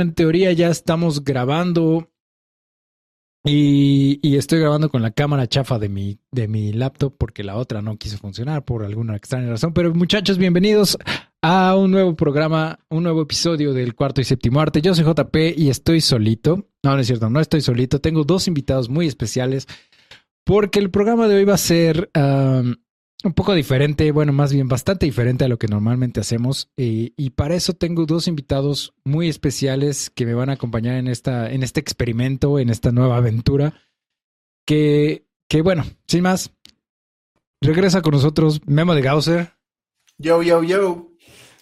En teoría ya estamos grabando y, estoy grabando con la cámara chafa de mi, de mi laptop porque la otra no quiso funcionar por alguna extraña razón. Pero muchachos, bienvenidos a un nuevo programa, un nuevo episodio del cuarto y séptimo arte. Yo soy JP y estoy solito. No, no es cierto, no estoy solito. Tengo dos invitados muy especiales porque el programa de hoy va a ser un poco diferente, bueno, más bien bastante diferente a lo que normalmente hacemos. Eh, y para eso tengo dos invitados muy especiales que me van a acompañar en, esta, en este experimento, en esta nueva aventura. Que, que bueno, sin más, regresa con nosotros Memo de Gausser. Yo, yo, yo.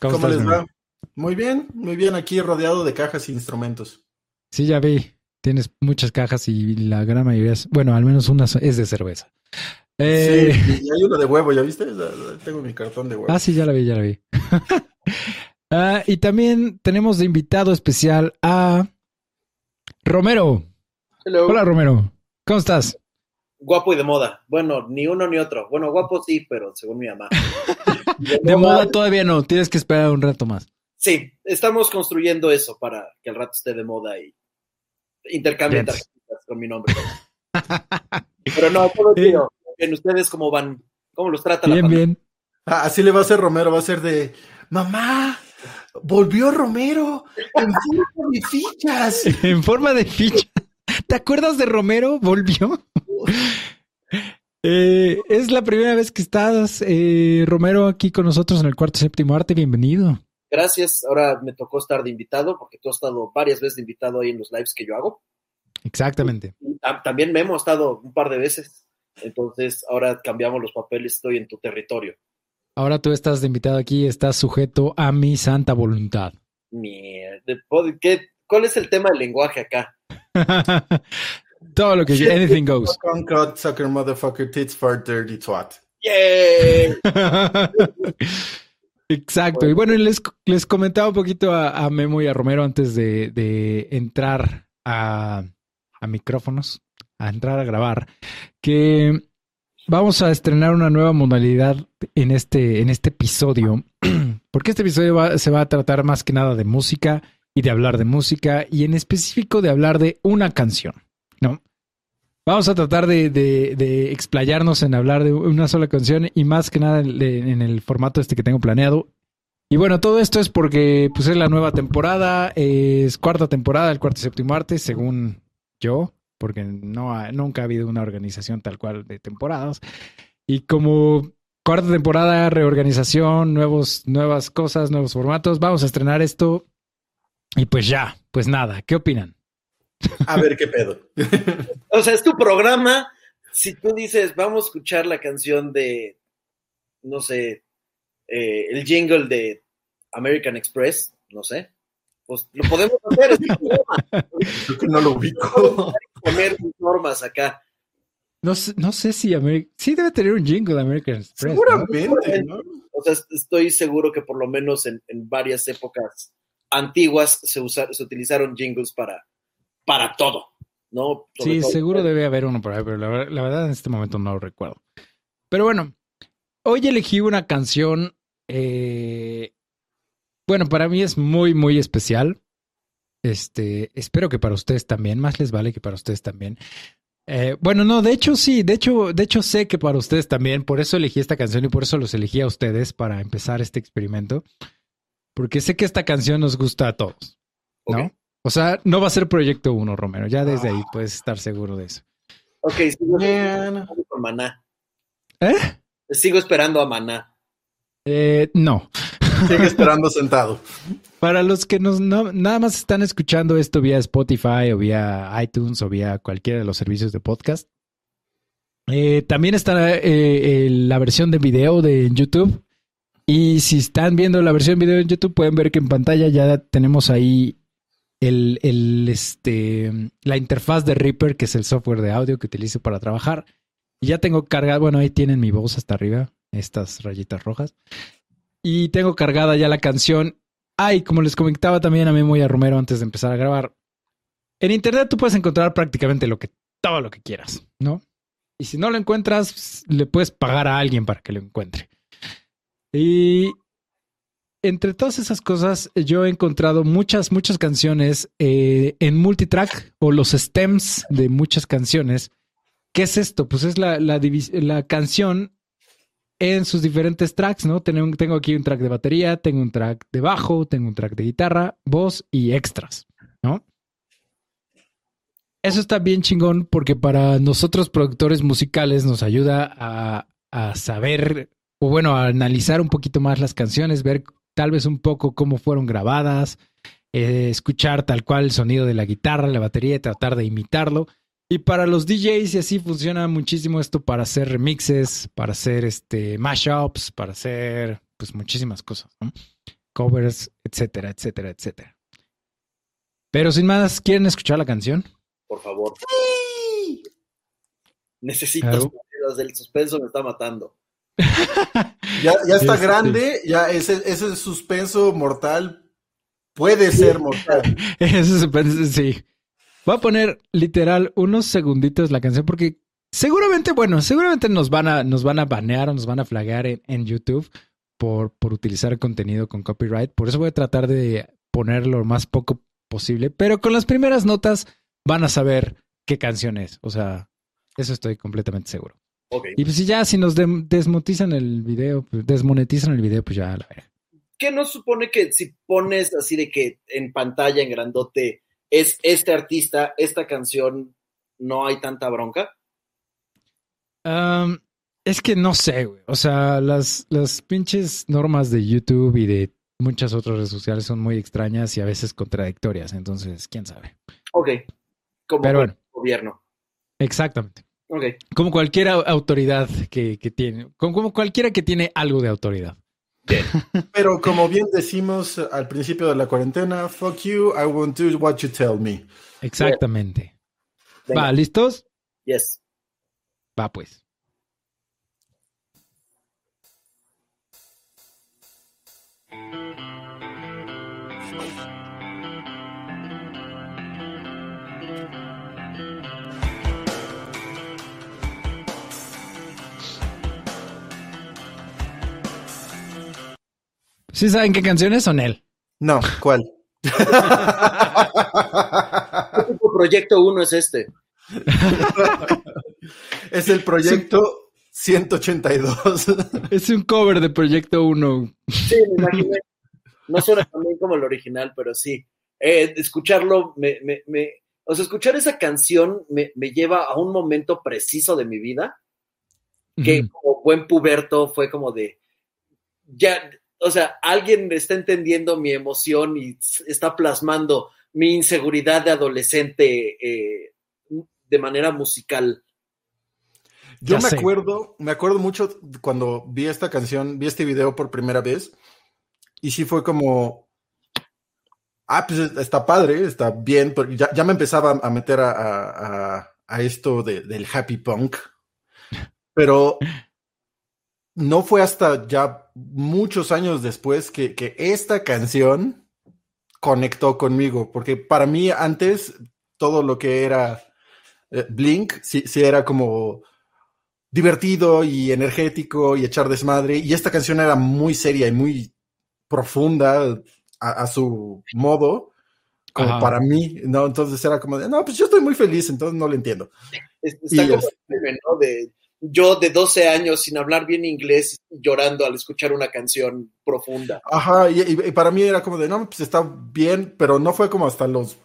¿Cómo, les va? Muy bien, muy bien, aquí rodeado de cajas e instrumentos. Sí, ya vi. Tienes muchas cajas y la gran mayoría es, bueno, al menos una es de cerveza. Eh... Sí, y hay uno de huevo, ¿ya viste? Tengo mi cartón de huevo. Ah, sí, ya la vi, ya la vi. ah, y también tenemos de invitado especial a Romero. Hello. Hola, Romero. ¿Cómo estás? Guapo y de moda. Bueno, ni uno ni otro. Bueno, guapo sí, pero según mi mamá. de, de moda, moda todavía no. Tienes que esperar un rato más. Sí, estamos construyendo eso para que el rato esté de moda y intercambien tarjetas con mi nombre. Pero no, todo tío. Bien, ¿ustedes cómo van? ¿Cómo los trata bien, la Bien, ah, Así le va a ser Romero, va a ser de mamá, volvió Romero en forma de fichas. en forma de fichas. ¿Te acuerdas de Romero? Volvió. Eh, es la primera vez que estás, eh, Romero, aquí con nosotros en el cuarto séptimo arte. Bienvenido. Gracias. Ahora me tocó estar de invitado, porque tú has estado varias veces de invitado ahí en los lives que yo hago. Exactamente. Y, también Memo ha estado un par de veces. Entonces, ahora cambiamos los papeles, estoy en tu territorio. Ahora tú estás de invitado aquí, estás sujeto a mi santa voluntad. Mierda. ¿Qué, ¿Cuál es el tema del lenguaje acá? Todo lo que anything goes. Concord, sucker, motherfucker, tits for dirty twat. ¡Yay! Exacto. Y bueno, les, les comentaba un poquito a, a, Memo y a Romero antes de, de entrar a, a micrófonos, a entrar a grabar, que vamos a estrenar una nueva modalidad en este, en este episodio, porque este episodio se va a tratar más que nada de música y de hablar de música y en específico de hablar de una canción, ¿no? Vamos a tratar de, de, explayarnos en hablar de una sola canción y más que nada en, en el formato este que tengo planeado. Y bueno, todo esto es porque pues es la nueva temporada, es cuarta temporada, el cuarto y séptimo arte, según yo, porque no ha, nunca ha habido una organización tal cual de temporadas. Y como cuarta temporada, reorganización, nuevos, nuevas cosas, nuevos formatos, vamos a estrenar esto. Y pues ya, pues nada, ¿qué opinan? A ver qué pedo. o sea, es tu programa. Si tú dices, vamos a escuchar la canción de, no sé, eh, el jingle de American Express, no sé, pues lo podemos hacer. Creo que no lo ubico. Poner normas acá. No sé, no sé si American... Sí debe tener un jingle American Express. Seguramente, ¿no? O sea, estoy seguro que por lo menos en, en varias épocas antiguas se, usa, se utilizaron jingles para, para todo, ¿no? Sobre sí, todo seguro para... debe haber uno por ahí, pero la, la, verdad en este momento no lo recuerdo. Pero bueno, hoy elegí una canción, eh, bueno, para mí es muy, muy especial. Este, espero que para ustedes también, más les vale que para ustedes también. Eh, bueno, no, de hecho sí, de hecho, de hecho sé que para ustedes también, por eso elegí esta canción y por eso los elegí a ustedes para empezar este experimento, porque sé que esta canción nos gusta a todos, ¿no? Okay. O sea, no va a ser Proyecto 1, Romero. Ya desde ahí puedes estar seguro de eso. Ok, sigo esperando a Maná. ¿Eh? Sigo esperando a Maná. Eh, no. Sigue esperando sentado. Para los que no, nada más están escuchando esto vía Spotify o vía iTunes o vía cualquiera de los servicios de podcast, eh, también está eh, la versión de video de YouTube. Y si están viendo la versión de video en YouTube, pueden ver que en pantalla ya tenemos ahí el, el, este, la interfaz de Reaper, que es el software de audio que utilizo para trabajar. Y ya tengo cargada, bueno, ahí tienen mi voz hasta arriba, estas rayitas rojas. Y tengo cargada ya la canción. Ay, como les comentaba también a Memo y a Romero antes de empezar a grabar. En internet tú puedes encontrar prácticamente lo que, todo lo que quieras, ¿no? Y si no lo encuentras, le puedes pagar a alguien para que lo encuentre. Y entre todas esas cosas, yo he encontrado muchas, muchas canciones eh, en multitrack o los stems de muchas canciones. ¿Qué es esto? Pues es la, la canción en sus diferentes tracks, ¿no? Tengo, aquí un track de batería, tengo un track de bajo, tengo un track de guitarra, voz y extras, ¿no? Eso está bien chingón porque para nosotros productores musicales nos ayuda a, a saber, o bueno, a analizar un poquito más las canciones, ver tal vez un poco cómo fueron grabadas, eh, escuchar tal cual el sonido de la guitarra, la batería y tratar de imitarlo. Y para los DJs y así funciona muchísimo esto para hacer remixes, para hacer este mashups, para hacer pues muchísimas cosas, covers, etcétera, etcétera, etcétera. Pero sin más, ¿quieren escuchar la canción? Por favor. Sí. Necesito del suspenso me está matando. ya, ya está este, grande, ya ese, ese suspenso mortal puede ser mortal. ese suspenso, sí. Voy a poner literal unos segunditos la canción porque seguramente, bueno, seguramente nos van a, nos van a banear o nos van a flaguear en, YouTube por, por utilizar contenido con copyright. Por eso voy a tratar de ponerlo lo más poco posible, pero con las primeras notas van a saber qué canción es. O sea, eso estoy completamente seguro. Y pues ya, si nos desmonetizan el video, pues, desmonetizan el video, pues ya la veré. ¿Qué no supone que si pones así de que en pantalla, en grandote, es este artista, esta canción, no hay tanta bronca? es que no sé, güey. O sea, las, las pinches normas de YouTube y de muchas otras redes sociales son muy extrañas y a veces contradictorias. Entonces, quién sabe. Ok. Como el gobierno. Exactamente. Como cualquier autoridad que, tiene, como, cualquiera que tiene algo de autoridad. Pero como bien decimos al principio de la cuarentena, fuck you, I won't do what you tell me. Exactamente. Va, ¿listos? Yes. Va pues. ¿Sí saben qué canciones son él? No, ¿cuál? ¿Qué tipo proyecto 1 es este? es el proyecto 182. es un cover de proyecto 1. Sí, me imaginé. No suena también como el original, pero sí. Eh, escucharlo, me, me, me, o sea, escuchar esa canción me, me, lleva a un momento preciso de mi vida que como buen puberto fue como de, ya, o sea, alguien está entendiendo mi emoción y está plasmando mi inseguridad de adolescente eh, de manera musical. Yo me acuerdo, me acuerdo mucho cuando vi esta canción, vi este video por primera vez, y sí fue como, ah, pues está padre, está bien, pero ya, me empezaba a meter a, esto del happy punk, pero no fue hasta ya muchos años después que, esta canción conectó conmigo, porque para mí antes todo lo que era eh, Blink, sí, era como divertido y energético y echar desmadre, y esta canción era muy seria y muy profunda a, su modo, como para mí, ¿no? Entonces era como de, no, pues yo estoy muy feliz, entonces no lo entiendo. Está como ¿no? De yo de 12 años sin hablar bien inglés llorando al escuchar una canción profunda. Ajá, y, para mí era como de, no, pues está bien, pero no fue como hasta los,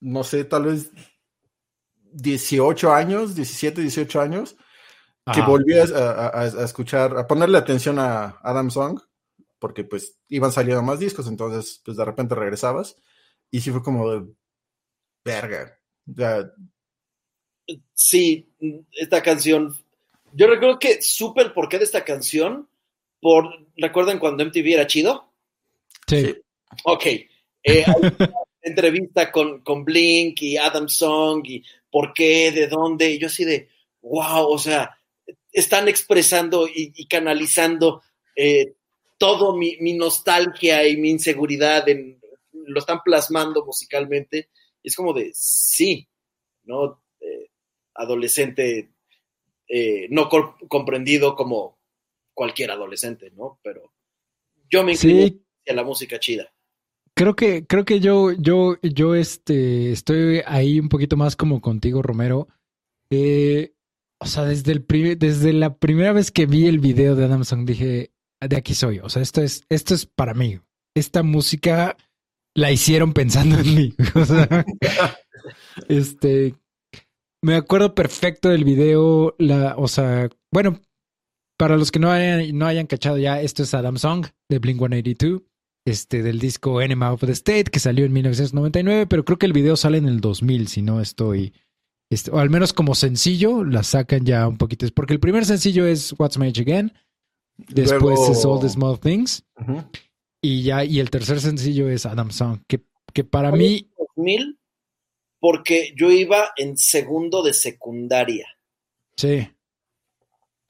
no sé, tal vez 18 años, 17, 18 años, que volví a, escuchar, a ponerle atención a Adam Song, porque pues iban saliendo más discos, entonces pues de repente regresabas, y sí fue como de, verga. sí, esta canción yo recuerdo que supe el porqué de esta canción por, ¿recuerdan cuando MTV era chido? Sí. Ok. Eh, entrevista con, con Blink y Adam Song y por qué, de dónde, y yo así de, wow, o sea, están expresando y, canalizando eh, todo mi, nostalgia y mi inseguridad, en, lo están plasmando musicalmente. Y es como de, sí, ¿no? Eh, adolescente eh, no comprendido como cualquier adolescente, ¿no? Pero yo me inclino a la música chida. Creo que, creo que yo, yo, yo este, estoy ahí un poquito más como contigo, Romero. Eh, o sea, desde el desde la primera vez que vi el video de Adam Song dije, de aquí soy. O sea, esto es, esto es para mí. Esta música la hicieron pensando en mí. O sea, este, me acuerdo perfecto del video, la, o sea, bueno, para los que no hayan, no hayan cachado ya, esto es Adam Song de Blink 182, este, del disco Enema of the State, que salió en 1999, pero creo que el video sale en el 2000, si no estoy, este, o al menos como sencillo, la sacan ya un poquito, porque el primer sencillo es What's My Age Again, después es All the Small Things, y ya, y el tercer sencillo es Adam Song, que, que para mí... 2000 porque yo iba en segundo de secundaria. Sí.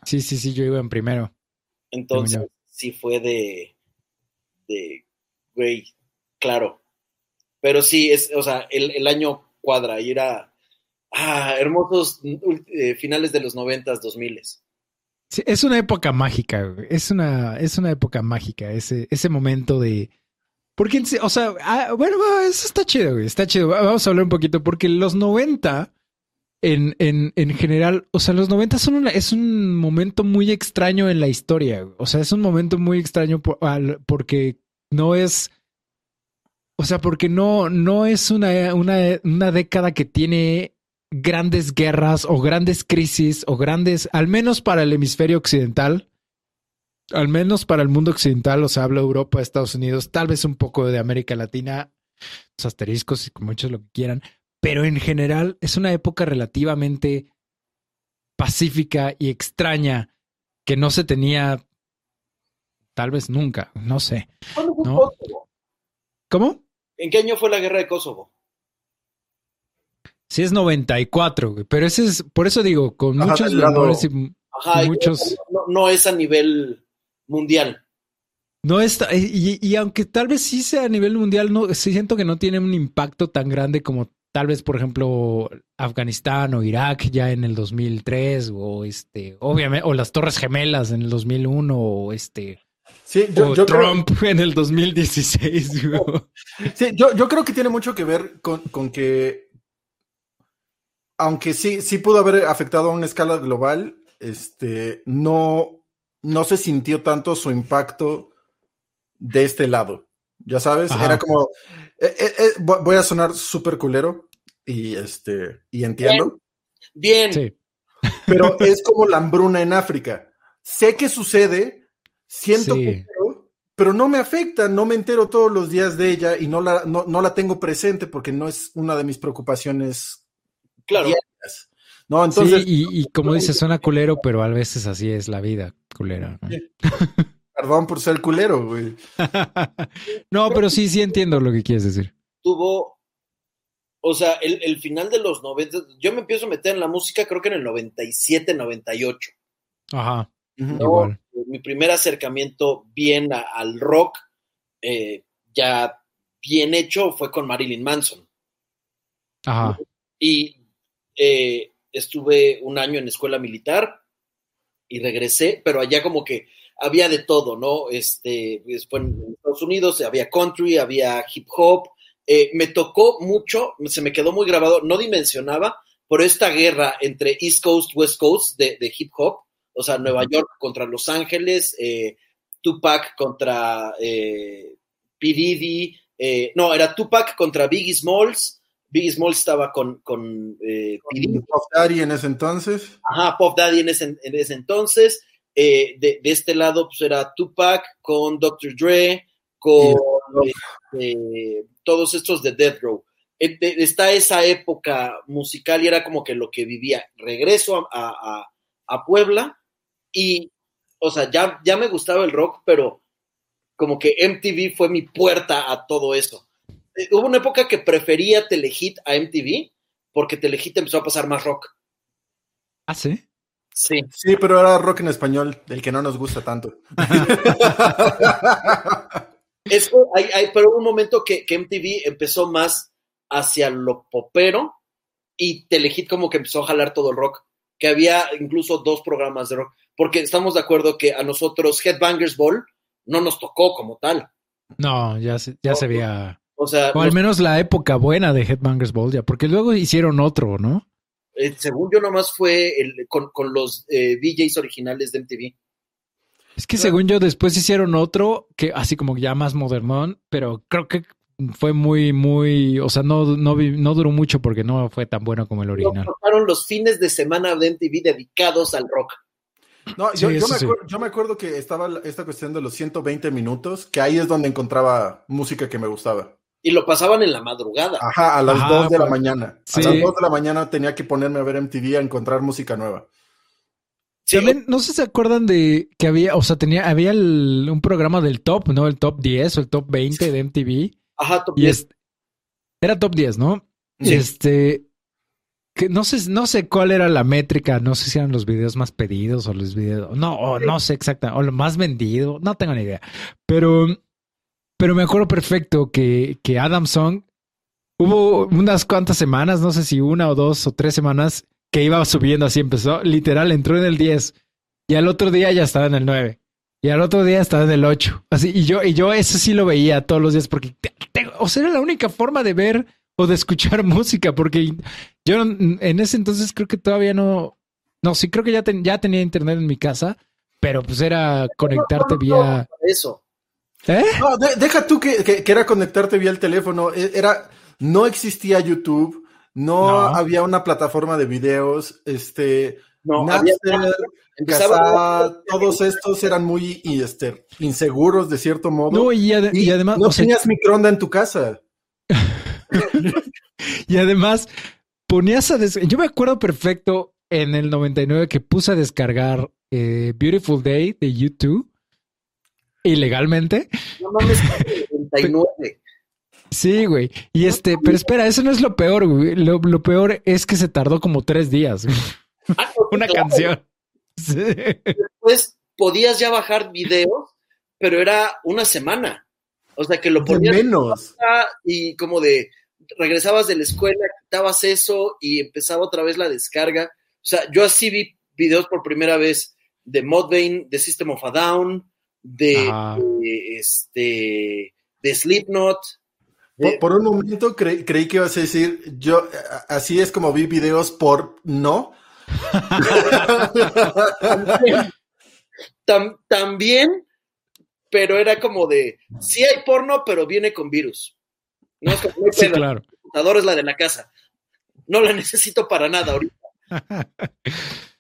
Sí, sí, sí, yo iba en primero. Entonces, sí fue de, de, güey, claro. Pero sí, es, o sea, el, año cuadra y era, ah, hermosos eh, finales de los noventas, dos miles. Sí, es una época mágica, güey. Es una, es una época mágica, ese, ese momento de, porque, o sea, ah, bueno, eso está chido, güey, está chido. Vamos a hablar un poquito, porque los 90, en, en, en general, o sea, los 90 son una, es un momento muy extraño en la historia. O sea, es un momento muy extraño porque no es, o sea, porque no, no es una, una, una década que tiene grandes guerras o grandes crisis o grandes, al menos para el hemisferio occidental, al menos para el mundo occidental, o sea, habla Europa, Estados Unidos, tal vez un poco de América Latina, los asteriscos y con muchos lo que quieran, pero en general es una época relativamente pacífica y extraña que no se tenía tal vez nunca, no sé. ¿Cómo? ¿En qué año fue la guerra de Kosovo? Sí, es 94, pero ese es, por eso digo, con muchos y, muchos. no, es a nivel mundial. No está, y, aunque tal vez sí sea a nivel mundial, no, sí siento que no tiene un impacto tan grande como tal vez, por ejemplo, Afganistán o Irak ya en el 2003, o este, obviamente, o las Torres Gemelas en el 2001, o este, Sí, yo, Trump en el 2016. Sí, yo, yo, creo que tiene mucho que ver con, con, que, aunque sí, sí pudo haber afectado a una escala global, este, no, no se sintió tanto su impacto de este lado. Ya sabes, era como, eh, eh, eh, voy a sonar súper culero y este, y entiendo. Bien. Sí. Pero es como la hambruna en África. Sé que sucede, siento que pero no me afecta, no me entero todos los días de ella y no la, no, no la tengo presente porque no es una de mis preocupaciones claro. No, entonces. y, como dices, suena culero, pero a veces así es la vida, culera. Perdón por ser culero, güey. no, pero sí, sí entiendo lo que quieres decir. Tuvo. O sea, el, final de los 90, yo me empiezo a meter en la música creo que en el 97, 98. Ajá. igual. Mi primer acercamiento bien al rock, eh, ya bien hecho, fue con Marilyn Manson. Ajá. Y eh, estuve un año en escuela militar y regresé, pero allá como que había de todo, ¿no? Este, después en Estados Unidos había country, había hip hop. Eh, me tocó mucho, se me quedó muy grabado, no dimensionaba por esta guerra entre East Coast, West Coast de, hip hop, o sea, Nueva York contra Los Ángeles, eh, Tupac contra eh, P. Diddy, eh, no, era Tupac contra Biggie Smalls, Biggie Smalls estaba con, con, eh, Pop Daddy en ese entonces. Ajá, Pop Daddy en ese, en ese entonces. Eh, de, de, este lado, pues era Tupac con Dr. Dre, con este, todos estos de Death Row. Eh, está esa época musical y era como que lo que vivía. Regreso a, a, a Puebla y, o sea, ya, ya me gustaba el rock, pero como que MTV fue mi puerta a todo eso. Eh, hubo una época que prefería Telehit a MTV porque Telehit empezó a pasar más rock. ¿Ah, sí? Sí. Sí, pero era rock en español, del que no nos gusta tanto. Eso, hay, hay, pero hubo un momento que, que, MTV empezó más hacia lo popero y Telehit como que empezó a jalar todo el rock, que había incluso dos programas de rock, porque estamos de acuerdo que a nosotros Headbangers Ball no nos tocó como tal. No, ya se, ya se veía. O sea, o al menos la época buena de Headbangers Ball, ya, porque luego hicieron otro, ¿no? Eh, según yo, nomás fue el, con, con los eh, DJs originales de MTV. Es que según yo, después hicieron otro que así como ya más modernón, pero creo que fue muy, muy, o sea, no, no, no duró mucho porque no fue tan bueno como el original. Fueron los fines de semana de MTV dedicados al rock. No, yo, me acuerdo, que estaba esta cuestión de los 120 minutos, que ahí es donde encontraba música que me gustaba. Y lo pasaban en la madrugada. Ajá, a las 2 de la mañana. A las 2 de la mañana tenía que ponerme a ver MTV a encontrar música nueva. También, no sé si se acuerdan de que había, o sea, tenía, había un programa del top, ¿no? El top 10 o el top 20 de MTV. Ajá, top 10. era top 10, ¿no? Este, que no sé, no sé cuál era la métrica, no sé si eran los videos más pedidos o los videos, no, no sé exactamente, o lo más vendido, no tengo ni idea. Pero, pero me acuerdo perfecto que, que Adam Song hubo unas cuantas semanas, no sé si una o dos o tres semanas, que iba subiendo así, empezó, literal, entró en el 10 y al otro día ya estaba en el 9 y al otro día estaba en el 8. Así, y yo, y yo eso sí lo veía todos los días porque, o sea, era la única forma de ver o de escuchar música, porque yo en ese entonces creo que todavía no, no, sí creo que ya, ya tenía internet en mi casa, pero pues era conectarte vía... ¿Eh? No, deja tú que, que, era conectarte vía el teléfono, e, era, no existía YouTube, no, había una plataforma de videos, este, no, todos estos eran muy este, inseguros de cierto modo. No, y, además... No tenías microondas en tu casa. y además, ponías a... Yo me acuerdo perfecto en el 99 que puse a descargar eh, Beautiful Day de YouTube ilegalmente. No mames, 99. Sí, güey. Y este, pero espera, eso no es lo peor, güey. Lo, peor es que se tardó como tres días. Ah, Una canción. Después podías ya bajar videos, pero era una semana. O sea que lo ponías menos. y como de regresabas de la escuela, quitabas eso y empezaba otra vez la descarga. O sea, yo así vi videos por primera vez de Modbane, de System of a Down, de, este de Slipknot. Por, un momento creí que ibas a decir, yo así es como vi videos por no. también, pero era como de, sí hay porno, pero viene con virus. No es como, sí, claro. La computadora es la de la casa. No la necesito para nada ahorita.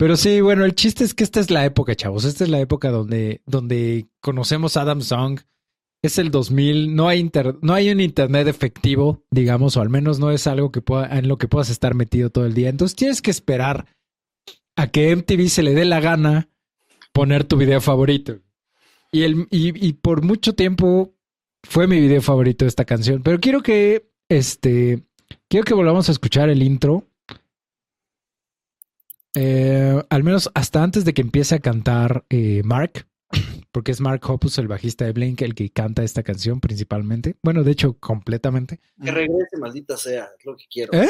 Pero sí, bueno, el chiste es que esta es la época, chavos. Esta es la época donde, donde conocemos a Adam Song. Es el 2000, no hay, no hay un internet efectivo, digamos, o al menos no es algo que pueda, en lo que puedas estar metido todo el día. Entonces tienes que esperar a que MTV se le dé la gana poner tu video favorito. Y, el, y, por mucho tiempo fue mi video favorito esta canción. Pero quiero que, este, quiero que volvamos a escuchar el intro. Eh, al menos hasta antes de que empiece a cantar eh, Mark, porque es Mark Hoppus, el bajista de Blink, el que canta esta canción principalmente. Bueno, de hecho, completamente. Que regrese, maldita sea, es lo que quiero. ¿Eh?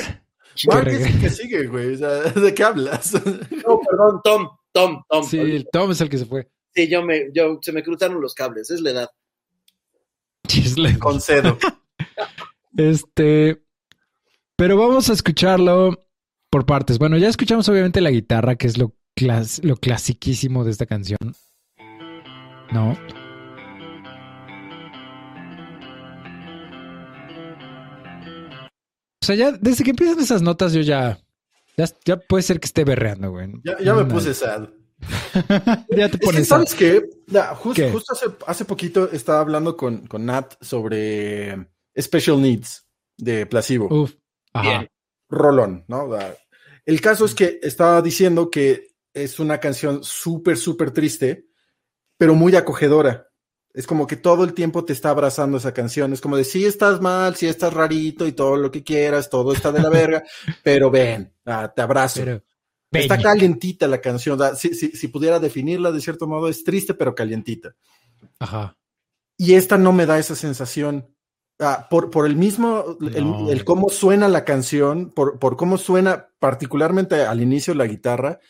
Mark es el que sigue, güey. ¿De qué hablas? No, perdón, Tom, Tom, Tom. Sí, Tom es el que se fue. Sí, yo me, yo, se me cruzaron los cables, es la edad. Es la edad. Concedo. este, pero vamos a escucharlo por partes. Bueno, ya escuchamos obviamente la guitarra, que es lo, lo clasiquísimo de esta canción. ¿No? O sea, ya desde que empiezan esas notas, yo ya. Ya, puede ser que esté berreando, güey. Ya, me puse sad. ya te pones. ¿Sabes qué? justo hace, hace, poquito estaba hablando con, con Nat sobre Special Needs de Placebo. Uf. Ajá. Rolón, ¿no? El caso es que estaba diciendo que es una canción súper, súper triste, pero muy acogedora. Es como que todo el tiempo te está abrazando esa canción. Es como de si estás mal, si estás rarito y todo lo que quieras, todo está de la verga, pero ven, ah, te abrazo. está calientita la canción. Si, si, pudiera definirla de cierto modo, es triste, pero calientita. Ajá. Y esta no me da esa sensación. Ah, por, por el mismo, el, cómo suena la canción, por, por cómo suena particularmente al inicio la guitarra,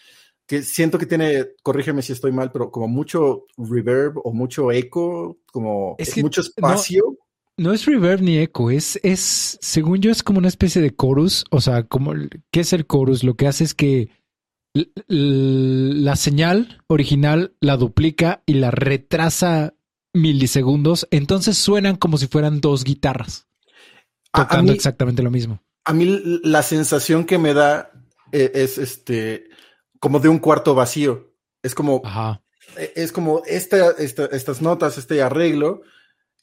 que siento que tiene, corrígeme si estoy mal, pero como mucho reverb o mucho eco, como mucho espacio. No, es reverb ni eco, es, es, según yo, es como una especie de chorus. O sea, como, ¿qué es el chorus? Lo que hace es que la señal original la duplica y la retrasa milisegundos, entonces suenan como si fueran dos guitarras tocando exactamente lo mismo. A mí la sensación que me da eh, es este como de un cuarto vacío. Es como, e, es como esta, estas notas, este arreglo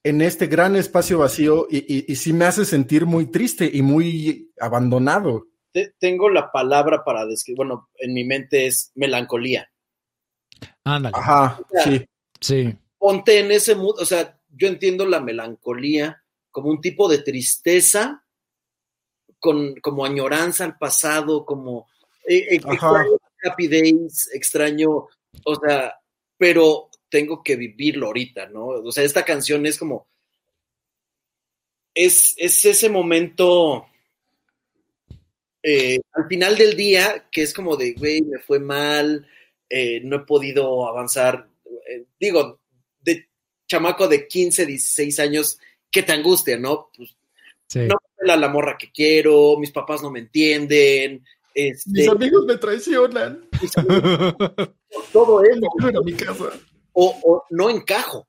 en este gran espacio vacío y, y, y, sí me hace sentir muy triste y muy abandonado. Tengo la palabra para describir, bueno, en mi mente es melancolía. Ándale. Ajá, sí. Sí. Ponte en ese mood, o sea, yo entiendo la melancolía como un tipo de tristeza, con, como añoranza al pasado, como eh, eh, Happy Days, extraño, o sea, pero tengo que vivirlo ahorita, ¿no? O sea, esta canción es como, es, es ese momento eh, al final del día que es como de, güey, me fue mal, eh, no he podido avanzar, digo, chamaco de 15, 16 años, ¿qué te angustia, no? Pues, no la, la morra que quiero, mis papás no me entienden, este, mis amigos me traicionan. todo eso. O, no encajo.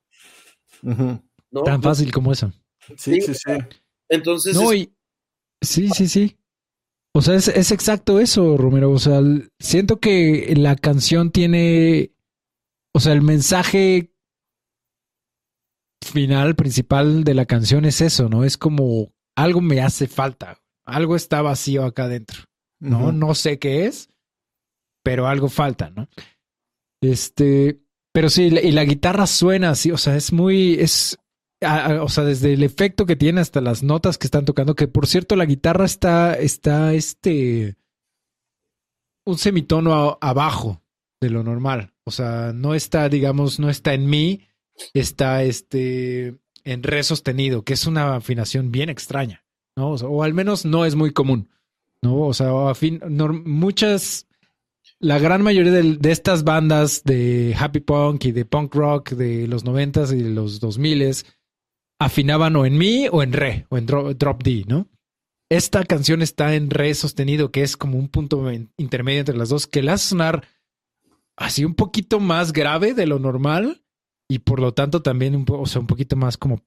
Tan fácil como eso. Sí, sí, sí. Entonces. Sí, sí, sí. O sea, es, es, exacto eso, Romero. O sea, siento que la canción tiene. O sea, el mensaje final, principal de la canción es eso, ¿no? Es como algo me hace falta. Algo está vacío acá adentro. ¿no? No sé qué es, pero algo falta, ¿no? Este, pero sí, y la guitarra suena así, o sea, es muy, es, o sea, desde el efecto que tiene hasta las notas que están tocando, que por cierto, la guitarra está, está, este, un semitono abajo de lo normal, o sea, no está, digamos, no está en mi, está, este, en re sostenido, que es una afinación bien extraña, ¿no? o al menos no es muy común. ¿no? O sea, a fin, muchas, la gran mayoría de, estas bandas de happy punk y de punk rock de los noventas y de los dos miles afinaban o en mi o en re o en drop, D, ¿no? Esta canción está en re sostenido, que es como un punto intermedio entre las dos, que la hace sonar así un poquito más grave de lo normal y por lo tanto también un, o sea, un poquito más como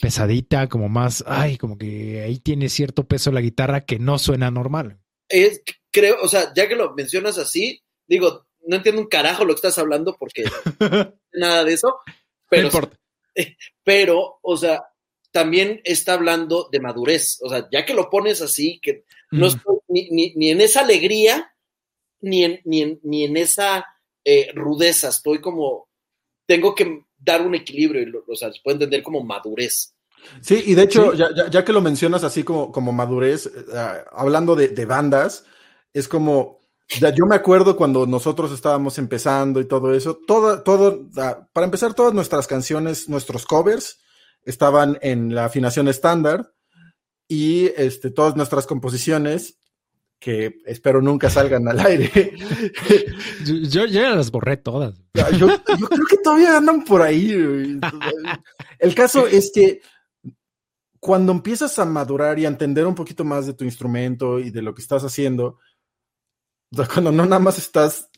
pesadita, como más, ay, como que ahí tiene cierto peso la guitarra que no suena normal. Es, creo, o sea, ya que lo mencionas así, digo, no entiendo un carajo lo que estás hablando porque nada de eso, pero, pero, o sea, también está hablando de madurez, o sea, ya que lo pones así, que no estoy ni, ni, en esa alegría, ni en, ni en, ni en esa eh, rudeza, estoy como, tengo que dar un equilibrio, o sea, se puede entender como madurez. Sí, y de hecho, Ya, que lo mencionas así como, como madurez, eh, hablando de, bandas, es como, ya, yo me acuerdo cuando nosotros estábamos empezando y todo eso, todo, todo, para empezar, todas nuestras canciones, nuestros covers, estaban en la afinación estándar y este, todas nuestras composiciones que espero nunca salgan al aire. yo, ya las borré todas. Yo, creo que todavía andan por ahí. El caso es que cuando empiezas a madurar y a entender un poquito más de tu instrumento y de lo que estás haciendo, cuando no nada más estás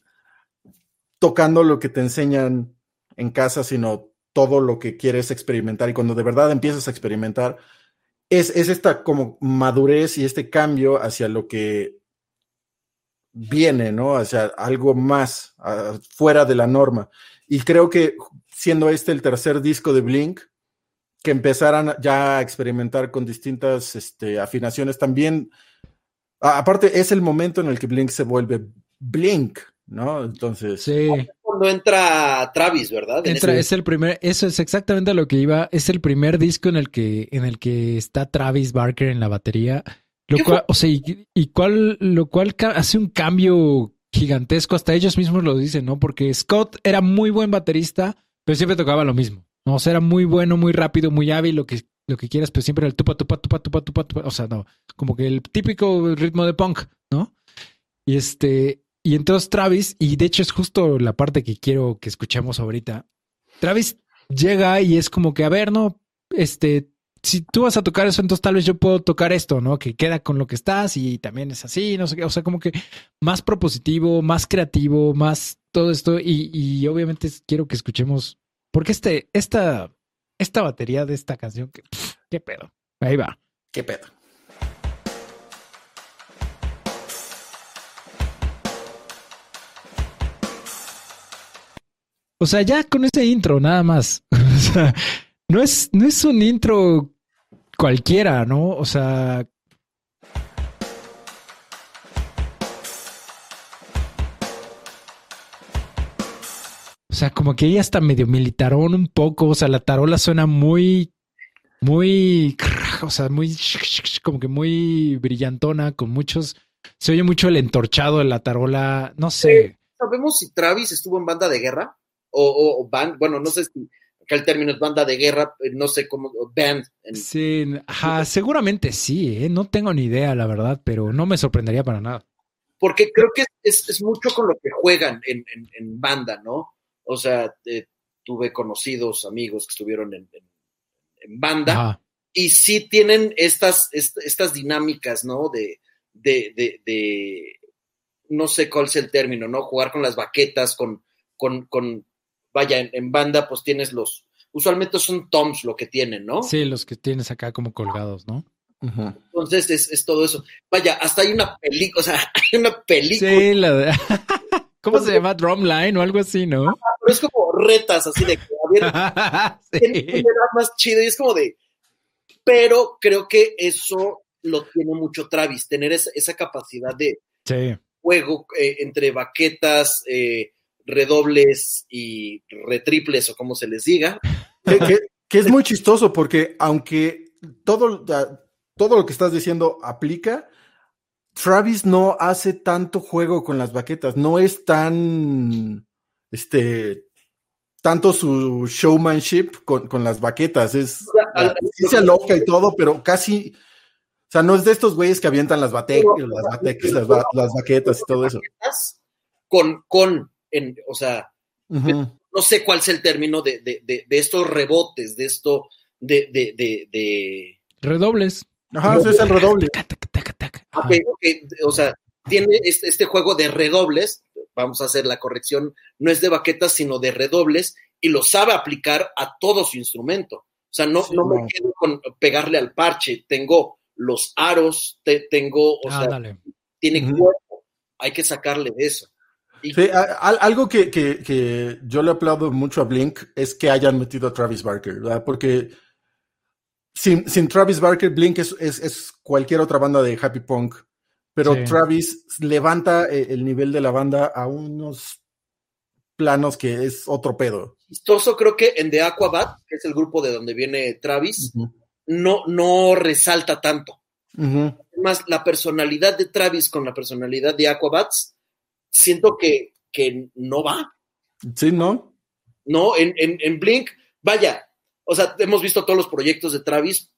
tocando lo que te enseñan en casa, sino todo lo que quieres experimentar y cuando de verdad empiezas a experimentar, es, esta como madurez y este cambio hacia lo que viene, ¿no? Hacia algo más fuera de la norma. Y creo que siendo este el tercer disco de Blink, que empezaran ya a experimentar con distintas este, afinaciones también. aparte, es el momento en el que Blink se vuelve Blink, ¿no? Entonces. Sí cuando entra Travis, ¿verdad? Entra, es el primer, eso es exactamente lo que iba, es el primer disco en el que, en el que está Travis Barker en la batería. Lo cual, o sea, y, cual, lo cual hace un cambio gigantesco, hasta ellos mismos lo dicen, ¿no? Porque Scott era muy buen baterista, pero siempre tocaba lo mismo. ¿no? O sea, era muy bueno, muy rápido, muy hábil, lo que, lo que quieras, pero siempre era el tupa, tupa, tupa, tupa, tupa, tupa. O sea, no, como que el típico ritmo de punk, ¿no? Y este, y entonces Travis, y de hecho es justo la parte que quiero que escuchemos ahorita. Travis llega y es como que, a ver, no, este, si tú vas a tocar eso, entonces tal vez yo puedo tocar esto, ¿no? Que queda con lo que estás y también es así, no sé qué, o sea, como que más propositivo, más creativo, más todo esto y, y obviamente quiero que escuchemos, porque este, esta, esta batería de esta canción, que, qué pedo, ahí va. Qué pedo. O sea, ya con ese intro, nada más. o sea, no es, no es un intro cualquiera, ¿no? O sea. O sea, como que ella está medio militarón un poco. O sea, la tarola suena muy, muy, o sea, muy, como que muy brillantona, con muchos. Se oye mucho el entorchado de la tarola. No sé. ¿Sabemos si Travis estuvo en banda de guerra? O, o band, bueno, no sé si que el término es banda de guerra, eh, no sé cómo, band. Sí, seguramente sí, ¿eh? no tengo ni idea, la verdad, pero no me sorprendería para nada. Porque creo que es, mucho con lo que juegan en, en, banda, ¿no? O sea, eh, tuve conocidos, amigos que estuvieron en, en banda y sí tienen estas, estas dinámicas, ¿no? De, de, de, de, no sé cuál es el término, ¿no? Jugar con las baquetas, con, con, con vaya, en, banda pues tienes los, usualmente son toms lo que tienen, ¿no? Sí, los que tienes acá como colgados, ¿no? Entonces es, todo eso. Vaya, hasta hay una película, o sea, hay una película. Sí, la de... ¿Cómo se llama? Drumline o algo así, ¿no? pero es como retas, así de que, a ver, más chido y es como de... Pero creo que eso lo tiene mucho Travis, tener esa, capacidad de juego eh, entre baquetas, eh, redobles y retriples o como se les diga. Que, es muy chistoso porque aunque todo, todo lo que estás diciendo aplica, Travis no hace tanto juego con las baquetas, no es tan, este, tanto su showmanship con, las baquetas, es, sí se aloca y todo, pero casi, o sea, no es de estos güeyes que avientan las, bate las, las, baquetas y todo eso. Con, con o sea, no sé cuál es el término de, estos rebotes, de esto, de, de, Redobles. Ajá, es el redoble. o sea, tiene este, este, juego de redobles, vamos a hacer la corrección, no es de baquetas, sino de redobles, y lo sabe aplicar a todo su instrumento. O sea, no, no me quedo con pegarle al parche, tengo los aros, tengo, o sea, tiene cuerpo, hay que sacarle de eso. Sí, algo que, yo le aplaudo mucho a Blink es que hayan metido a Travis Barker, ¿verdad? Porque sin, Travis Barker, Blink es, cualquier otra banda de happy punk, pero Travis levanta eh, el nivel de la banda a unos planos que es otro pedo. Chistoso, creo que en The Aquabat, que es el grupo de donde viene Travis, no, no resalta tanto. Además, la personalidad de Travis con la personalidad de Aquabats siento que, no va. Sí, ¿no? No, en, en, Blink, vaya, o sea, hemos visto todos los proyectos de Travis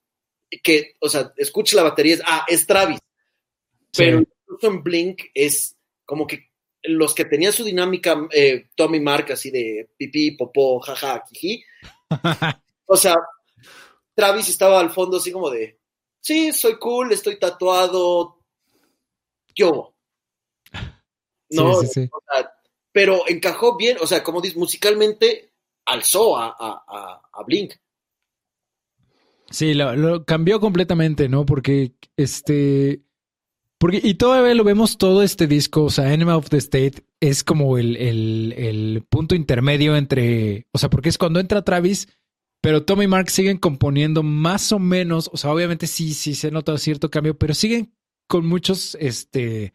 que, o sea, escucha la batería, es, ah, es Travis. Pero incluso en Blink es como que los que tenían su dinámica, eh, Tommy Mark, así de pipí, popó, jaja, jiji. o sea, Travis estaba al fondo así como de, sí, soy cool, estoy tatuado, yo. No, pero encajó bien, o sea, como dices, musicalmente alzó a, a, Blink. Sí, lo, cambió completamente, ¿no? Porque este. Porque, y todavía lo vemos todo este disco, o sea, Enema of the State es como el, el, el, punto intermedio entre. O sea, porque es cuando entra Travis, pero Tommy y Mark siguen componiendo más o menos. O sea, obviamente sí, sí se nota cierto cambio, pero siguen con muchos, este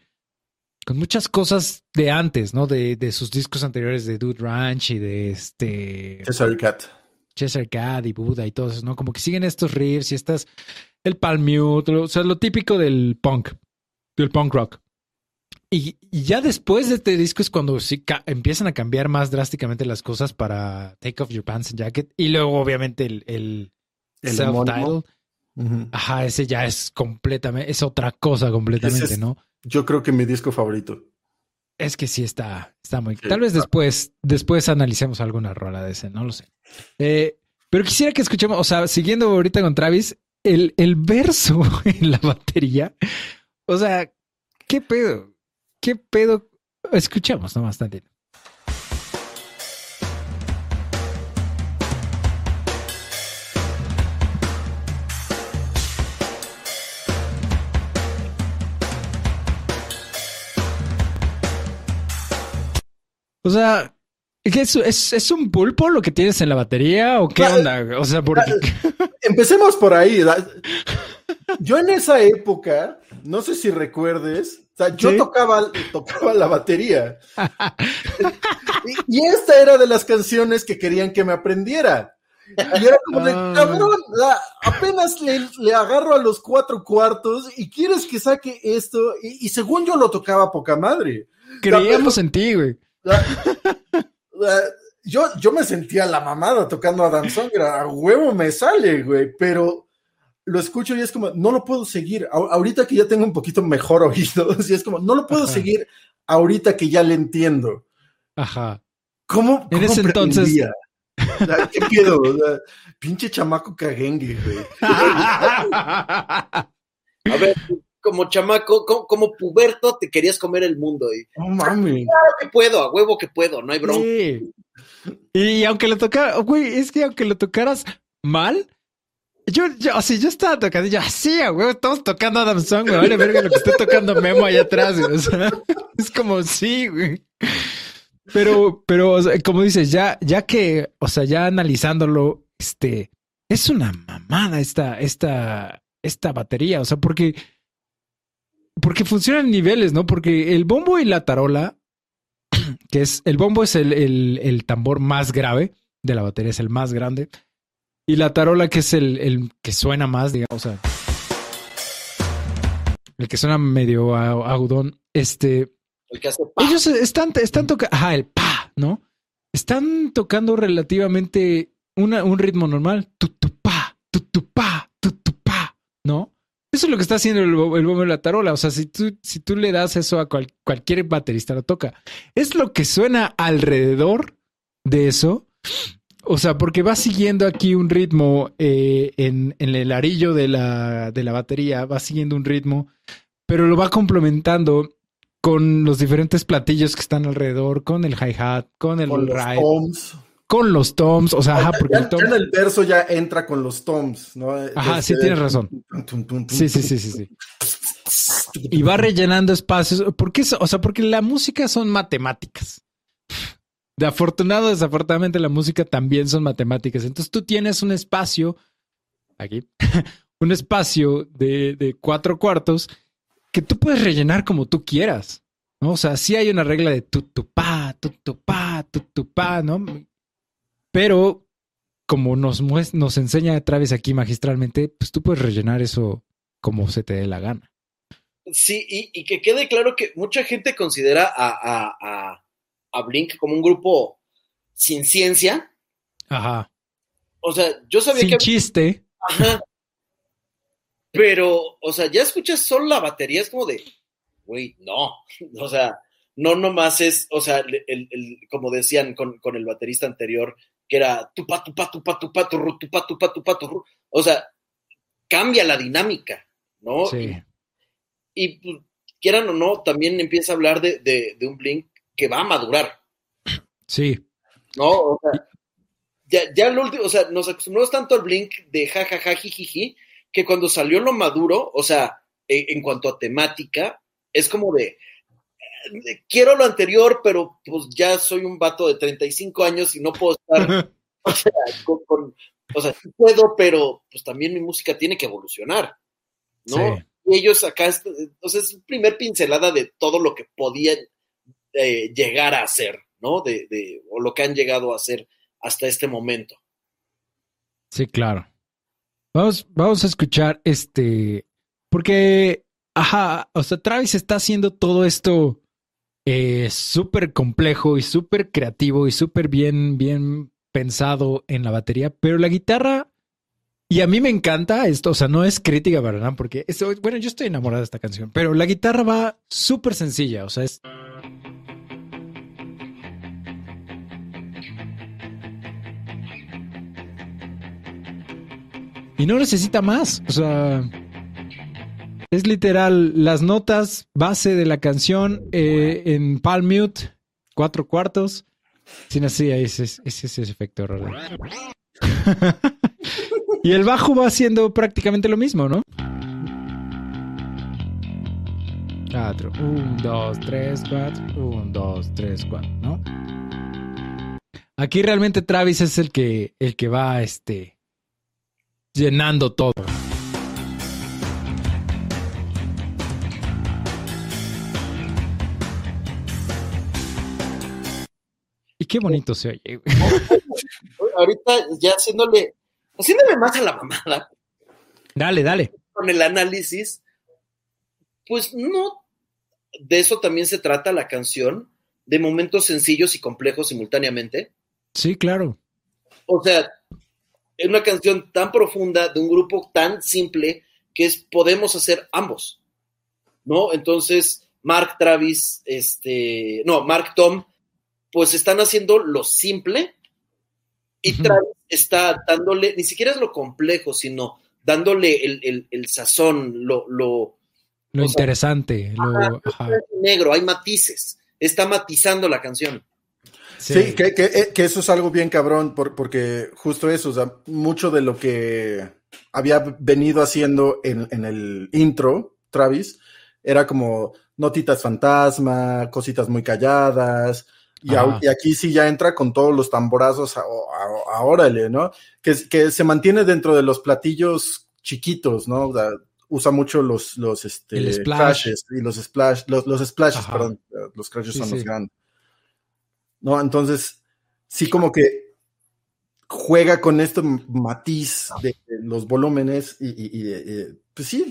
con muchas cosas de antes, ¿no? De, de, sus discos anteriores de Dude Ranch y de este. Chester Cat. Chester Cat y Buda y todo eso, ¿no? Como que siguen estos riffs y estas. El palm mute, o sea, lo típico del punk, del punk rock. Y, ya después de este disco es cuando sí empiezan a cambiar más drásticamente las cosas para Take Off Your Pants and Jacket. Y luego, obviamente, el, el, self-title. Ajá, ese ya es completamente, es otra cosa completamente, ¿no? Yo creo que mi disco favorito. es que sí está, está muy. Tal vez después, después analicemos alguna rola de ese, no lo sé. Eh, pero quisiera que escuchemos, o sea, siguiendo ahorita con Travis, el, el verso en la batería. O sea, ¿qué pedo? ¿Qué pedo? Escuchamos nomás tantito. O sea, ¿es, es, es un pulpo lo que tienes en la batería o qué onda? O sea, por... empecemos por ahí. Yo en esa época, no sé si recuerdes, o sea, yo tocaba, tocaba la batería. y, esta era de las canciones que querían que me aprendiera. Y era como de, ah. cabrón, apenas le, agarro a los cuatro cuartos y quieres que saque esto. Y, según yo lo tocaba poca madre. Creíamos en ti, güey. Yo, yo me sentía la mamada tocando a Dan a huevo me sale, güey, pero lo escucho y es como, no lo puedo seguir. ahorita que ya tengo un poquito mejor oído, y es como, no lo puedo seguir ahorita que ya le entiendo. Ajá. ¿Cómo? En ese entonces. ¿Qué pedo? pinche chamaco cagengue, güey. A ver, como chamaco, como, puberto, te querías comer el mundo. Y. Claro que puedo, a huevo que puedo, no hay bronca. Y aunque lo tocara, güey, es que aunque lo tocaras mal, yo, yo, así, yo estaba tocando, yo, así, güey, estamos tocando Adam Song, güey, vale verga lo que esté tocando Memo allá atrás, güey, o sea, es como, sí, güey. Pero, pero, como dices, ya, ya que, o sea, ya analizándolo, este, es una mamada esta, esta, esta batería, o sea, porque porque funcionan niveles, ¿no? Porque el bombo y la tarola, que es, el bombo es el, el, tambor más grave de la batería, es el más grande. Y la tarola, que es el, el que suena más, digamos, o sea, el que suena medio agudón, este... El que hace Ellos están, están tocando, ajá, el pa, ¿no? Están tocando relativamente una, un ritmo normal, tu, tu, pa, tu, tu, pa, tu, tu, pa, ¿no? Eso es lo que está haciendo el, bombo de la tarola. O sea, si tú, si tú le das eso a cualquier baterista, lo toca. Es lo que suena alrededor de eso. O sea, porque va siguiendo aquí un ritmo eh, en, el arillo de la, de la batería, va siguiendo un ritmo, pero lo va complementando con los diferentes platillos que están alrededor, con el hi-hat, con el ride con los toms, o sea, ajá, porque el, en el verso ya entra con los toms, ¿no? Ajá, sí tienes razón. Sí, sí, sí, sí, sí. Y va rellenando espacios, porque o sea, porque la música son matemáticas. De afortunado, desafortunadamente la música también son matemáticas. Entonces tú tienes un espacio aquí, un espacio de, de cuatro cuartos que tú puedes rellenar como tú quieras. ¿no? O sea, sí hay una regla de tu tu pa, tu tu pa, tu tu pa, ¿no? Pero como nos, nos enseña Travis aquí magistralmente, pues tú puedes rellenar eso como se te dé la gana. Sí, y, que quede claro que mucha gente considera a, a, Blink como un grupo sin ciencia. Ajá. O sea, yo sabía sin que. chiste. Ajá. Pero, o sea, ya escuchas solo la batería, es como de, güey, no. O sea, no nomás es, o sea, el, como decían con, con, el baterista anterior, que era tupa, tupa, tupa, tupa, tu tupa, tupa, tupa, tu O sea, cambia la dinámica, ¿no? Sí. Y, pues, quieran o no, también empieza a hablar de, de, un Blink que va a madurar. Sí. ¿No? O sea, ya, ya lo último, o sea, nos acostumbramos tanto al Blink de jajaja, jijiji, que cuando salió lo maduro, o sea, e, en cuanto a temática, es como de, quiero lo anterior, pero pues ya soy un vato de 35 años y no puedo estar, o sea, con, o sea, puedo, pero pues también mi música tiene que evolucionar, ¿no? Y ellos acá, o sea, es primer pincelada de todo lo que podían eh, llegar a hacer, ¿no? De, de, o lo que han llegado a hacer hasta este momento. Sí, claro. Vamos, vamos a escuchar este, porque, ajá, o sea, Travis está haciendo todo esto eh, súper complejo y súper creativo y súper bien, bien pensado en la batería, pero la guitarra, y a mí me encanta esto, o sea, no es crítica para nada, porque, es, bueno, yo estoy enamorada de esta canción, pero la guitarra va súper sencilla, o sea, es... Y no necesita más, o sea es literal las notas base de la canción eh, en palm mute, cuatro cuartos. Sin así, ese es ese, efecto raro. y el bajo va haciendo prácticamente lo mismo, ¿no? Cuatro, un, dos, tres, cuatro, un, dos, tres, cuatro, ¿no? Aquí realmente Travis es el que, el que va, este, llenando todo. Qué bonito se oye. Ahorita ya haciéndole, haciéndole más a la mamada. Dale, dale. Con el análisis, pues no, de eso también se trata la canción, de momentos sencillos y complejos simultáneamente. Sí, claro. O sea, es una canción tan profunda de un grupo tan simple que es podemos hacer ambos, ¿no? Entonces, Mark Travis, este, no, Mark Tom, pues están haciendo lo simple y Travis está dándole, ni siquiera es lo complejo, sino dándole el, sazón, lo... Lo, lo interesante, lo... negro, hay matices, está matizando la canción. Sí, que, eh, que, eso es algo bien cabrón, porque justo eso, o sea, mucho de lo que había venido haciendo en, en el intro, Travis, era como notitas fantasma, cositas muy calladas, y, aquí sí ya entra con todos los tamborazos a, órale, ¿no? Que, que se mantiene dentro de los platillos chiquitos, ¿no? usa mucho los, los este, crashes y los splash, los, los splashes, perdón, los crashes son los grandes. ¿no? Entonces, sí como que juega con este matiz de, los volúmenes y, pues sí,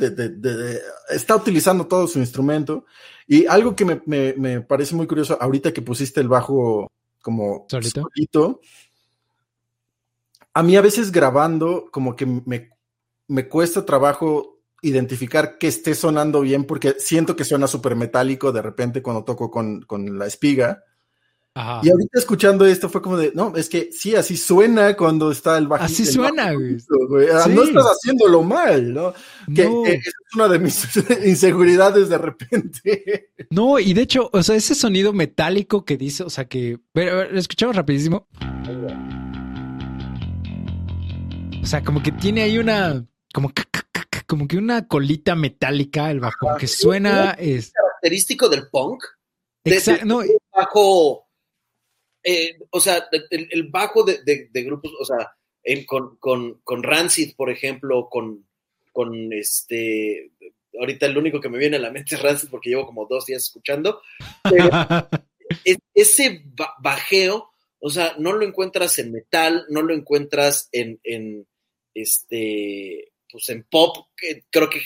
está utilizando todo su instrumento. Y algo que me, parece muy curioso, ahorita que pusiste el bajo como solito, a mí a veces grabando como que me, me cuesta trabajo identificar que esté sonando bien porque siento que suena súper metálico de repente cuando toco con, con la espiga. Y ahorita escuchando esto fue como de, no, es que sí, así suena cuando está el bajo. Así suena, güey. Ah, no estás haciéndolo mal, ¿no? Que es una de mis inseguridades de repente. No, y de hecho, o sea, ese sonido metálico que dice, o sea, que, pero, lo escuchamos rapidísimo. O sea, como que tiene ahí una, como, como que una colita metálica, el bajo, que suena... Es característico del punk. Exacto, no, bajo eh, o sea, el, bajo de, grupos, o sea, con, con, Rancid, por ejemplo, con, con este, ahorita el único que me viene a la mente es Rancid porque llevo como dos días escuchando, pero ese bajeo, o sea, no lo encuentras en metal, no lo encuentras en, en este, pues en pop, que creo que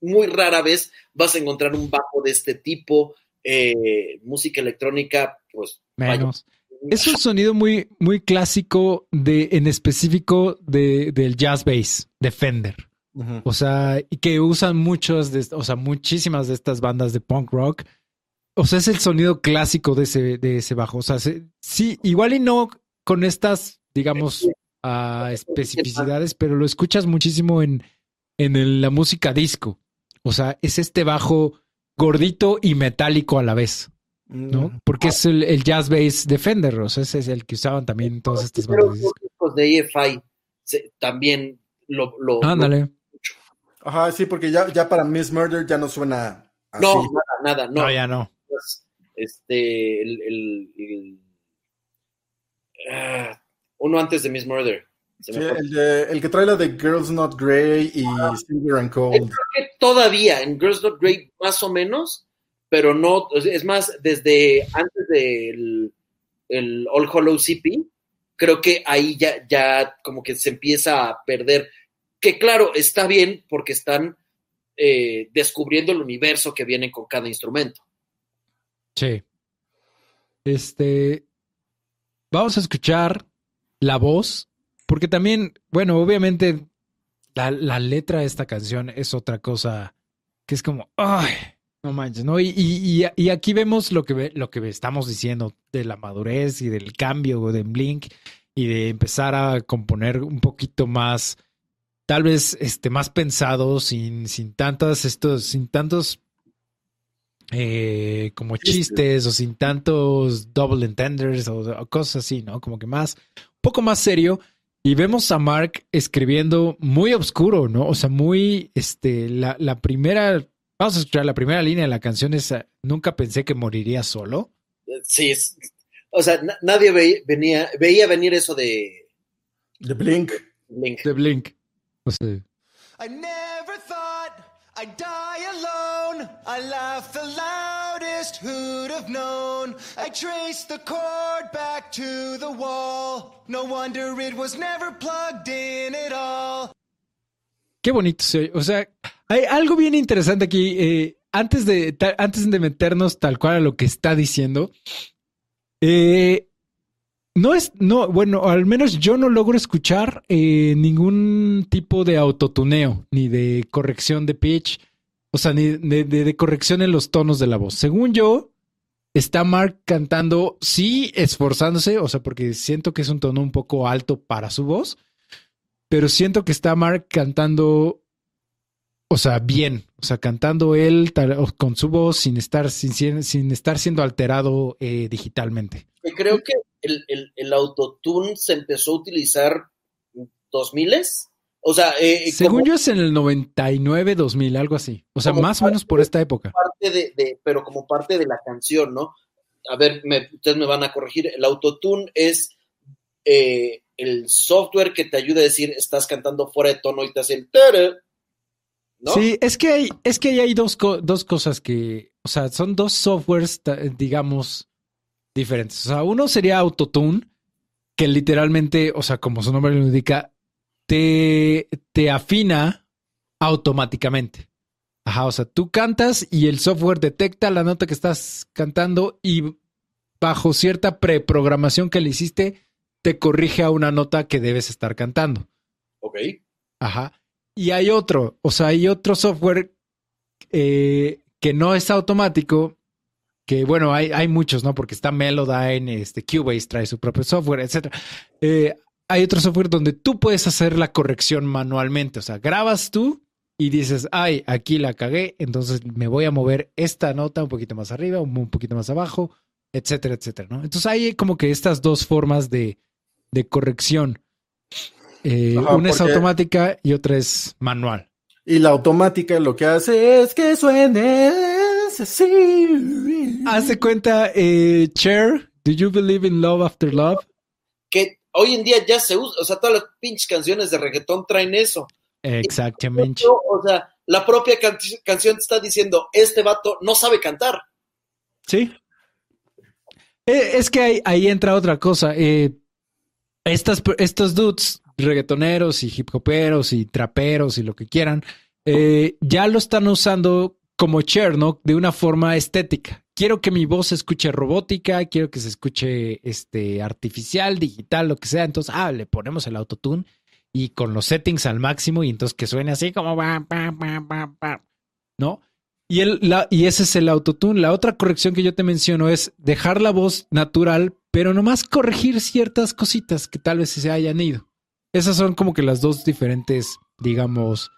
muy rara vez vas a encontrar un bajo de este tipo, eh, música electrónica, pues menos. Es un sonido muy, muy clásico de, en específico de, del jazz bass, de Fender. O sea, y que usan muchos de, o sea, muchísimas de estas bandas de punk rock. O sea, es el sonido clásico de ese, de ese bajo. O sea, sí, igual y no con estas, digamos, uh, especificidades, pero lo escuchas muchísimo en, en la música disco. O sea, es este bajo gordito y metálico a la vez. ¿No? Porque es el, jazz bass Defender, o sea, ese es el que usaban también todas estas bandas. Los de EFI también lo, lo, Ándale. Ajá, sí, porque ya, ya para Miss Murder ya no suena así. No, nada, nada, no. No, ya no. Este, el, el, ah, uno antes de Miss Murder. Sí, el, de, el, que trae la de Girls Not Grey y Silver and Cold. Creo que todavía en Girls Not Grey más o menos pero no, es más, desde antes del el All Hollow CP, creo que ahí ya, ya como que se empieza a perder. Que claro, está bien porque están eh, descubriendo el universo que viene con cada instrumento. Sí. Este. Vamos a escuchar la voz, porque también, bueno, obviamente la, la letra de esta canción es otra cosa que es como, ay, no manches, ¿no? Y, y, y, aquí vemos lo que, lo que estamos diciendo de la madurez y del cambio de Blink y de empezar a componer un poquito más tal vez este, más pensado, sin, sin tantas, estos, sin tantos eh, como chistes o sin tantos double entenders o, cosas así, ¿no? Como que más, un poco más serio. Y vemos a Mark escribiendo muy oscuro, ¿no? O sea, muy, este, la, la primera, vamos a escuchar la primera línea de la canción es, nunca pensé que moriría solo. Sí, o sea, nadie veía, venía, veía venir eso de... De Blink. Blink. De Blink. O sea, I never thought I'd die alone. I laughed the loudest, who'd have known? I traced the cord back to the wall. No wonder it was never plugged in at all. Qué bonito se oye. O sea, hay algo bien interesante aquí. Eh, antes, de, antes de meternos tal cual a lo que está diciendo, eh, no es, no, bueno, al menos yo no logro escuchar eh, ningún tipo de autotuneo, ni de corrección de pitch, o sea, ni de, corrección en los tonos de la voz. Según yo, está Mark cantando, sí, esforzándose, o sea, porque siento que es un tono un poco alto para su voz, pero siento que está Mark cantando, o sea, bien, o sea, cantando él con su voz sin estar, sin, sin estar siendo alterado eh, digitalmente. Creo que el, el, el, autotune se empezó a utilizar 2000 o sea, eh, eh, según yo es en el 99, 2000, algo así. O sea, más o menos por esta época. Parte de, pero como parte de la canción, ¿no? A ver, ustedes me van a corregir. El autotune es eh, el software que te ayuda a decir estás cantando fuera de tono y te hace el ¿no? Sí, es que hay, es que hay dos, dos cosas que, o sea, son dos softwares, digamos, diferentes. O sea, uno sería Autotune, que literalmente, o sea, como su nombre lo indica, te, te afina automáticamente. Ajá, o sea, tú cantas y el software detecta la nota que estás cantando y bajo cierta preprogramación que le hiciste, te corrige a una nota que debes estar cantando. Ok. Ajá. Y hay otro, o sea, hay otro software eh, que no es automático, que bueno, hay, hay muchos, ¿no? Porque está Melodyne, este, Cubase trae su propio software, etc. Eh, hay otro software donde tú puedes hacer la corrección manualmente, o sea, grabas tú y dices, ay, aquí la cagué, entonces me voy a mover esta nota un poquito más arriba, un, poquito más abajo, etcétera, etcétera, ¿no? Entonces hay como que estas dos formas de, de corrección. Eh, una es automática y otra es manual. Y la automática lo que hace es que suene Hace cuenta, eh, Cher, Do You Believe in Love After Love? Que hoy en día ya se usa, o sea, todas las pinches canciones de reggaetón traen eso. Exactamente. O sea, la propia canción te está diciendo, este vato no sabe cantar. Sí. Eh, es que ahí, entra otra cosa. Eh, estos dudes, reggaetoneros y hip hoperos y traperos y lo que quieran, eh, ya lo están usando como Cher, ¿no? De una forma estética. Quiero que mi voz se escuche robótica, quiero que se escuche este, artificial, digital, lo que sea. Entonces, ah, le ponemos el autotune y con los settings al máximo y entonces que suene así como ¿no? Y, el, la, y ese es el autotune. La otra corrección que yo te menciono es dejar la voz natural, pero nomás corregir ciertas cositas que tal vez se hayan ido. Esas son como que las dos diferentes, digamos,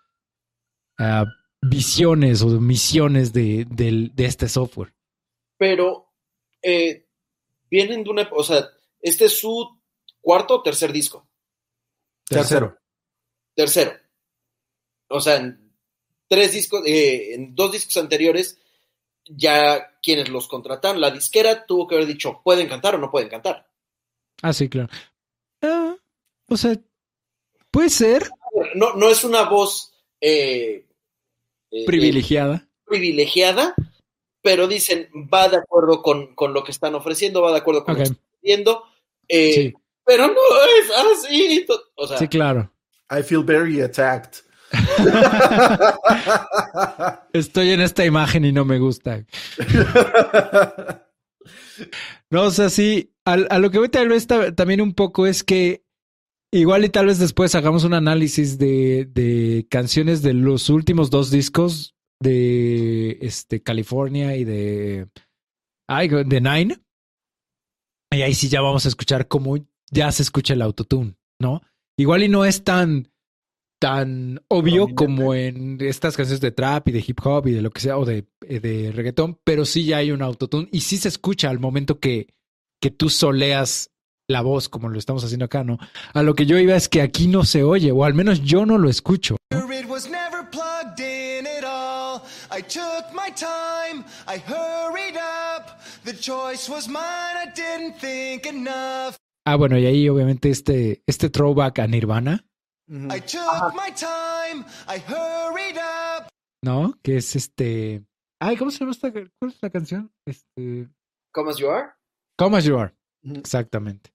uh, visiones o misiones de, este software. Pero eh, vienen de una, o sea, este es su cuarto o tercer disco. Tercero. Tercero. O sea, en tres discos, eh, en dos discos anteriores, ya quienes los contrataron, la disquera tuvo que haber dicho, ¿pueden cantar o no pueden cantar? Ah, sí, claro. Ah, o sea, puede ser. No, no es una voz eh, eh, privilegiada. privilegiada, pero dicen, va de acuerdo con, lo que están ofreciendo, va de acuerdo con lo que están pidiendo, eh, pero no es así. O sea, sí, claro. I feel very attacked. Estoy en esta imagen y no me gusta. No, o sea, sí, a, lo que voy tal vez también un poco es que Igual y tal vez después hagamos un análisis de, canciones de los últimos dos discos de este, California y de, ay, de Nine. Y ahí sí ya vamos a escuchar cómo ya se escucha el autotune, ¿no? Igual y no es tan, tan obvio como en estas canciones de trap y de hip hop y de lo que sea, o de, eh, de reggaetón, pero sí ya hay un autotune y sí se escucha al momento que, que tú soleas la voz, como lo estamos haciendo acá, ¿no? A lo que yo iba es que aquí no se oye, o al menos yo no lo escucho. Ah, bueno, y ahí obviamente este, este throwback a Nirvana. I took my time, I hurried up. ¿No? Que es este. Ay, ¿cómo se llama esta ¿Cuál es la canción? Este. Come as you are. Come as you are. Exactamente.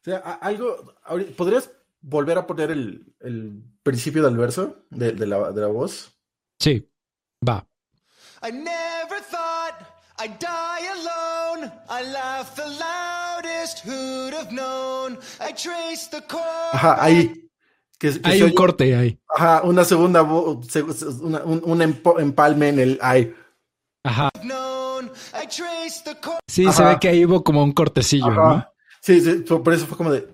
O sea, algo. ¿Podrías volver a poner el, el principio del verso de, de, la, de la voz? Sí, va. I never thought I'd die alone. I laughed the loudest, who'd have known. I traced the core. Ajá, ahí. Hay un corte ahí. Ajá, una segunda voz, una, un, un, empalme en el ay. Ajá. Sí, se ve que ahí hubo como un cortecillo, ¿no? Sí, sí, por eso fue como de.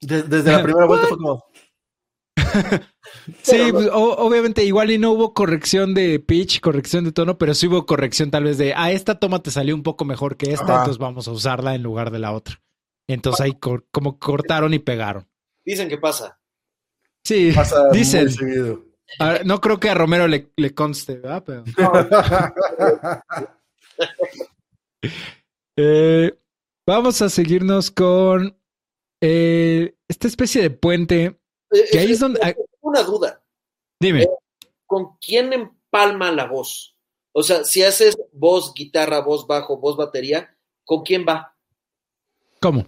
desde la primera vuelta fue como. sí, pues, obviamente igual y no hubo corrección de pitch, corrección de tono, pero sí hubo corrección tal vez de, ah, esta toma te salió un poco mejor que esta, entonces vamos a usarla en lugar de la otra. Entonces ahí como cortaron y pegaron. Dicen que pasa. Sí, dicen. no creo que a Romero le, conste, ¿verdad? Pero... Eh, vamos a seguirnos con eh, esta especie de puente. Eh, que ahí es donde. Una duda. Dime. ¿Con quién empalma la voz? O sea, si haces voz, guitarra, voz bajo, voz batería, ¿con quién va? ¿Cómo?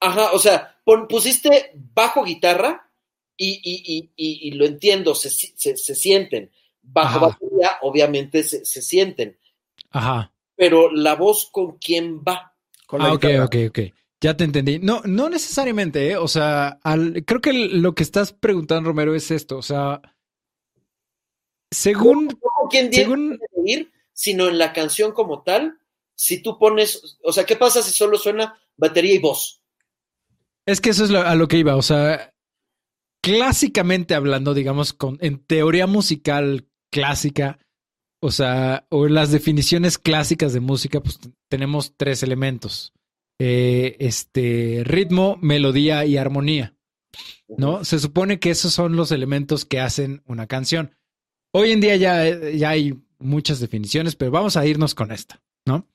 Ajá, o sea, pusiste bajo guitarra y, lo entiendo, se, sienten. Bajo batería, obviamente, se, sienten. Ajá. Pero la voz con quién va. ah, ok, ok, ok. Ya te entendí. No, no necesariamente, ¿eh? O sea, creo que lo que estás preguntando, Romero, es esto. O sea, según. No, quién según... ir, sino en la canción como tal. Si tú pones. O sea, ¿qué pasa si solo suena batería y voz? Es que eso es a lo que iba, o sea, clásicamente hablando, digamos, con, en teoría musical clásica, o sea, o las definiciones clásicas de música, pues tenemos tres elementos. Eh, este, ritmo, melodía y armonía. ¿No? Se supone que esos son los elementos que hacen una canción. Hoy en día ya, ya hay muchas definiciones, pero vamos a irnos con esta, ¿no?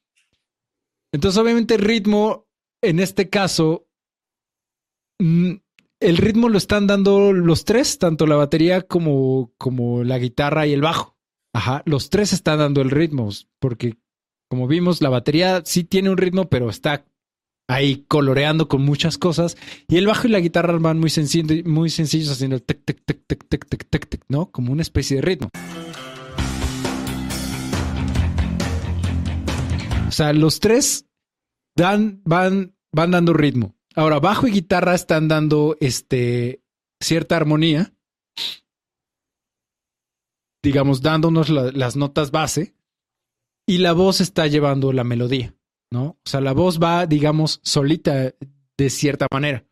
Entonces, obviamente, ritmo, en este caso, Mm, el ritmo lo están dando los tres, tanto la batería como, como la guitarra y el bajo. Ajá, los tres están dando el ritmo, porque como vimos, la batería sí tiene un ritmo, pero está ahí coloreando con muchas cosas. Y el bajo y la guitarra van muy, sencillos, muy sencillos haciendo el tic, tic, tic, tic, tic, tic, tic, ¿no? Como una especie de ritmo. O sea, los tres dan, van, van dando ritmo. Ahora, bajo y guitarra están dando este, cierta armonía, digamos, dándonos las notas base, y la voz está llevando la melodía, ¿no? O sea, la voz va, digamos, solita de cierta manera.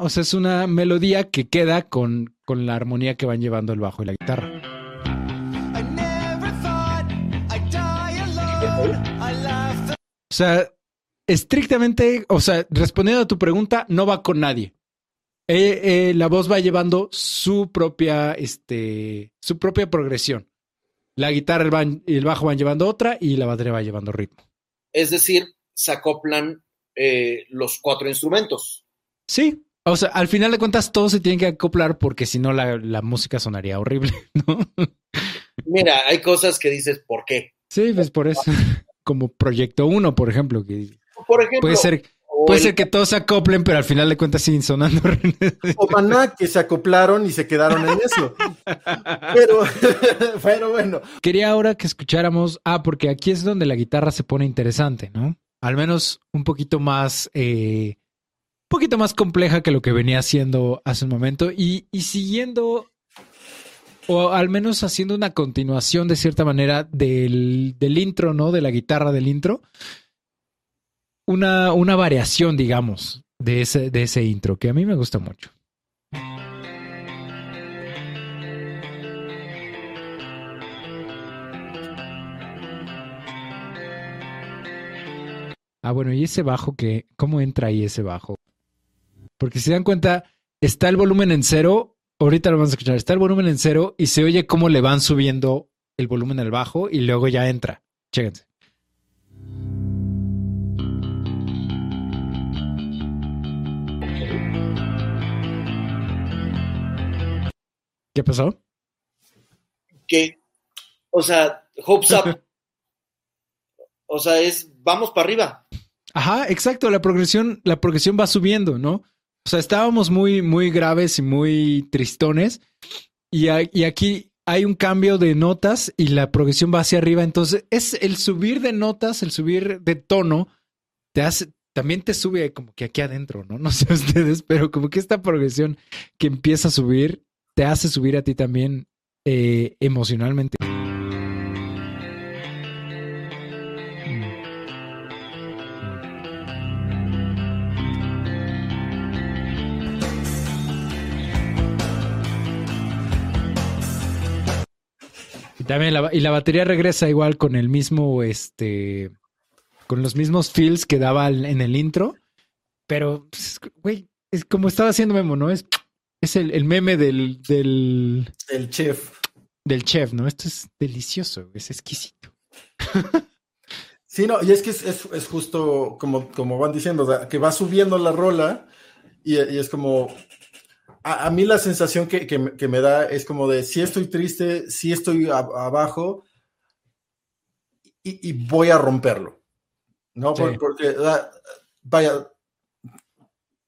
O sea, es una melodía que queda con, con la armonía que van llevando el bajo y la guitarra. O sea, estrictamente, o sea, respondiendo a tu pregunta, no va con nadie. Eh, eh, la voz va llevando su propia, este, su propia progresión. La guitarra y el bajo van llevando otra y la batería va llevando ritmo. Es decir, se acoplan eh, los cuatro instrumentos. Sí, o sea, al final de cuentas todos se tienen que acoplar porque si no la, la música sonaría horrible, ¿no? Mira, hay cosas que dices, ¿por qué? Sí, pues por eso. Como Proyecto 1, por ejemplo, que por ejemplo, puede ser, puede ser que todos se acoplen, pero al final de cuentas siguen sonando. O Maná, que se acoplaron y se quedaron en eso. Pero, pero bueno. Quería ahora que escucháramos, ah, porque aquí es donde la guitarra se pone interesante, ¿no? Al menos un poquito más, eh, un poquito más compleja que lo que venía haciendo hace un momento y, y siguiendo o al menos haciendo una continuación de cierta manera del, intro, ¿no? De la guitarra del intro. Una, una variación, digamos, de ese, de ese intro, que a mí me gusta mucho. Ah, bueno, y ese bajo que, ¿cómo entra ahí ese bajo? Porque si se dan cuenta, está el volumen en cero, ahorita lo vamos a escuchar, está el volumen en cero y se oye cómo le van subiendo el volumen al bajo y luego ya entra. Chéquense. ¿Qué pasó? Que, o sea, hopes up. o sea, es vamos para arriba. Ajá, exacto. La progresión, la progresión va subiendo, ¿no? O sea, estábamos muy, muy graves y muy tristones. Y, y aquí hay un cambio de notas y la progresión va hacia arriba. Entonces, es el subir de notas, el subir de tono, te hace, también te sube como que aquí adentro, ¿no? No sé ustedes, pero como que esta progresión que empieza a subir, te hace subir a ti también eh, emocionalmente. También la, y la batería regresa igual con el mismo, este, con los mismos feels que daba en el intro, pero, pues, güey, es como estaba haciendo Memo, ¿no? Es, es el, meme del, del... El chef. Del chef, ¿no? Esto es delicioso, es exquisito. Sí, no, y es que es, justo como, como van diciendo, que va subiendo la rola y, es como, a, mí la sensación que, me da es como de si estoy triste, si estoy abajo y, voy a romperlo. ¿No? Porque, vaya,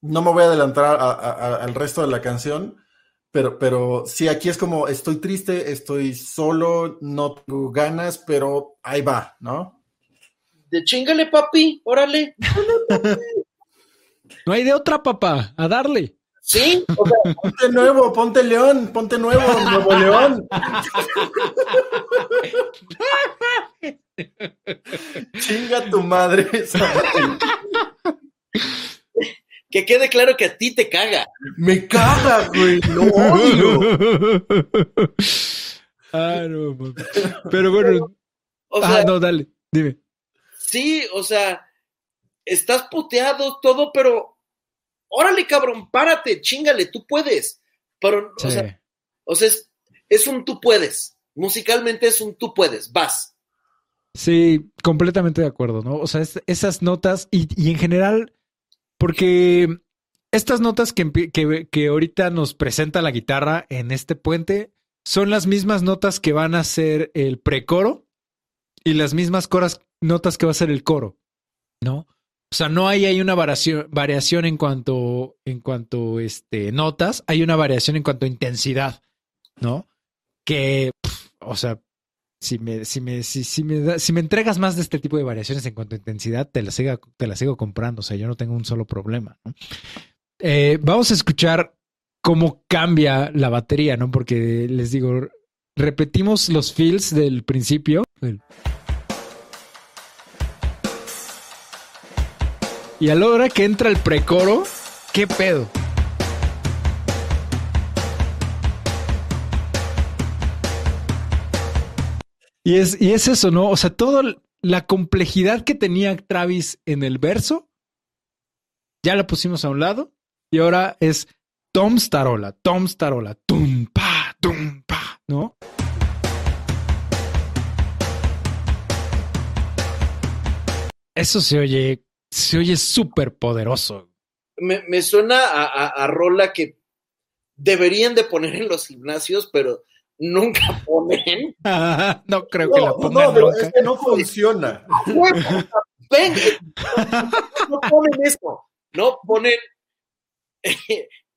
no me voy a adelantar al resto de la canción, pero, pero sí, aquí es como estoy triste, estoy solo, no tengo ganas, pero ahí va, ¿no? De chingale, papi, órale. no hay de otra, papá, a darle. Sí, ponte nuevo, ponte león, ponte nuevo, nuevo león. Chinga tu madre. Que quede claro que a ti te caga. Me caga, güey, lo odio. Ah, no, Pero bueno. ah, no, dale, dime. Sí, o sea, estás puteado todo, pero órale, cabrón, párate, chingale, tú puedes. Pero, o sea, o sea es, un tú puedes. Musicalmente es un tú puedes, vas. Sí, completamente de acuerdo, ¿no? O sea, esas notas y, y, en general, porque estas notas que, que, ahorita nos presenta la guitarra en este puente son las mismas notas que van a ser el precoro y las mismas notas que va a ser el coro, ¿no? O sea, no hay, hay una variación, variación en cuanto, en cuanto este, notas, hay una variación en cuanto a intensidad, ¿no? Que, o sea, si me, si me, si, si me, si me entregas más de este tipo de variaciones en cuanto a intensidad, te la sigo, te sigo comprando. O sea, yo no tengo un solo problema. ¿no? Eh, vamos a escuchar cómo cambia la batería, ¿no? Porque les digo, repetimos los feels del principio. Y a la hora que entra el precoro, ¿qué pedo? Y es, y es eso, ¿no? O sea, toda la complejidad que tenía Travis en el verso, ya la pusimos a un lado. Y ahora es Tom Starola, Tom Starola, tum, pa, pa, ¿no? Eso se oye se oye súper poderoso. Me, suena a, rola que deberían de poner en los gimnasios, pero nunca ponen. no creo que la pongan no, Es que no funciona. Ven, no ponen eso, no ponen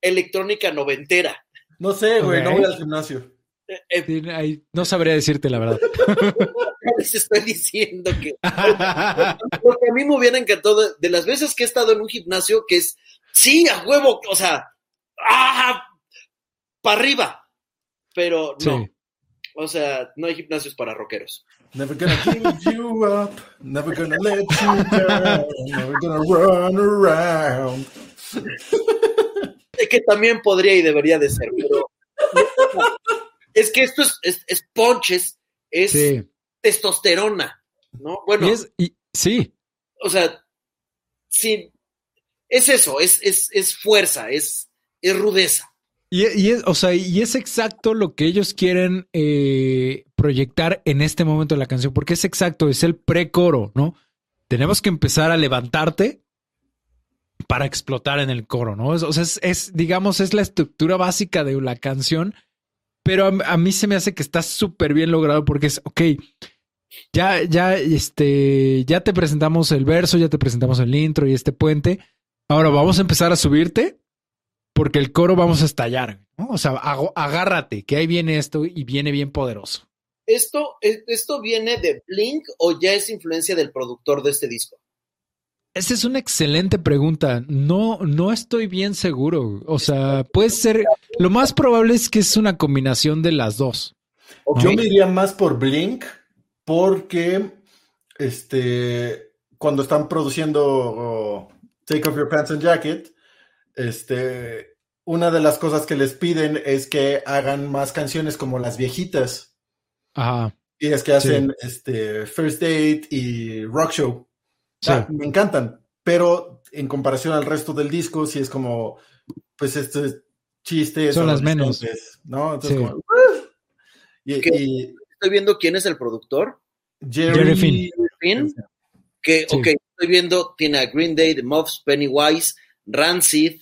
electrónica noventera. No sé, güey, no voy al gimnasio. Eh, eh, no sabría decirte la verdad. Les estoy diciendo que lo que a mí me hubiera encantado de las veces que he estado en un gimnasio que es sí a huevo, o sea, ¡ah! para arriba, pero no. O sea, no hay gimnasios para rockeros. Never gonna give you up, never gonna let you down, never gonna run around. que también podría y debería de ser, pero es que esto es, es, ponches, es testosterona, ¿no? Bueno, sí. O sea, sí, es eso, es, es, es fuerza, es, es rudeza. Y, es, o sea, y es exacto lo que ellos quieren eh, proyectar en este momento de la canción, porque es exacto, es el pre-coro, ¿no? Tenemos que empezar a levantarte para explotar en el coro, ¿no? o sea, es, digamos, es la estructura básica de la canción, pero a, mí se me hace que está súper bien logrado porque es, ok, ya, ya, este, ya te presentamos el verso, ya te presentamos el intro y este puente. Ahora vamos a empezar a subirte porque el coro vamos a estallar. ¿no? O sea, agárrate, que ahí viene esto y viene bien poderoso. ¿Esto, ¿Esto viene de Blink o ya es influencia del productor de este disco? Esa es una excelente pregunta. No, no estoy bien seguro. O sea, puede ser. Lo más probable es que es una combinación de las dos. Yo me iría más por Blink, porque este, cuando están produciendo oh, Take Off Your Pants and Jacket, este, una de las cosas que les piden es que hagan más canciones como las viejitas. Ajá. Y es que hacen este First Date y Rock Show. me encantan, pero en comparación al resto del disco, sí es como, pues este chiste. Son las menos. ¿no? Entonces, como, y, estoy viendo quién es el productor. Jerry, Finn. Que, ok, estoy viendo, tiene a Green Day, The Muffs, Pennywise, Rancid,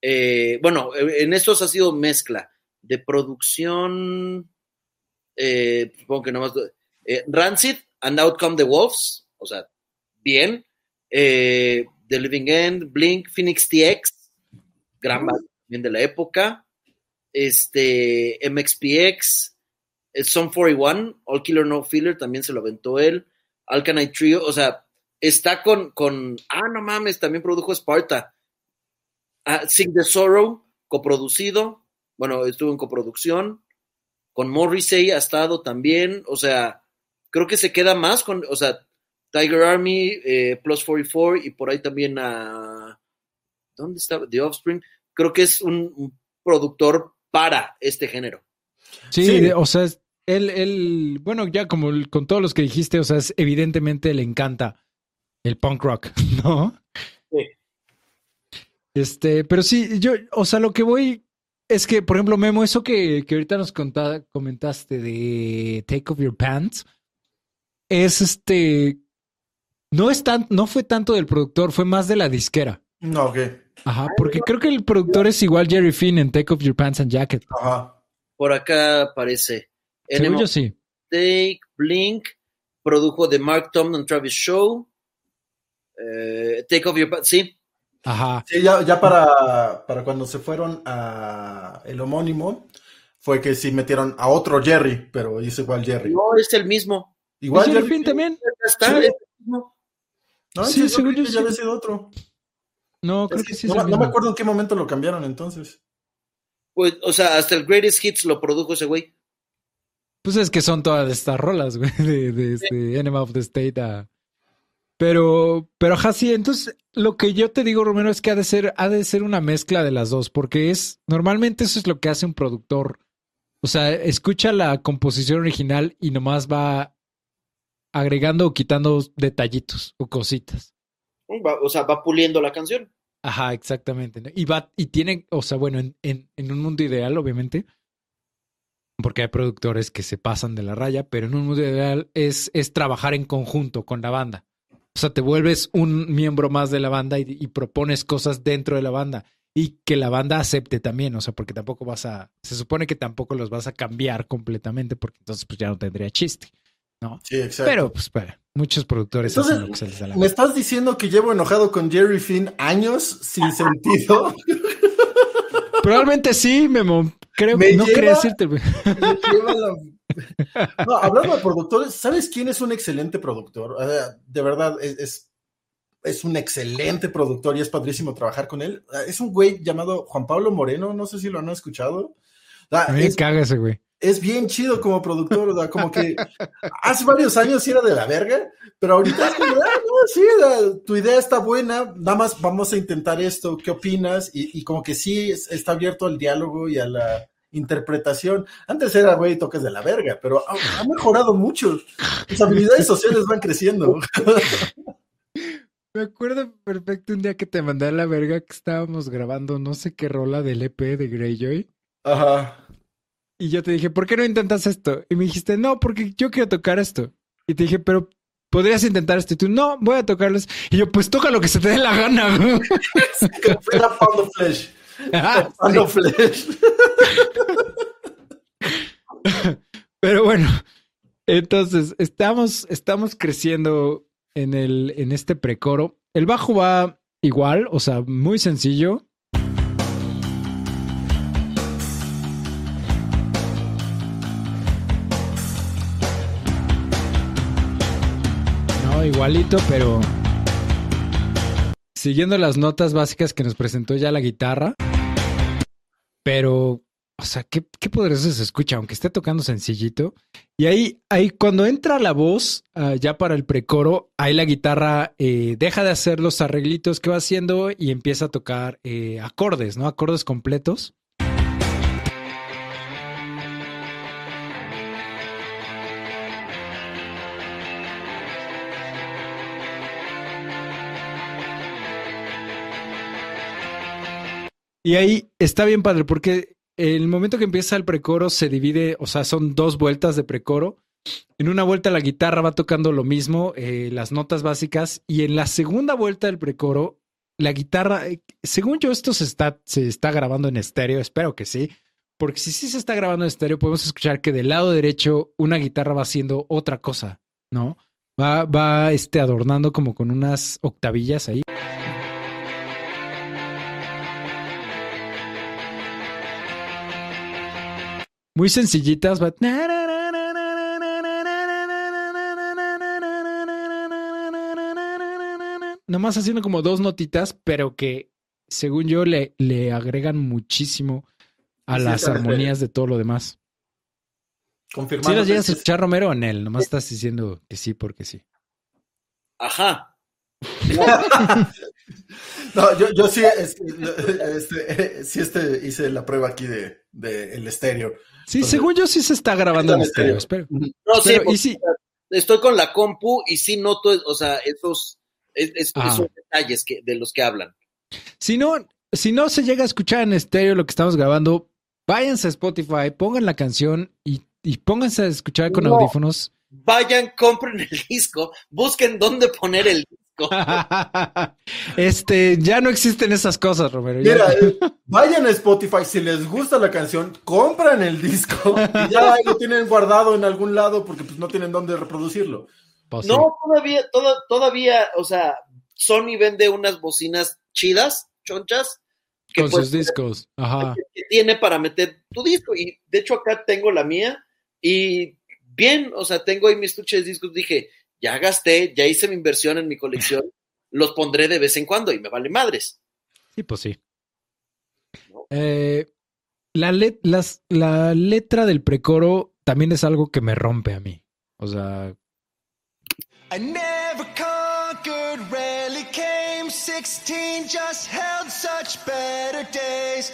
eh, bueno, en estos ha sido mezcla de producción, eh, supongo que nomás, eh, Rancid and Outcome the Wolves, o sea, bien, The Living End, Blink, Phoenix TX, gran bien de la época, este, MXPX, Son 41, All Killer No Filler, también se lo aventó él, Alkanite Trio, o sea, está con, con, ah, no mames, también produjo Sparta, Ah, Sing the Sorrow, coproducido, bueno, estuvo en coproducción, con Morrissey ha estado también, o sea, creo que se queda más con, o sea, Tiger Army, eh, Plus 44 y por ahí también a, ¿dónde está? The Offspring, creo que es un, productor para este género. Sí, o sea, él, él, bueno, ya como con todos los que dijiste, o sea, evidentemente le encanta el punk rock, ¿no? Este, pero sí, yo, o sea, lo que voy es que, por ejemplo, Memo, eso que, que ahorita nos comentaste de Take Off Your Pants, es este, no es tan, no fue tanto del productor, fue más de la disquera. No, ok. Ajá, porque creo que el productor es igual Jerry Finn en Take Off Your Pants and Jacket. Ajá. Por acá aparece. Según yo sí. Take, Blink, produjo The Mark Tom Travis Show. Eh, Take Off Your Pants, sí, Ajá. Sí, ya, para, para, cuando se fueron a el homónimo, fue que sí metieron a otro Jerry, pero hizo igual Jerry. No, es el mismo. Igual Jerry, también. Está, ¿Sí? No, sí, yo ya había sido otro. No, creo que, sí. No, no me acuerdo en qué momento lo cambiaron entonces. Pues, o sea, hasta el Greatest Hits lo produjo ese güey. Pues es que son todas estas rolas, güey, de, de, este Enema of the State a, pero, pero ajá, sí, entonces lo que yo te digo, Romero, es que ha de ser, ha de ser una mezcla de las dos, porque es, normalmente eso es lo que hace un productor. O sea, escucha la composición original y nomás va agregando o quitando detallitos o cositas. o sea, va puliendo la canción. Ajá, exactamente. Y va, y tiene, o sea, bueno, en, en, en un mundo ideal, obviamente, porque hay productores que se pasan de la raya, pero en un mundo ideal es, es trabajar en conjunto con la banda. O sea, te vuelves un miembro más de la banda y, propones cosas dentro de la banda y que la banda acepte también, o sea, porque tampoco vas a, se supone que tampoco los vas a cambiar completamente porque entonces pues ya no tendría chiste, ¿no? Sí, exacto. Pero pues para muchos productores hacen lo que se les da la ¿Me estás diciendo que llevo enojado con Jerry Finn años sin sentido? Probablemente sí, Memo. Creo, que no quería decirte. Me lleva la no, hablando de productores, ¿sabes quién es un excelente productor? de verdad, es, es, un excelente productor y es padrísimo trabajar con él. Es un güey llamado Juan Pablo Moreno, no sé si lo han escuchado. A mí me caga ese güey. es bien chido como productor, como que hace varios años era de la verga, pero ahorita es ah, sí, tu idea está buena, nada más vamos a intentar esto, ¿qué opinas? Y, como que sí está abierto al diálogo y a la interpretación. Antes era, güey, toques de la verga, pero ha, mejorado mucho. Las habilidades sociales van creciendo. Me acuerdo perfecto un día que te mandé a la verga que estábamos grabando no sé qué rola del EP de Greyjoy. Ajá. Y yo te dije, ¿por qué no intentas esto? Y me dijiste, no, porque yo quiero tocar esto. Y te dije, pero podrías intentar esto. Y tú, no, voy a tocarlos. Y yo, pues toca lo que se te dé la gana. Flesh. Flesh. pero bueno, entonces estamos, estamos creciendo en, el, en este precoro. El bajo va igual, o sea, muy sencillo. igualito, pero siguiendo las notas básicas que nos presentó ya la guitarra. Pero, o sea, ¿qué, qué poderoso se escucha, aunque esté tocando sencillito? Y ahí, ahí cuando entra la voz, ah, ya para el precoro, ahí la guitarra eh, deja de hacer los arreglitos que va haciendo y empieza a tocar eh, acordes, ¿no? Acordes completos. Y ahí está bien padre, porque el momento que empieza el precoro se divide, o sea, son dos vueltas de precoro. En una vuelta la guitarra va tocando lo mismo, eh, las notas básicas, y en la segunda vuelta del precoro, la guitarra, eh, según yo, esto se está, se está grabando en estéreo, espero que sí, porque si sí se está grabando en estéreo, podemos escuchar que del lado derecho una guitarra va haciendo otra cosa, ¿no? Va, va este, adornando como con unas octavillas ahí. Muy sencillitas. Nomás haciendo como dos notitas, pero que según yo le, le agregan muchísimo a las armonías de todo lo demás. Confirmado. ¿Sí las llegas a escuchar Romero en él? Nomás estás diciendo que sí porque sí. Ajá. No, yo, yo sí, este, este, sí este, hice la prueba aquí de, de el estéreo. Sí, según yo sí se está grabando en estéreo, espero. No, sí, estoy con la compu y sí noto, o sea, esos, esos detalles que, de los que hablan. Si no, si no se llega a escuchar en estéreo lo que estamos grabando, váyanse a Spotify, pongan la canción y, y pónganse a escuchar con audífonos. Vayan, compren el disco, busquen dónde poner el disco este, ya no existen esas cosas, Romero. Mira, eh, vayan a Spotify, si les gusta la canción, compran el disco y ya lo tienen guardado en algún lado porque pues no tienen dónde reproducirlo. Pues no, todavía, todavía, o sea, Sony vende unas bocinas chidas, chonchas. Que Con sus discos, ajá. Que tiene para meter tu disco. Y de hecho acá tengo la mía y bien, o sea, tengo ahí mis tuches de discos. Dije, ya gasté, ya hice mi inversión en mi colección, los pondré de vez en cuando y me vale madres. Sí, pues sí. Eh, la, la letra del precoro también es algo que me rompe a mí. O sea. I never conquered, rarely came. 16 just held such better days.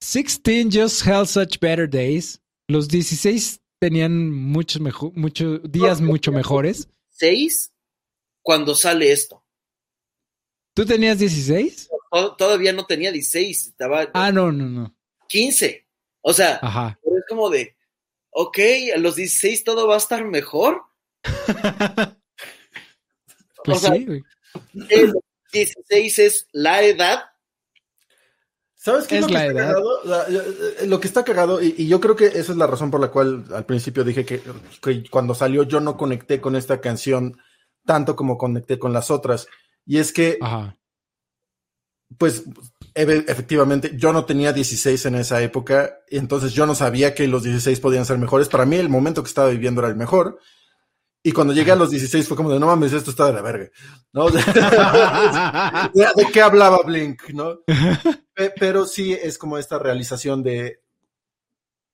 16 just held such better days. Los 16 tenían muchos, muchos días mucho mejores. 6 cuando sale esto. ¿Tú tenías 16? Todavía no tenía 16, estaba... Ah, no, no, no. 15. O sea, es como de, ok, a los 16 todo va a estar mejor. pues sí, 16 es la edad ¿Sabes qué es, lo, que está cagado? lo que está cagado, y, yo creo que esa es la razón por la cual al principio dije que, cuando salió yo no conecté con esta canción tanto como conecté con las otras. Y es que, pues, efectivamente, yo no tenía 16 en esa época, entonces yo no sabía que los 16 podían ser mejores. Para mí, el momento que estaba viviendo era el mejor. Y cuando llegué a los 16 fue como de, no mames, esto está de la verga, ¿no? ¿De, qué hablaba Blink, no? Pero sí es como esta realización de,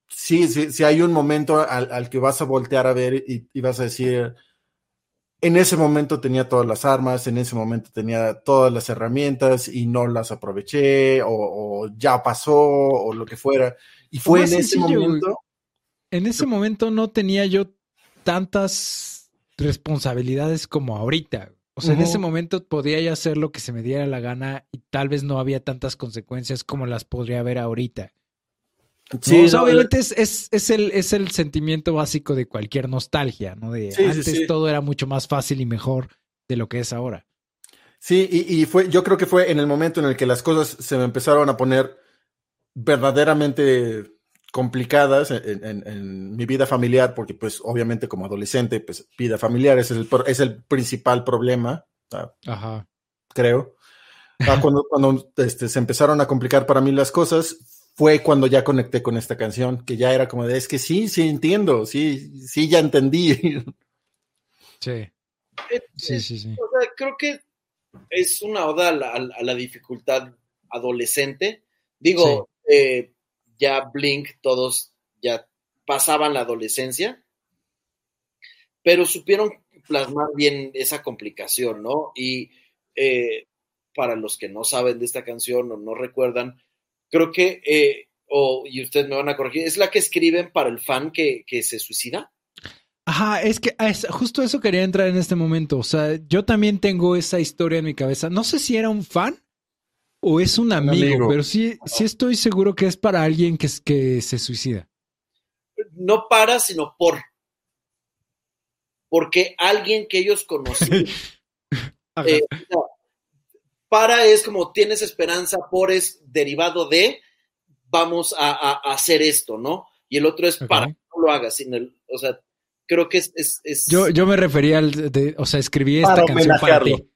sí, sí, sí hay un momento al, que vas a voltear a ver y, vas a decir, en ese momento tenía todas las armas, en ese momento tenía todas las herramientas y no las aproveché o, ya pasó o lo que fuera. Y fue en ese momento. En ese momento no tenía yo tantas responsabilidades como ahorita. O sea, en ese momento podía yo hacer lo que se me diera la gana y tal vez no había tantas consecuencias como las podría haber ahorita. Sí, obviamente es, es, el, es el sentimiento básico de cualquier nostalgia, ¿no? De antes todo era mucho más fácil y mejor de lo que es ahora. Sí, y, y, fue, yo creo que fue en el momento en el que las cosas se me empezaron a poner verdaderamente complicadas en, mi vida familiar, porque pues obviamente como adolescente, pues vida familiar es el, es el principal problema, Ajá. creo. Ah, cuando, cuando este, se empezaron a complicar para mí las cosas, fue cuando ya conecté con esta canción, que ya era como de, es que sí, sí entiendo, sí, sí, ya entendí. Sí. Eh, sí, sí, sí. O sea, creo que es una oda a la, dificultad adolescente. Digo, eh, ya Blink, todos ya pasaban la adolescencia, pero supieron plasmar bien esa complicación, ¿no? Y eh, para los que no saben de esta canción o no recuerdan, creo que, eh, y ustedes me van a corregir, es la que escriben para el fan que, se suicida. Ajá, es que justo eso quería entrar en este momento. O sea, yo también tengo esa historia en mi cabeza. No sé si era un fan o es un amigo, pero sí, sí estoy seguro que es para alguien que, que se suicida. No para, sino por. Porque alguien que ellos conocen. Eh, para es como tienes esperanza, por es derivado de vamos a, hacer esto, ¿no? Y el otro es para que no lo hagas. Sin el, o sea, creo que es. es, Yo, yo me refería al. De, o sea, escribí esta canción para ti.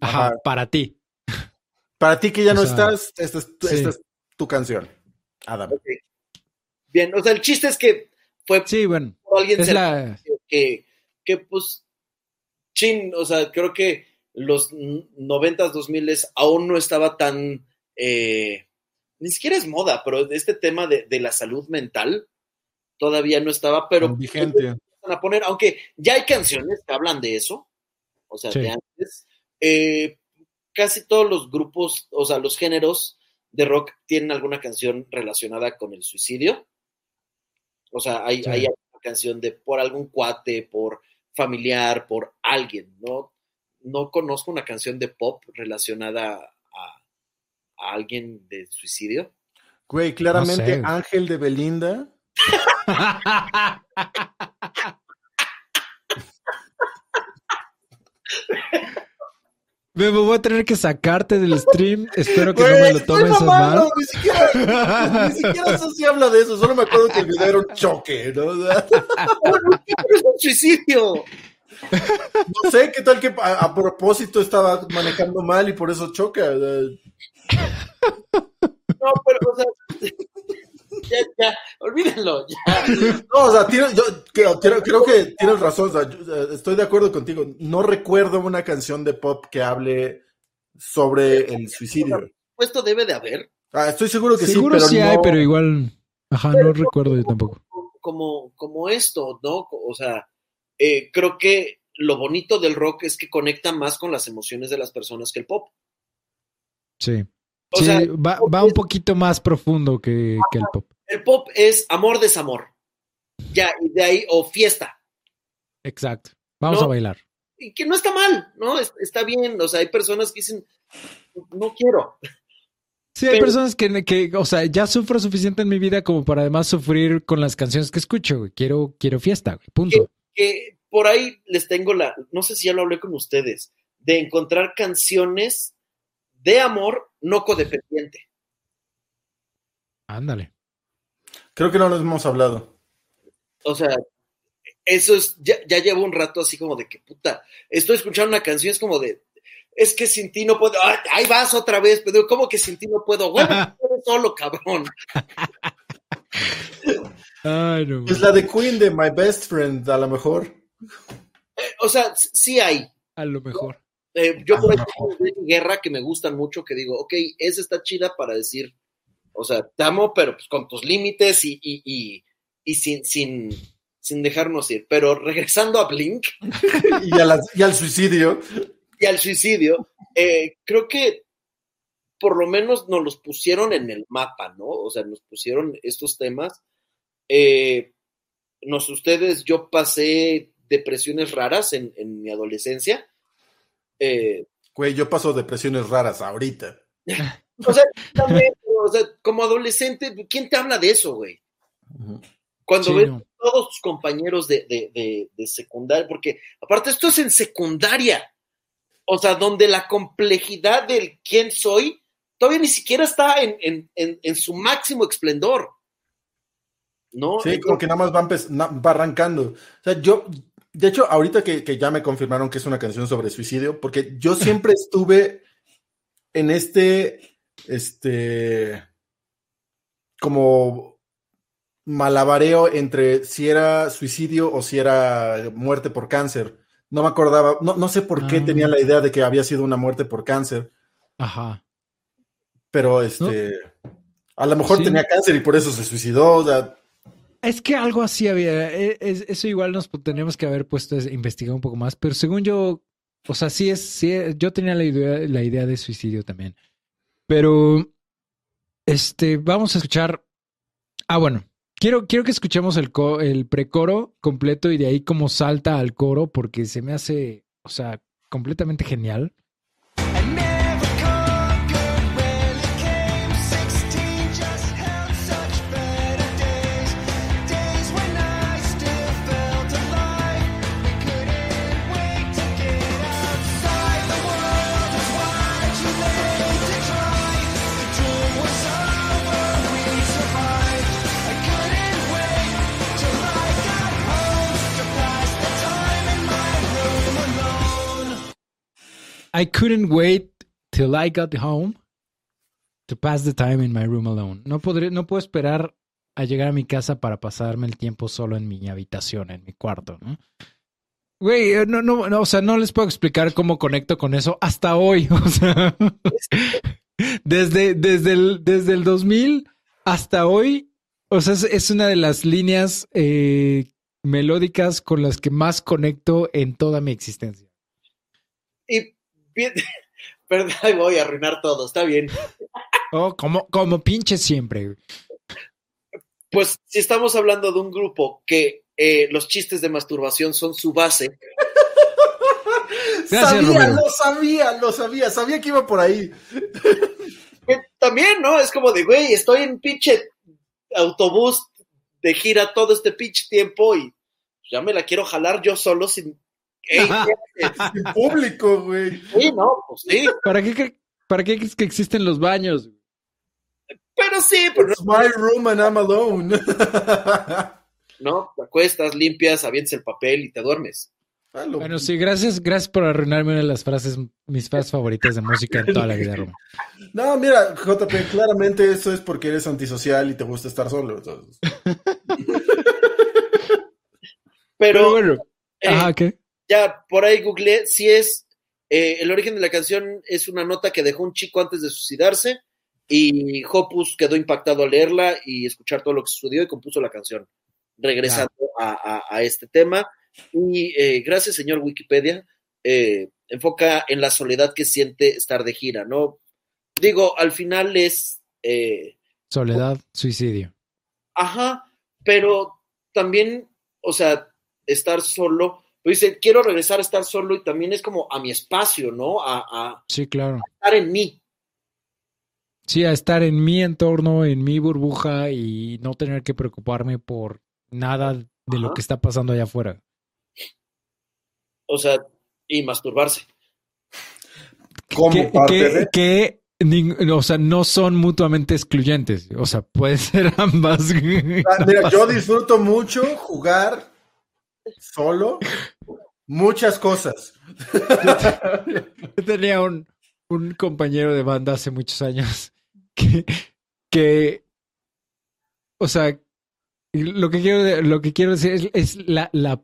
Ajá, para ti. Para ti que ya no estás, esta es, tu canción, Adam. Bien, o sea, el chiste es que fue sí, bueno, alguien que, que, pues, chin, o sea, creo que los noventas, dos miles aún no estaba tan, eh, ni siquiera es moda, pero este tema de, la salud mental todavía no estaba, pero vigente. A poner, aunque ya hay canciones que hablan de eso, o sea, de antes, eh, casi todos los grupos, o sea, los géneros de rock tienen alguna canción relacionada con el suicidio. O sea, hay, hay una canción de por algún cuate, por familiar, por alguien, ¿no? No conozco una canción de pop relacionada a, alguien de suicidio. Güey, claramente Ángel de Belinda. Me voy a tener que sacarte del stream. Espero que no me lo tomes a mal. Ni siquiera, ni siquiera eso sí habla de eso. Solo me acuerdo que el video era un choque, ¿no? es un suicidio. No sé, qué tal que a, propósito estaba manejando mal y por eso choca. No, pero, o sea, ya, ya, olvídenlo, ya. No, o sea, yo creo, creo, que tienes razón, o sea, estoy de acuerdo contigo. No recuerdo una canción de pop que hable sobre el suicidio. Esto debe de haber. Ah, estoy seguro que sí, pero sí hay, pero igual, ajá, no recuerdo yo tampoco. Como, como esto, ¿no? O sea, eh, creo que lo bonito del rock es que conecta más con las emociones de las personas que el pop. Sí sí, va, un poquito más profundo que, el pop. El pop es amor, desamor. Ya, y de ahí, o fiesta. Exacto. Vamos a bailar. Y que no está mal, ¿no? Está bien. O sea, hay personas que dicen, no quiero. Sí, hay personas que, que, o sea, ya sufro suficiente en mi vida como para además sufrir con las canciones que escucho. Quiero, quiero fiesta, punto. que por ahí les tengo la, no sé si ya lo hablé con ustedes, de encontrar canciones de amor no codependiente. Ándale. Creo que no lo hemos hablado. O sea, eso es, ya, llevo un rato así como de que puta, estoy escuchando una canción, es como de, es que sin ti no puedo, ahí vas otra vez, pero ¿cómo que sin ti no puedo? Bueno, solo, cabrón. es la de Queen de My Best Friend, a lo mejor. Eh, o sea, sí hay. A lo mejor. Eh, yo por ejemplo, de guerra que me gustan mucho, que digo, ok, esa está chida para decir, o sea, te amo, pero pues con tus límites y, y, y sin, sin, sin dejarnos ir. Pero regresando a Blink. y, al suicidio. Y al suicidio, eh, creo que por lo menos nos los pusieron en el mapa, ¿no? O sea, nos pusieron estos temas. Eh, nos ustedes, yo pasé depresiones raras en, mi adolescencia. Eh, Güey, yo paso depresiones raras ahorita. o sea, también, o sea, como adolescente, ¿quién te habla de eso, güey? Cuando ves todos tus compañeros de, de, de, secundaria, porque aparte esto es en secundaria, o sea, donde la complejidad del quién soy todavía ni siquiera está en, en, su máximo esplendor. ¿No? Sí, como que nada más va, va, arrancando. O sea, yo, de hecho, ahorita que, que, ya me confirmaron que es una canción sobre suicidio, porque yo siempre estuve en este, este, como malabareo entre si era suicidio o si era muerte por cáncer. No me acordaba, no, no sé por qué ah. tenía la idea de que había sido una muerte por cáncer. Ajá. Pero este, a lo mejor tenía cáncer y por eso se suicidó. es que algo así había. E, eso igual nos tenemos que haber puesto a investigar un poco más. Pero según yo, o sea, sí es, sí, yo tenía la idea, la idea de suicidio también. Pero, este, vamos a escuchar. Ah, bueno, Quiero, quiero que escuchemos el, el precoro completo y de ahí cómo salta al coro, porque se me hace, o sea, completamente genial. I couldn't wait till I got home to pass the time in my room alone. No podré, no puedo esperar a llegar a mi casa para pasarme el tiempo solo en mi habitación, en mi cuarto, ¿no? Güey, eh, no, no, no, o sea, no les puedo explicar cómo conecto con eso hasta hoy. O sea, desde, desde, el, desde el 2000 hasta hoy, o sea, es, una de las líneas eh, melódicas con las que más conecto en toda mi existencia. Y perdón, voy a arruinar todo, está bien. Oh, como, como pinche siempre. Pues si estamos hablando de un grupo que eh, los chistes de masturbación son su base. sabía, lo sabía, lo sabía, sabía que iba por ahí. También, ¿no? Es como de, güey, estoy en pinche autobús de gira todo este pinche tiempo y ya me la quiero jalar yo solo sin en público, güey. Sí, no, pues sí. ¿Para qué, ¿Para qué es que existen los baños? Pero sí, pero It's my room and I'm alone. no, te acuestas, limpias, avientes el papel y te duermes. Bueno, sí, gracias, gracias por arruinarme una de las frases, mis frases favoritas de música en toda la vida, Roma. No, mira, JP, claramente eso es porque eres antisocial y te gusta estar solo. Pero, bueno, eh, ajá, ¿qué? Ya por ahí googleé, si es, eh, el origen de la canción es una nota que dejó un chico antes de suicidarse y Hopus quedó impactado al leerla y escuchar todo lo que sucedió y compuso la canción, regresando a, este tema. Y eh, gracias, señor Wikipedia, eh, enfoca en la soledad que siente estar de gira, ¿no? Digo, al final es... soledad, suicidio. Ajá, pero también, o sea, estar solo dice, quiero regresar a estar solo y también es como a mi espacio, ¿no? A, sí, claro. estar en mí. Sí, a estar en mi entorno, en mi burbuja y no tener que preocuparme por nada de lo que está pasando allá afuera. O sea, y masturbarse. Como parte que, o sea, no son mutuamente excluyentes. O sea, puede ser ambas. Ah, mira, yo disfruto mucho jugar solo muchas cosas. Yo tenía un, compañero de banda hace muchos años que, que o sea, lo que quiero, lo que quiero decir es, la, la,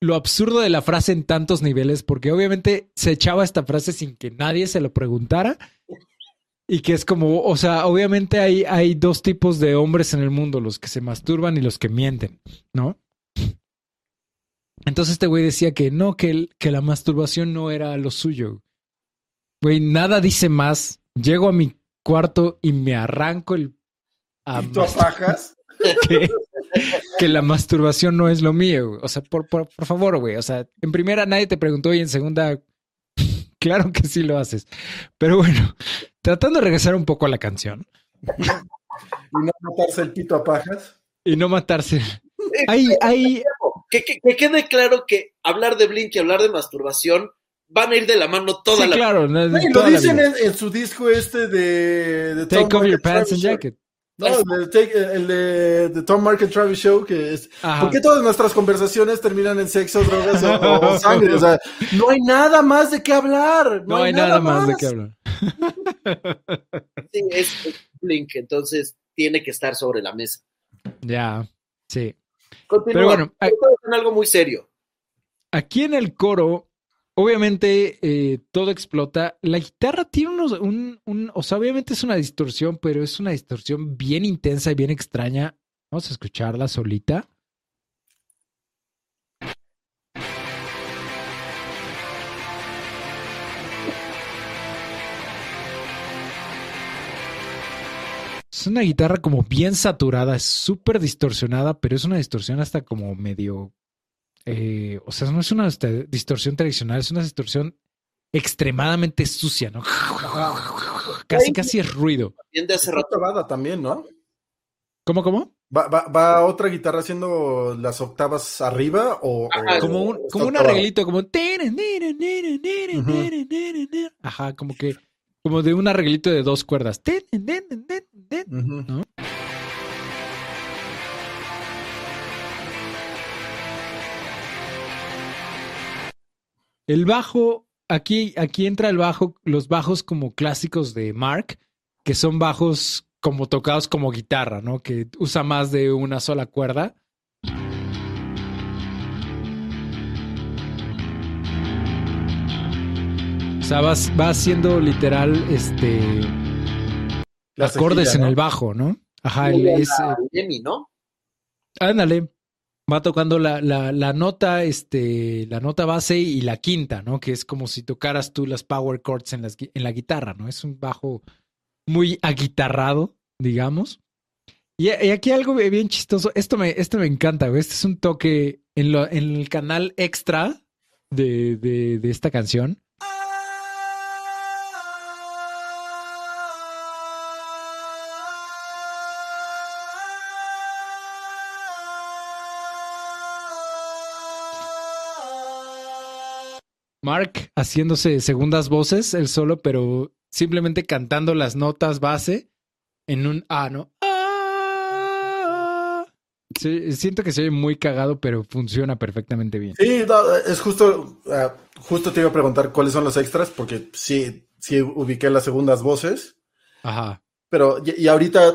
lo absurdo de la frase en tantos niveles, porque obviamente se echaba esta frase sin que nadie se lo preguntara. y que es como, o sea, obviamente hay, hay dos tipos de hombres en el mundo, los que se masturban y los que mienten, ¿no? Entonces este güey decía que no, que, que la masturbación no era lo suyo. Güey, nada dice más. Llego a mi cuarto y me arranco el... A ¿Y tú apagas? Que, que, la masturbación no es lo mío. O sea, por, por, por favor, güey. O sea, en primera nadie te preguntó y en segunda, claro que sí lo haces. Pero bueno, tratando de regresar un poco a la canción. y no matarse el pito a pajas. Y no matarse. Hay, hay, que, que, quede claro que hablar de Blink y hablar de masturbación van a ir de la mano toda la claro, no, lo dicen en, su disco este de, de Take off your pants and jacket. No, el de, el de, Tom Mark and Travis Show, que es. ¿Por qué todas nuestras conversaciones terminan en sexo, drogas o, sangre? O sea, no hay nada más de qué hablar. No, hay, nada, más. de qué hablar. Sí, es Blink, entonces tiene que estar sobre la mesa. Ya, sí. Pero bueno, en algo muy serio. Aquí en el coro, obviamente eh, todo explota. La guitarra tiene unos, un, un, o sea, obviamente es una distorsión, pero es una distorsión bien intensa y bien extraña. Vamos a escucharla solita. Es una guitarra como bien saturada, es súper distorsionada, pero es una distorsión hasta como medio... Eh, o sea, no es una este, distorsión tradicional, es una distorsión extremadamente sucia, ¿no? Casi, casi es ruido. De hace rato también, ¿no? ¿Cómo, cómo? ¿Va, va, otra guitarra haciendo las octavas arriba o...? como un, como un arreglito, como... Ajá, como que... Como de un arreglito de dos cuerdas. El bajo, aquí, aquí entra el bajo, los bajos como clásicos de Mark, que son bajos como tocados como guitarra, ¿no? Que usa más de una sola cuerda. O sea, va, va haciendo literal este acordes en el bajo, ¿no? Ajá, el, es. Eh, ¿no? Ándale. Va tocando la, la, la, nota, este, la nota base y la quinta, ¿no? Que es como si tocaras tú las power chords en, las, en la guitarra, ¿no? Es un bajo muy aguitarrado, digamos. Y, aquí algo bien chistoso. Esto me, esto me encanta, güey. Este es un toque en, lo, en el canal extra de, de, de esta canción. Mark haciéndose segundas voces, el solo, pero simplemente cantando las notas base en un ah, ¿no? Ah. siento que se oye muy cagado, pero funciona perfectamente bien. Sí, es justo, ah, justo te iba a preguntar cuáles son los extras, porque sí, sí ubiqué las segundas voces. Ajá. Pero, y, y ahorita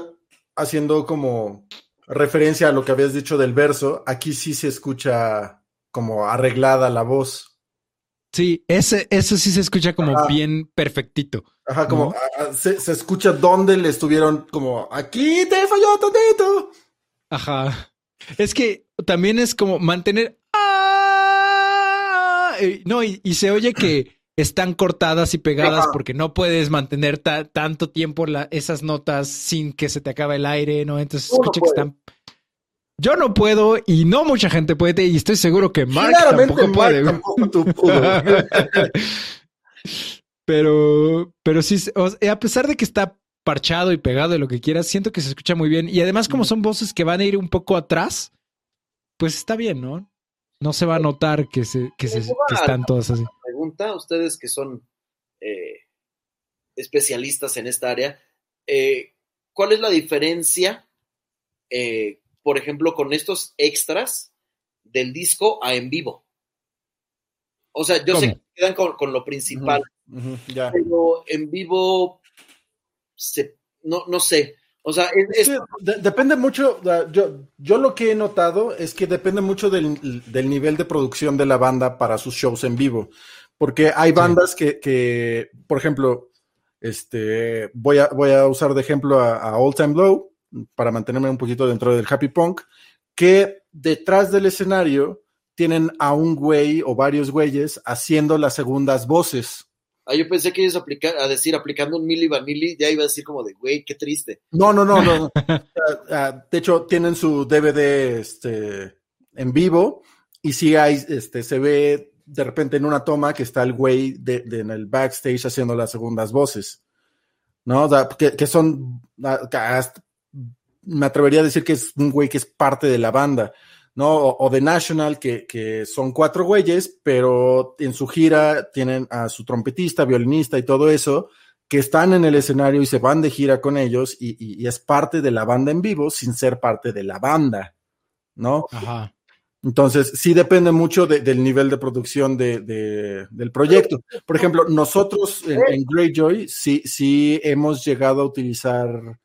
haciendo como referencia a lo que habías dicho del verso, aquí sí se escucha como arreglada la voz. Sí, ese, eso sí se escucha como bien perfectito. Ajá, como se, escucha dónde le estuvieron como aquí te falló tantito. Ajá. Es que también es como mantener. ¡Ah! No, y, se oye que están cortadas y pegadas porque no puedes mantener tanto tiempo esas notas sin que se te acabe el aire, ¿no? Entonces escucha que están yo no puedo y no mucha gente puede y estoy seguro que Mark tampoco puede. pero, pero sí, a pesar de que está parchado y pegado y lo que quieras, siento que se escucha muy bien. Y además, como son voces que van a ir un poco atrás, pues está bien, ¿no? No se va a notar que, se, que, se, están todas así. Pregunta, ustedes que son eh, especialistas en esta área, eh, ¿cuál es la diferencia eh, por ejemplo, con estos extras del disco a en vivo. O sea, yo sé que quedan con, lo principal, pero en vivo, se, no, no sé. O sea, depende mucho, yo, yo lo que he notado es que depende mucho del, del, nivel de producción de la banda para sus shows en vivo. Porque hay bandas que, que, por ejemplo, Este, voy, a, voy a usar de ejemplo a, a All Time Low para mantenerme un poquito dentro del happy punk, que detrás del escenario tienen a un güey o varios güeyes haciendo las segundas voces. Ah, yo pensé que ibas a, aplicar, a decir aplicando un Milli Vanilli, ya iba a decir como de, güey, qué triste. No, no, no, no. Ah, de hecho, tienen su DVD este, en vivo y sí hay, este, se ve de repente en una toma que está el güey de, en el backstage haciendo las segundas voces. ¿No? que, son, ah, me atrevería a decir que es un güey que es parte de la banda. ¿no? O, de National, que, son cuatro güeyes, pero en su gira tienen a su trompetista, violinista y todo eso, que están en el escenario y se van de gira con ellos y, es parte de la banda en vivo sin ser parte de la banda, ¿no? Ajá. Entonces, sí depende mucho del nivel de producción del proyecto. Por ejemplo, nosotros en, en, Greyjoy sí, sí hemos llegado a utilizar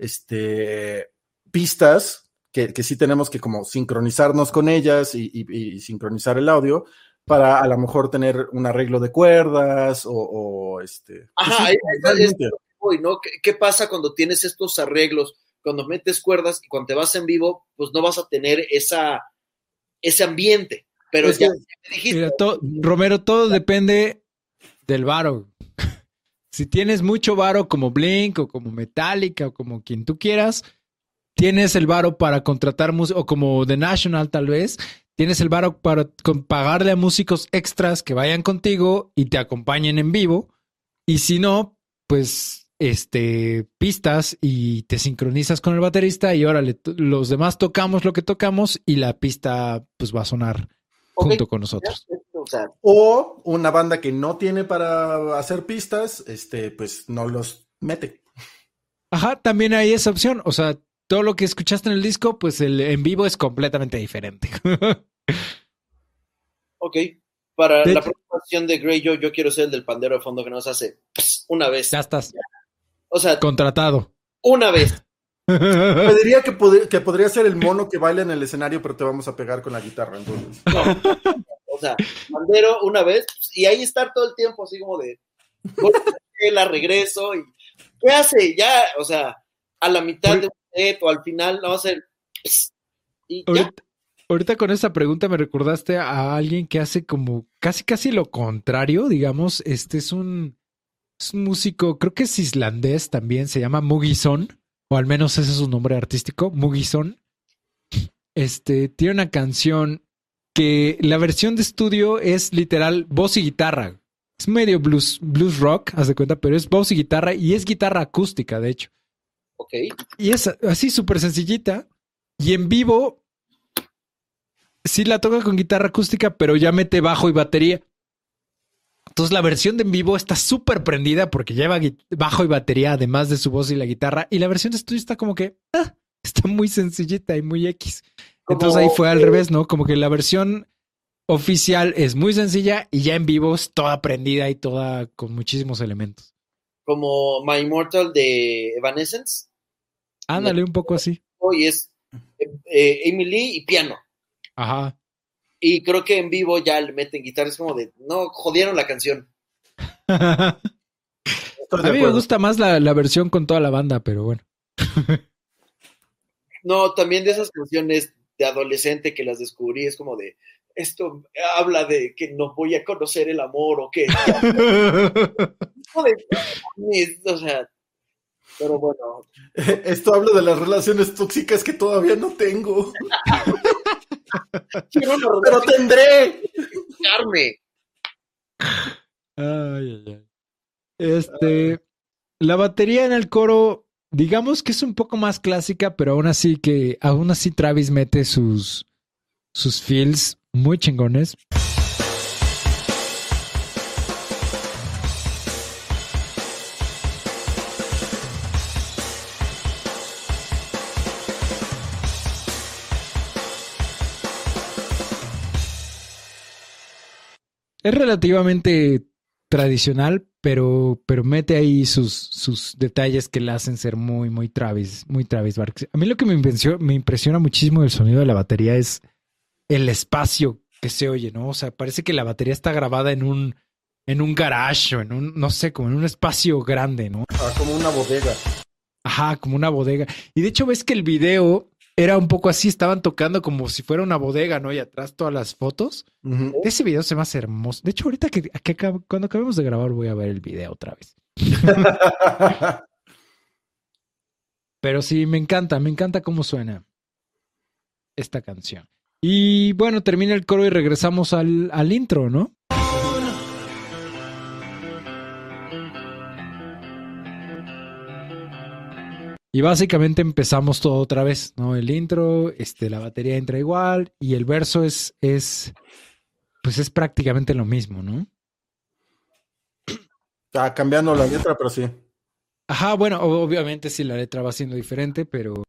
este, pistas que, que sí tenemos que como sincronizarnos con ellas y, sincronizar el audio para a lo mejor tener un arreglo de cuerdas o, este. Pues Ajá, ¿no? ¿Qué, pasa cuando tienes estos arreglos? Cuando metes cuerdas y cuando te vas en vivo, pues no vas a tener esa, ese ambiente. Pero ya, Mira, Romero, todo depende del varo. Si tienes mucho varo como Blink o como Metallica o como quien tú quieras, tienes el varo para contratar músicos, o como The National tal vez, tienes el varo para pagarle a músicos extras que vayan contigo y te acompañen en vivo. Y si no, pues este pistas y te sincronizas con el baterista y órale, los demás tocamos lo que tocamos y la pista pues va a sonar junto con nosotros. O una banda que no tiene para hacer pistas, este, pues no los mete. Ajá, también hay esa opción. O sea, todo lo que escuchaste en el disco, pues el en vivo es completamente diferente. ok. Para la próxima de Grey, yo, yo quiero ser el del pandero de fondo que nos hace una vez. Ya estás. O sea, contratado. Una vez. Me diría que, que, podría ser el mono que baila en el escenario, pero te vamos a pegar con la guitarra, entonces. O sea, pandero una vez, y ahí estar todo el tiempo así como de la regreso y ¿qué hace? Ya, o sea, a la mitad de o al final no va a ser... Y ahorita, con esta pregunta me recordaste a alguien que hace como casi casi lo contrario, digamos, este es un, músico, creo que es islandés también, se llama Mugison, o al menos ese es su nombre artístico, Mugison. Este tiene una canción que la versión de estudio es literal voz y guitarra. Es medio blues, blues rock, haz de cuenta, pero es voz y guitarra y es guitarra acústica, de hecho. Y es así súper sencillita. Y en vivo, sí la toca con guitarra acústica, pero ya mete bajo y batería. Entonces la versión de en vivo está súper prendida porque lleva bajo y batería, además de su voz y la guitarra. Y la versión de estudio está como que ah, está muy sencillita y muy X. Entonces ahí fue al revés, ¿no? Como que la versión oficial es muy sencilla y ya en vivo es toda prendida y toda con muchísimos elementos. Como My Immortal de Evanescence. Ándale, un poco así. Y es eh, Emily y piano. Ajá. Y creo que en vivo ya le meten guitarra, es como de, no, jodieron la canción. a mí me gusta más la, versión con toda la banda, pero bueno. no, también de esas canciones de adolescente que las descubrí, es como de, esto habla de que no voy a conocer el amor o que... o sea, pero bueno. Esto habla de las relaciones tóxicas que todavía no tengo. Pero tendré. Carme. Ay, ay, ay. Este, la batería en el coro, digamos que es un poco más clásica, pero aún así que, aún así Travis mete sus, sus feels muy chingones. es relativamente tradicional, pero, pero mete ahí sus, sus detalles que le hacen ser muy, muy Travis, muy Travis Barks. A mí lo que me, me impresiona muchísimo del sonido de la batería es el espacio que se oye, ¿no? O sea, parece que la batería está grabada en un, en un garage o en un, no sé, como en un espacio grande, ¿no? Ah, como una bodega. Ajá, como una bodega. Y de hecho ves que el video era un poco así, estaban tocando como si fuera una bodega, ¿no? Y atrás todas las fotos. Ese video se me hace hermoso. De hecho, ahorita que, que cuando acabemos de grabar voy a ver el video otra vez. Pero sí, me encanta, me encanta cómo suena esta canción. Y bueno, termina el coro y regresamos al, al intro, ¿no? Y básicamente empezamos todo otra vez, ¿no? El intro, este, la batería entra igual y el verso es, es, pues es prácticamente lo mismo, ¿no? Está cambiando la letra, pero sí. Ajá, bueno, obviamente sí la letra va siendo diferente, pero.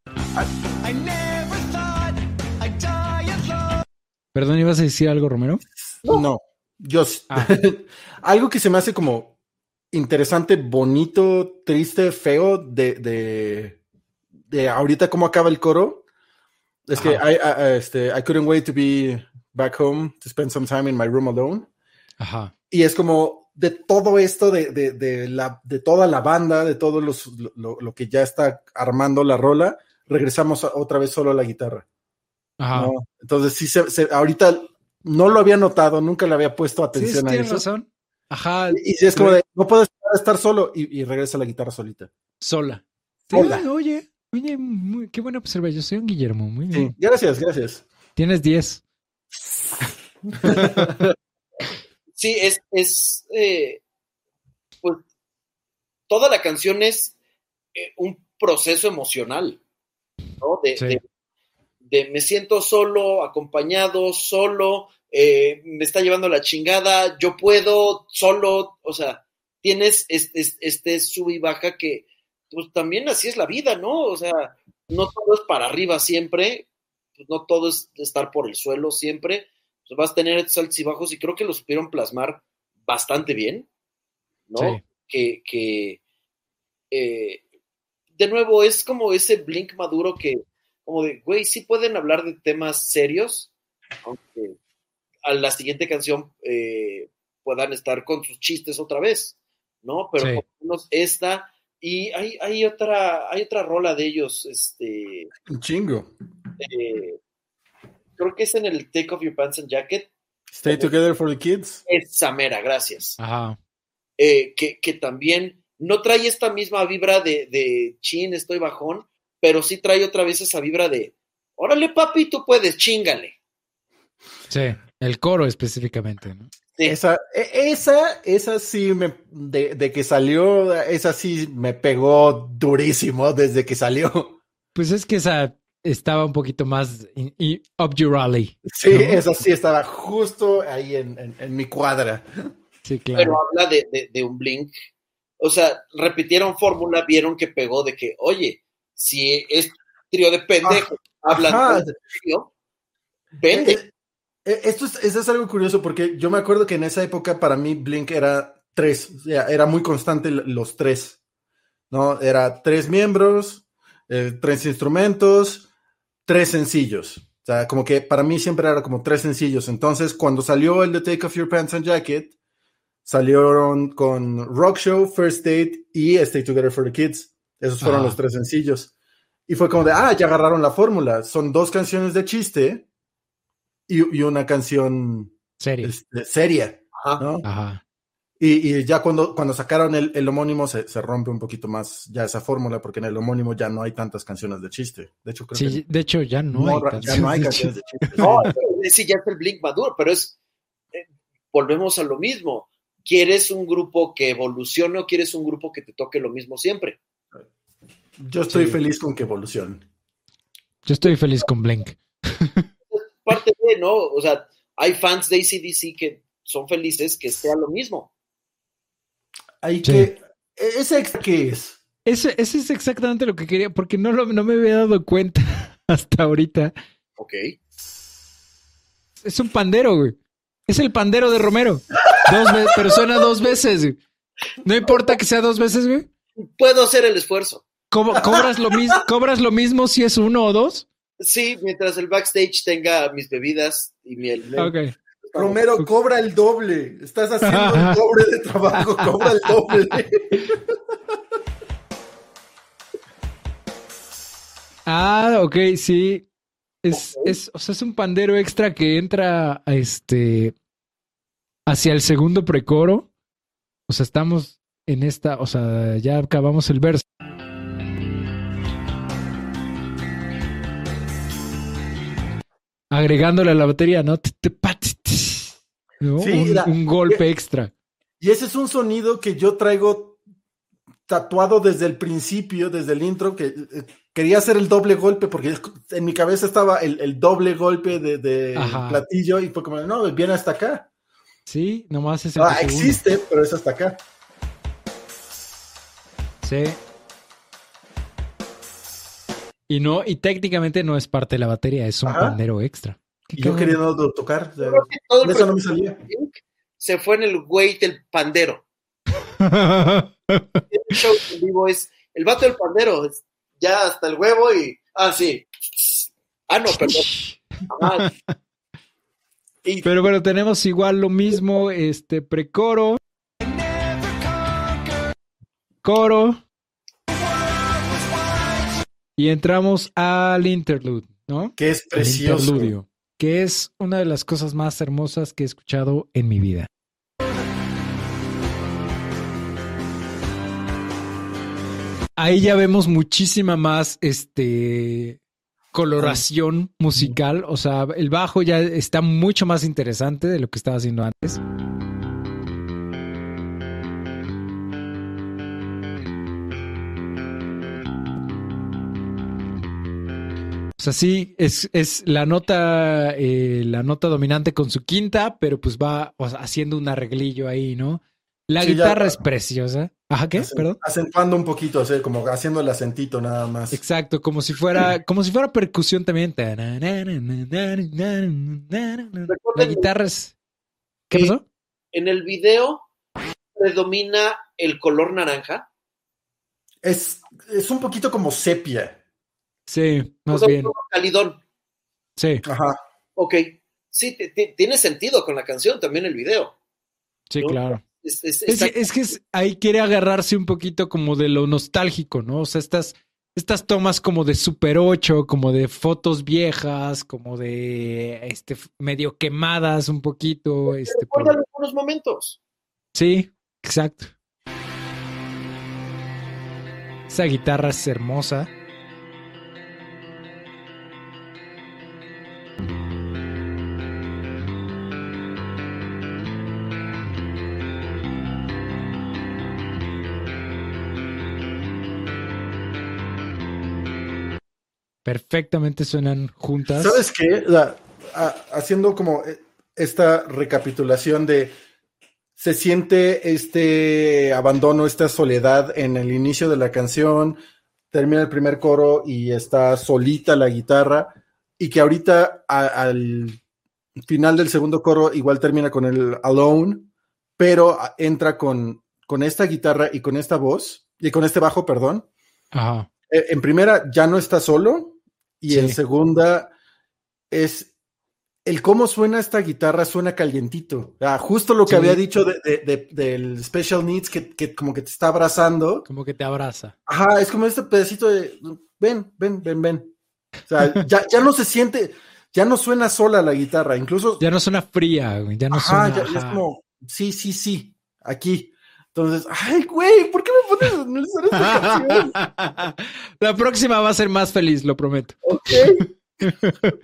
Perdón, ¿ibas a decir algo, Romero? No, yo. Ah. algo que se me hace como interesante, bonito, triste, feo de, de, ahorita cómo acaba el coro. Es que I, este, I couldn't wait to be back home to spend some time in my room alone. Ajá. Y es como de todo esto, de, de, de, la, de toda la banda, de todo los, lo, que ya está armando la rola, regresamos otra vez solo a la guitarra. Ajá. Entonces, sí, se, ahorita no lo había notado, nunca le había puesto atención sí, a eso. razón. Ajá. Y, y es como de, no puedo estar solo y, y, regresa la guitarra solita. Sola. Sola. oye, oye, qué buena observación, Guillermo. Muy bien. gracias, gracias. Tienes 10. Sí, es, es eh, pues toda la canción es eh, un proceso emocional, ¿no? De, de, me siento solo, acompañado, solo, eh, me está llevando la chingada, yo puedo, solo, o sea, tienes este, este sub y baja que, pues también así es la vida, ¿no? O sea, no todo es para arriba siempre, pues, no todo es estar por el suelo siempre, vas a tener estos altos y bajos y creo que lo supieron plasmar bastante bien, ¿no? Que, que eh, de nuevo es como ese blink maduro que, como de, güey, sí pueden hablar de temas serios, aunque a la siguiente canción eh, puedan estar con sus chistes otra vez, ¿no? Pero por lo menos esta, y hay, hay otra, hay otra rola de ellos, este. Un chingo. Eh, creo que es en el Take Off Your Pants and Jacket. Stay Together for the Kids. Esa mera, gracias. Ajá. Eh, que, que, también no trae esta misma vibra de, de chin, estoy bajón, pero sí trae otra vez esa vibra de órale, papi, tú puedes, chingale. Sí, el coro específicamente, ¿no? Esa, e, esa, esa sí me, de, de, que salió, esa sí me pegó durísimo desde que salió. Pues es que esa estaba un poquito más y up your alley. Sí, eso sí estaba justo ahí en, en, mi cuadra. Sí, claro. Pero habla de, de, un blink. O sea, repitieron fórmula, vieron que pegó de que, oye, si es trío de pendejos, ah, hablan de trío, vende. Eh, esto es, es algo curioso porque yo me acuerdo que en esa época para mí Blink era tres, o sea, era muy constante los tres, ¿no? Era tres miembros, eh, tres instrumentos, tres sencillos. O sea, como que para mí siempre era como tres sencillos. Entonces, cuando salió el de Take Off Your Pants and Jacket, salieron con Rock Show, First Date y Stay Together for the Kids. Esos fueron los tres sencillos. Y fue como de, ah, ya agarraron la fórmula. Son dos canciones de chiste y, y una canción seria. Este, seria ¿no? Ajá. Y, ya cuando, cuando sacaron el, el homónimo se, se, rompe un poquito más ya esa fórmula, porque en el homónimo ya no hay tantas canciones de chiste. De hecho, creo sí, de hecho ya no, hay, canciones, ya no hay canciones de chiste. No, sí, ya es el Blink maduro, pero es, eh, volvemos a lo mismo. ¿Quieres un grupo que evolucione o quieres un grupo que te toque lo mismo siempre? Yo estoy feliz con que evolucione. Yo estoy feliz con Blink. parte de, ¿no? O sea, hay fans de ACDC que son felices que sea lo mismo. Hay que. ¿Ese qué es? Ese, ese, es exactamente lo que quería, porque no, lo, no me había dado cuenta hasta ahorita. Ok. Es un pandero, güey. Es el pandero de Romero. Dos pero suena dos veces, güey. No importa que sea dos veces, güey. Puedo hacer el esfuerzo. ¿Cobras lo, mismo, ¿Cobras lo mismo si es uno o dos? Sí, mientras el backstage tenga mis bebidas y miel. Ok. Romero, cobra el doble. Estás haciendo el doble de trabajo, cobra el doble. ah, ok, sí. Es, es, o sea, es un pandero extra que entra a este hacia el segundo precoro. O sea, estamos en esta, o sea, ya acabamos el verso. Agregándole a la batería, ¿no? Sí, un, golpe extra. Y ese es un sonido que yo traigo tatuado desde el principio, desde el intro, que eh, quería hacer el doble golpe porque en mi cabeza estaba el, doble golpe de, platillo y fue como, no, viene hasta acá. Sí, nomás es el Ah, existe, pero es hasta acá. Sí. Y no, y técnicamente no es parte de la batería, es un pandero extra. Y yo queriendo tocar, eso no me salía. Se fue en el güey del pandero. el show en vivo es el vato del pandero, ya hasta el huevo y. Ah, sí. Ah, no, perdón. Pero bueno, tenemos igual lo mismo, este precoro. Coro. Y entramos al interlude, ¿no? Que es precioso. que es una de las cosas más hermosas que he escuchado en mi vida. Ahí ya vemos muchísima más este coloración musical, o sea, el bajo ya está mucho más interesante de lo que estaba haciendo antes. O sea, sí, es, es la nota, eh, la nota dominante con su quinta, pero pues va haciendo un arreglillo ahí, ¿no? La guitarra es preciosa. Ajá, ¿qué? Perdón. Acentuando un poquito, o sea, como haciendo el acentito nada más. Exacto, como si fuera, como si fuera percusión también. La guitarra es. ¿Qué pasó? En el video predomina el color naranja. Es, es un poquito como sepia. Sí, más bien. Calidón. Sí. Ajá. Ok. Sí, tiene sentido con la canción también el video. Sí, claro. Es, que ahí quiere agarrarse un poquito como de lo nostálgico, ¿no? O sea, estas, estas tomas como de Super 8, como de fotos viejas, como de este medio quemadas un poquito. Este, por... algunos momentos. Sí, exacto. Esa guitarra es hermosa. Perfectamente suenan juntas. ¿Sabes qué? haciendo como eh, esta recapitulación de se siente este abandono, esta soledad en el inicio de la canción, termina el primer coro y está solita la guitarra y que ahorita al final del segundo coro igual termina con el alone, pero entra con, con esta guitarra y con esta voz y con este bajo, perdón. Ajá. Eh, en primera ya no está solo y en segunda es el cómo suena esta guitarra suena calientito. Ah, justo lo que había dicho del Special Needs que, como que te está abrazando. Como que te abraza. Ajá, es como este pedacito de ven, ven, ven, ven. O sea, ya, ya no se siente, ya no suena sola la guitarra, incluso. Ya no suena fría, ya no suena. Ya, es como, sí, sí, sí, aquí. Entonces, ay, güey, ¿por qué La próxima va a ser más feliz, lo prometo. Ok.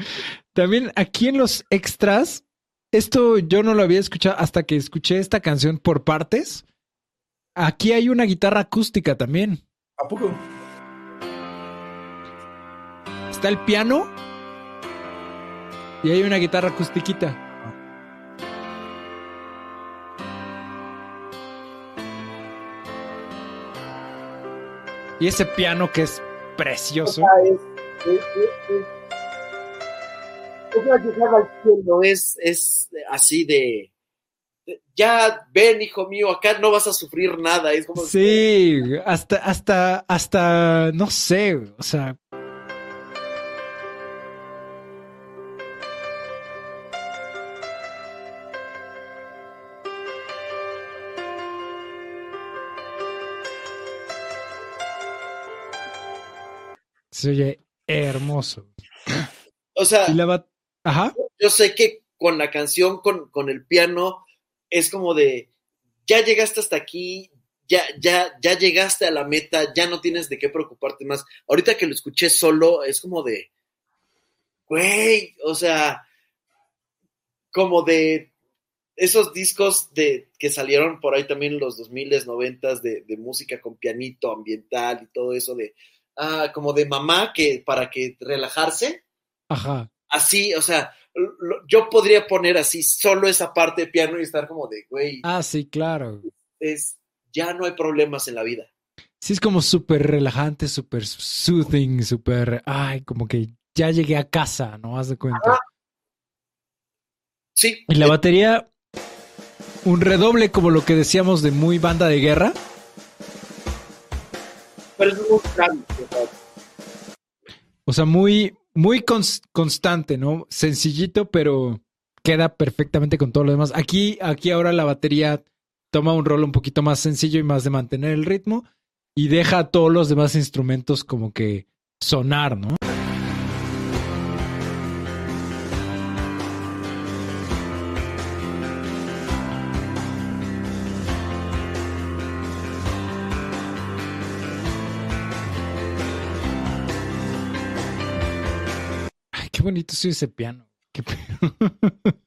También aquí en los extras, esto yo no lo había escuchado hasta que escuché esta canción por partes. Aquí hay una guitarra acústica también. ¿A poco? Está el piano y hay una guitarra acustiquita. Y ese piano que es precioso. es, es, así de ya ven, hijo mío, acá no vas a sufrir nada. Es como sí, hasta, hasta, hasta, no sé, o sea. Se oye hermoso. O sea, Ajá. yo sé que con la canción, con, con el piano, es como de, ya llegaste hasta aquí, ya, ya, ya llegaste a la meta, ya no tienes de qué preocuparte más. Ahorita que lo escuché solo, es como de, güey, o sea, como de esos discos de, que salieron por ahí también en los 2000s, 90 de, de música con pianito ambiental y todo eso de, ah, como de mamá que para que relajarse. Ajá. Así, o sea, yo podría poner así solo esa parte de piano y estar como de, güey. Ah, sí, claro. Es, ya no hay problemas en la vida. Sí, es como súper relajante, súper soothing, súper, ay, como que ya llegué a casa, ¿no? Haz de cuenta. Sí. Y la batería, un redoble como lo que decíamos de muy banda de guerra. Pero es muy. O sea, muy, muy constante, ¿no? Sencillito, pero queda perfectamente con todo lo demás. Aquí, aquí ahora la batería toma un rol un poquito más sencillo y más de mantener el ritmo y deja a todos los demás instrumentos como que sonar, ¿no? Bonito soy ese piano.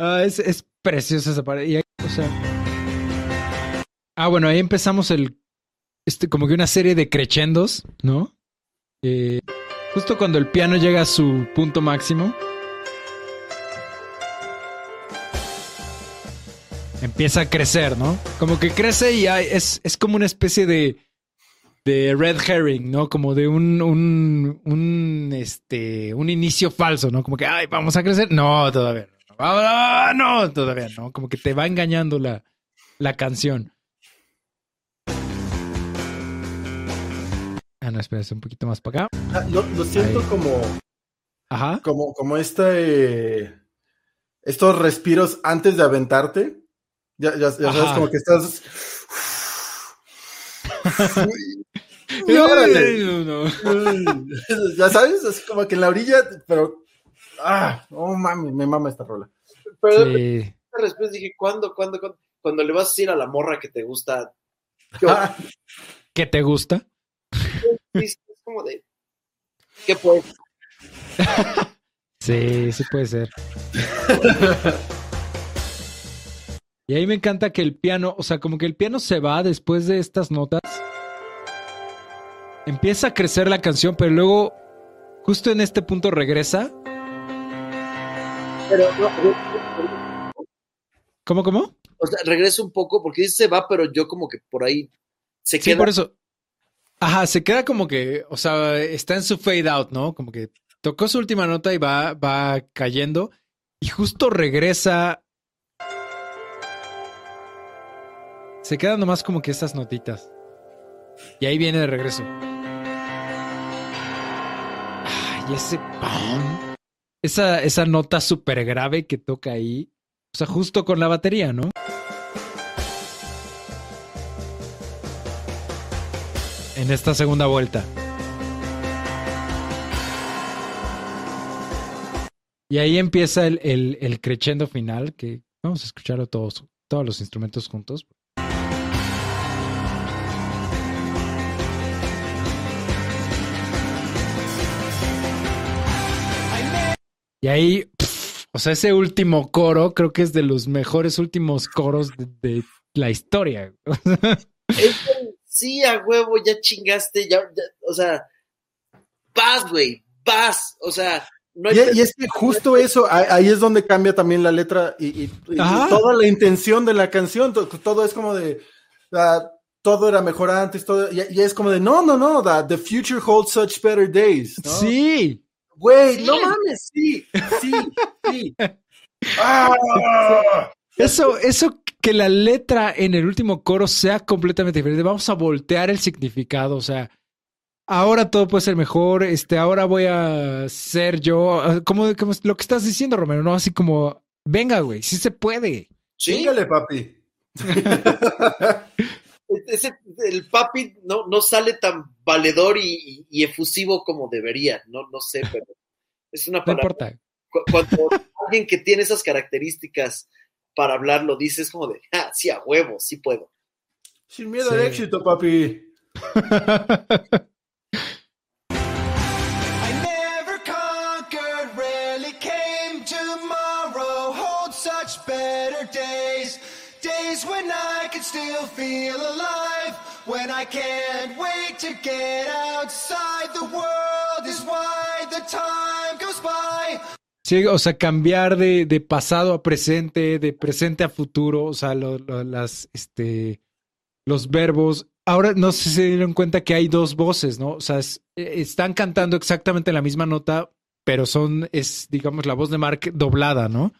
Ah, es, es preciosa esa parte. ah, bueno, ahí empezamos el. Este, como que una serie de crescendos, ¿no? Eh, justo cuando el piano llega a su punto máximo. Empieza a crecer, ¿no? Como que crece y es, es como una especie de de red herring, ¿no? Como de un, un, un, este, un inicio falso, ¿no? Como que, ay, vamos a crecer. No, todavía no. No, todavía no. Como que te va engañando la, la canción. Ah, no, espera, un poquito más para acá. Ah, lo, siento como. Ajá. Como, como este. estos respiros antes de aventarte. Ya, ya, ya sabes, como que estás. ya sabes, así como que en la orilla, pero. Ah, oh mami, me mama esta rola. Pero después dije, ¿cuándo, cuándo, cuándo? Cuando le vas a decir a la morra que te gusta. ¿Qué te gusta? Es como de. ¿Qué puede? sí, sí puede ser. Y ahí me encanta que el piano, o sea, como que el piano se va después de estas notas empieza a crecer la canción, pero luego, justo en este punto regresa. Pero ¿Cómo, cómo? O sea, regresa un poco porque dice se va, pero yo como que por ahí se queda. Sí, por eso. Ajá, se queda como que, o sea, está en su fade out, ¿no? Como que tocó su última nota y va, va cayendo. Y justo regresa. Se quedan nomás como que estas notitas. Y ahí viene de regreso. Y ese Esa, esa nota súper grave que toca ahí. O sea, justo con la batería, ¿no? En esta segunda vuelta. Y ahí empieza el, el, el final, que vamos a escucharlo todos, todos los instrumentos juntos. Y ahí, o sea, ese último coro creo que es de los mejores últimos coros de, la historia. sí, a huevo, ya chingaste, ya, o sea, vas, güey, vas, o sea. No y, es que justo eso, ahí es donde cambia también la letra y, toda la intención de la canción, todo, es como de, todo era mejor antes, todo, y, es como de, no, no, no, the future holds such better days. Sí, Güey, no mames, sí, sí, sí. ¡Ah! Eso, eso que la letra en el último coro sea completamente diferente. Vamos a voltear el significado. O sea, ahora todo puede ser mejor. Este, ahora voy a ser yo. Como, lo que estás diciendo, Romero, ¿no? Así como, venga, güey, sí se puede. Chíngale, papi. el papi no, no sale tan valedor y, efusivo como debería, no, no sé, pero es una palabra. Cuando alguien que tiene esas características para hablar lo dice, es como de, ah, sí, a huevo, sí puedo. Sin miedo al éxito, papi. still feel alive when I can't wait to get outside. The world is wide, the time goes by. Sí, o sea, cambiar de, de, pasado a presente, de presente a futuro, o sea, lo, lo, las, este, los verbos. Ahora no sé si se dieron cuenta que hay dos voces, ¿no? O sea, es, están cantando exactamente la misma nota, pero son, es, digamos, la voz de Mark doblada, ¿no?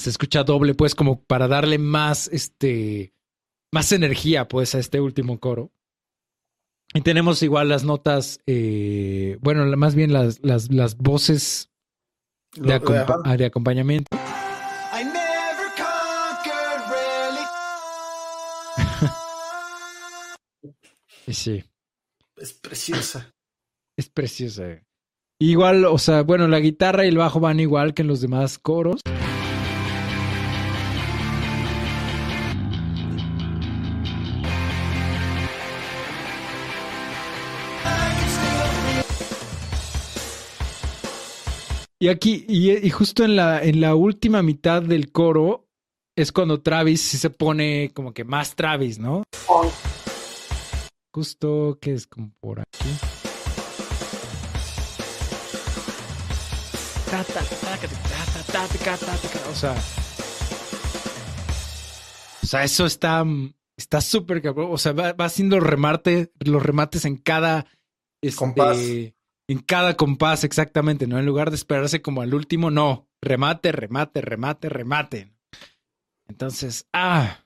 Se escucha doble, pues, como para darle más, este, más energía, pues, a este último coro. Y tenemos igual las notas, eh, bueno, más bien las, las, las voces de, acompañamiento. sí. Es preciosa. Es preciosa. Igual, o sea, bueno, la guitarra y el bajo van igual que en los demás coros. Y aquí, y, justo en la, en la última mitad del coro es cuando Travis sí se pone como que más Travis, ¿no? Justo que es como por aquí. O sea, o sea, eso está, está súper cabrón. O sea, va, haciendo remate, los remates en cada este, en cada compás exactamente, ¿no? En lugar de esperarse como al último, no, remate, remate, remate, remate. Entonces, ah.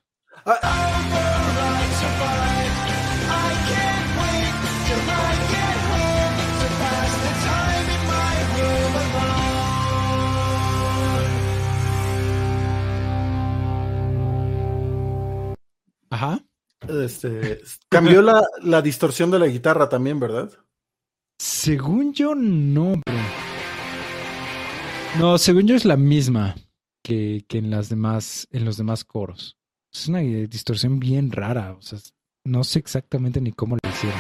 Ajá. Este, cambió la, la distorsión de la guitarra también, ¿verdad? Según yo, no, No, según yo es la misma que, que en las demás, en los demás coros. Es una distorsión bien rara. O sea, no sé exactamente ni cómo lo hicieron.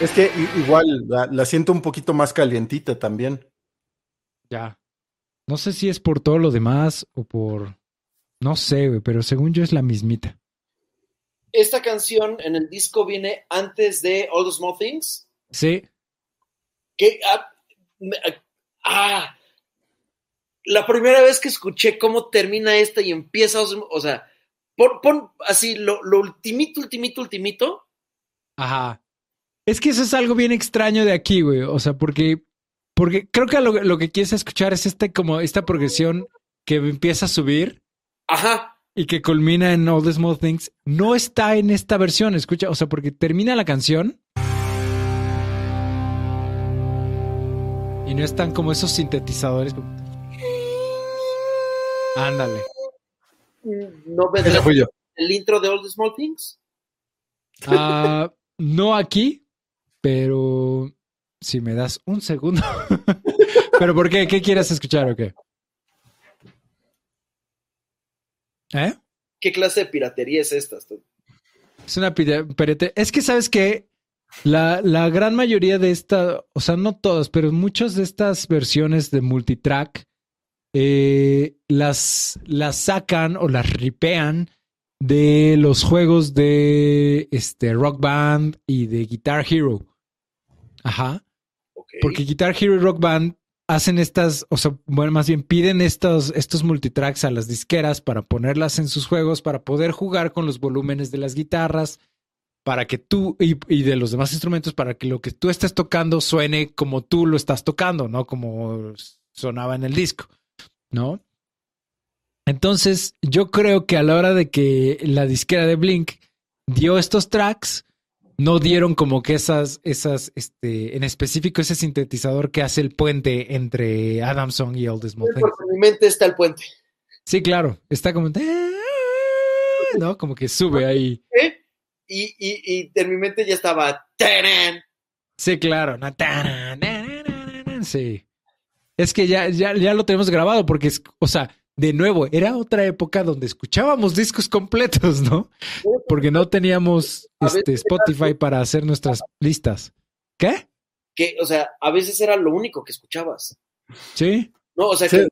Es que igual la, siento un poquito más calientita también. Ya. No sé si es por todo lo demás o por. No sé, pero según yo es la mismita esta canción en el disco viene antes de All the Small Things. Sí. Que, ah, ah, la primera vez que escuché cómo termina esta y empieza, o sea, pon, así lo, lo, ultimito, ultimito, ultimito. Ajá. Es que eso es algo bien extraño de aquí, güey. O sea, porque, porque creo que lo, lo que quieres escuchar es este, como esta progresión que empieza a subir. Ajá y que culmina en All the Small Things, no está en esta versión. Escucha, o sea, porque termina la canción y no están como esos sintetizadores. Ándale. ¿No ves el intro de All the Small Things? Ah, no aquí, pero si me das un segundo. ¿Pero por qué? ¿Qué quieres escuchar o qué? ¿Eh? ¿Qué clase de piratería es esta? Es una piratería. Es que sabes que la, la, gran mayoría de esta, o sea, no todas, pero muchas de estas versiones de multitrack eh, las, las sacan o las ripean de los juegos de este, Rock Band y de Guitar Hero. Ajá. Porque Guitar Hero y Rock Band hacen estas, o sea, bueno, más bien piden estos, estos multitracks a las disqueras para ponerlas en sus juegos, para poder jugar con los volúmenes de las guitarras, para que tú y, de los demás instrumentos, para que lo que tú estés tocando suene como tú lo estás tocando, no como sonaba en el disco, ¿no? Entonces, yo creo que a la hora de que la disquera de Blink dio estos tracks, no dieron como que esas, esas, este, en específico ese sintetizador que hace el puente entre Adamson y All Small Things. En mi mente está el puente. Sí, claro. Está como. ¿No? Como que sube ahí. ¿Eh? Y, y, y en mi mente ya estaba. Sí, claro. Sí. Es que ya, ya, ya lo tenemos grabado porque, es, o sea, de nuevo, era otra época donde escuchábamos discos completos, ¿no? Porque no teníamos este, Spotify para hacer nuestras listas. ¿Qué? Que, o sea, a veces era lo único que escuchabas. Sí. No, o sea, que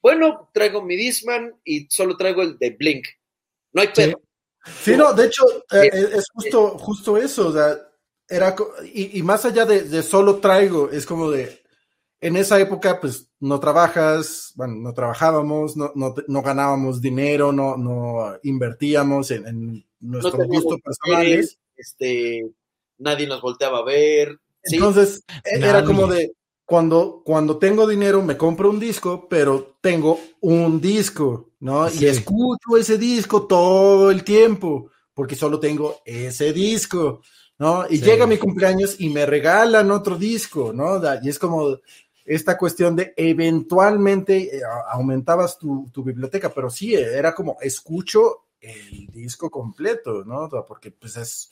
bueno, traigo mi Disman y solo traigo el de Blink. No hay pedo. Sí, no, de hecho, eh, es justo, justo eso, o sea, era, y, más allá de, solo traigo, es como de, en esa época, pues, no trabajas, bueno, no trabajábamos, no, no, ganábamos dinero, no, no invertíamos en, en nuestros gustos personales. Este, nadie nos volteaba a ver. Entonces, e, era como de, cuando, cuando tengo dinero me compro un disco, pero tengo un disco, ¿no? Y escucho ese disco todo el tiempo, porque solo tengo ese disco, ¿no? Y llega mi cumpleaños y me regalan otro disco, ¿no? Y es como esta cuestión de eventualmente eh, aumentabas tu, biblioteca, pero sí, era como escucho el disco completo, ¿no? Porque pues es,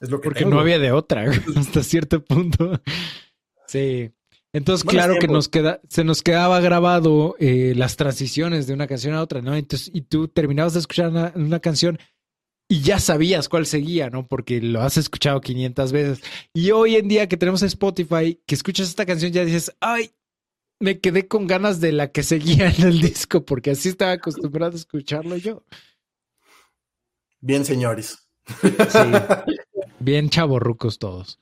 es lo que... Porque no había de otra hasta cierto punto. Sí. Entonces, claro que nos queda, se nos quedaba grabado eh, las transiciones de una canción a otra, ¿no? Entonces, y tú terminabas de escuchar una, canción y ya sabías cuál seguía, ¿no? Porque lo has escuchado 500 veces. Y hoy en día que tenemos Spotify, que escuchas esta canción, ya dices, ay, me quedé con ganas de la que seguía en el disco, porque así estaba acostumbrado a escucharlo yo. Bien, señores. Sí, bien chavorrucos todos.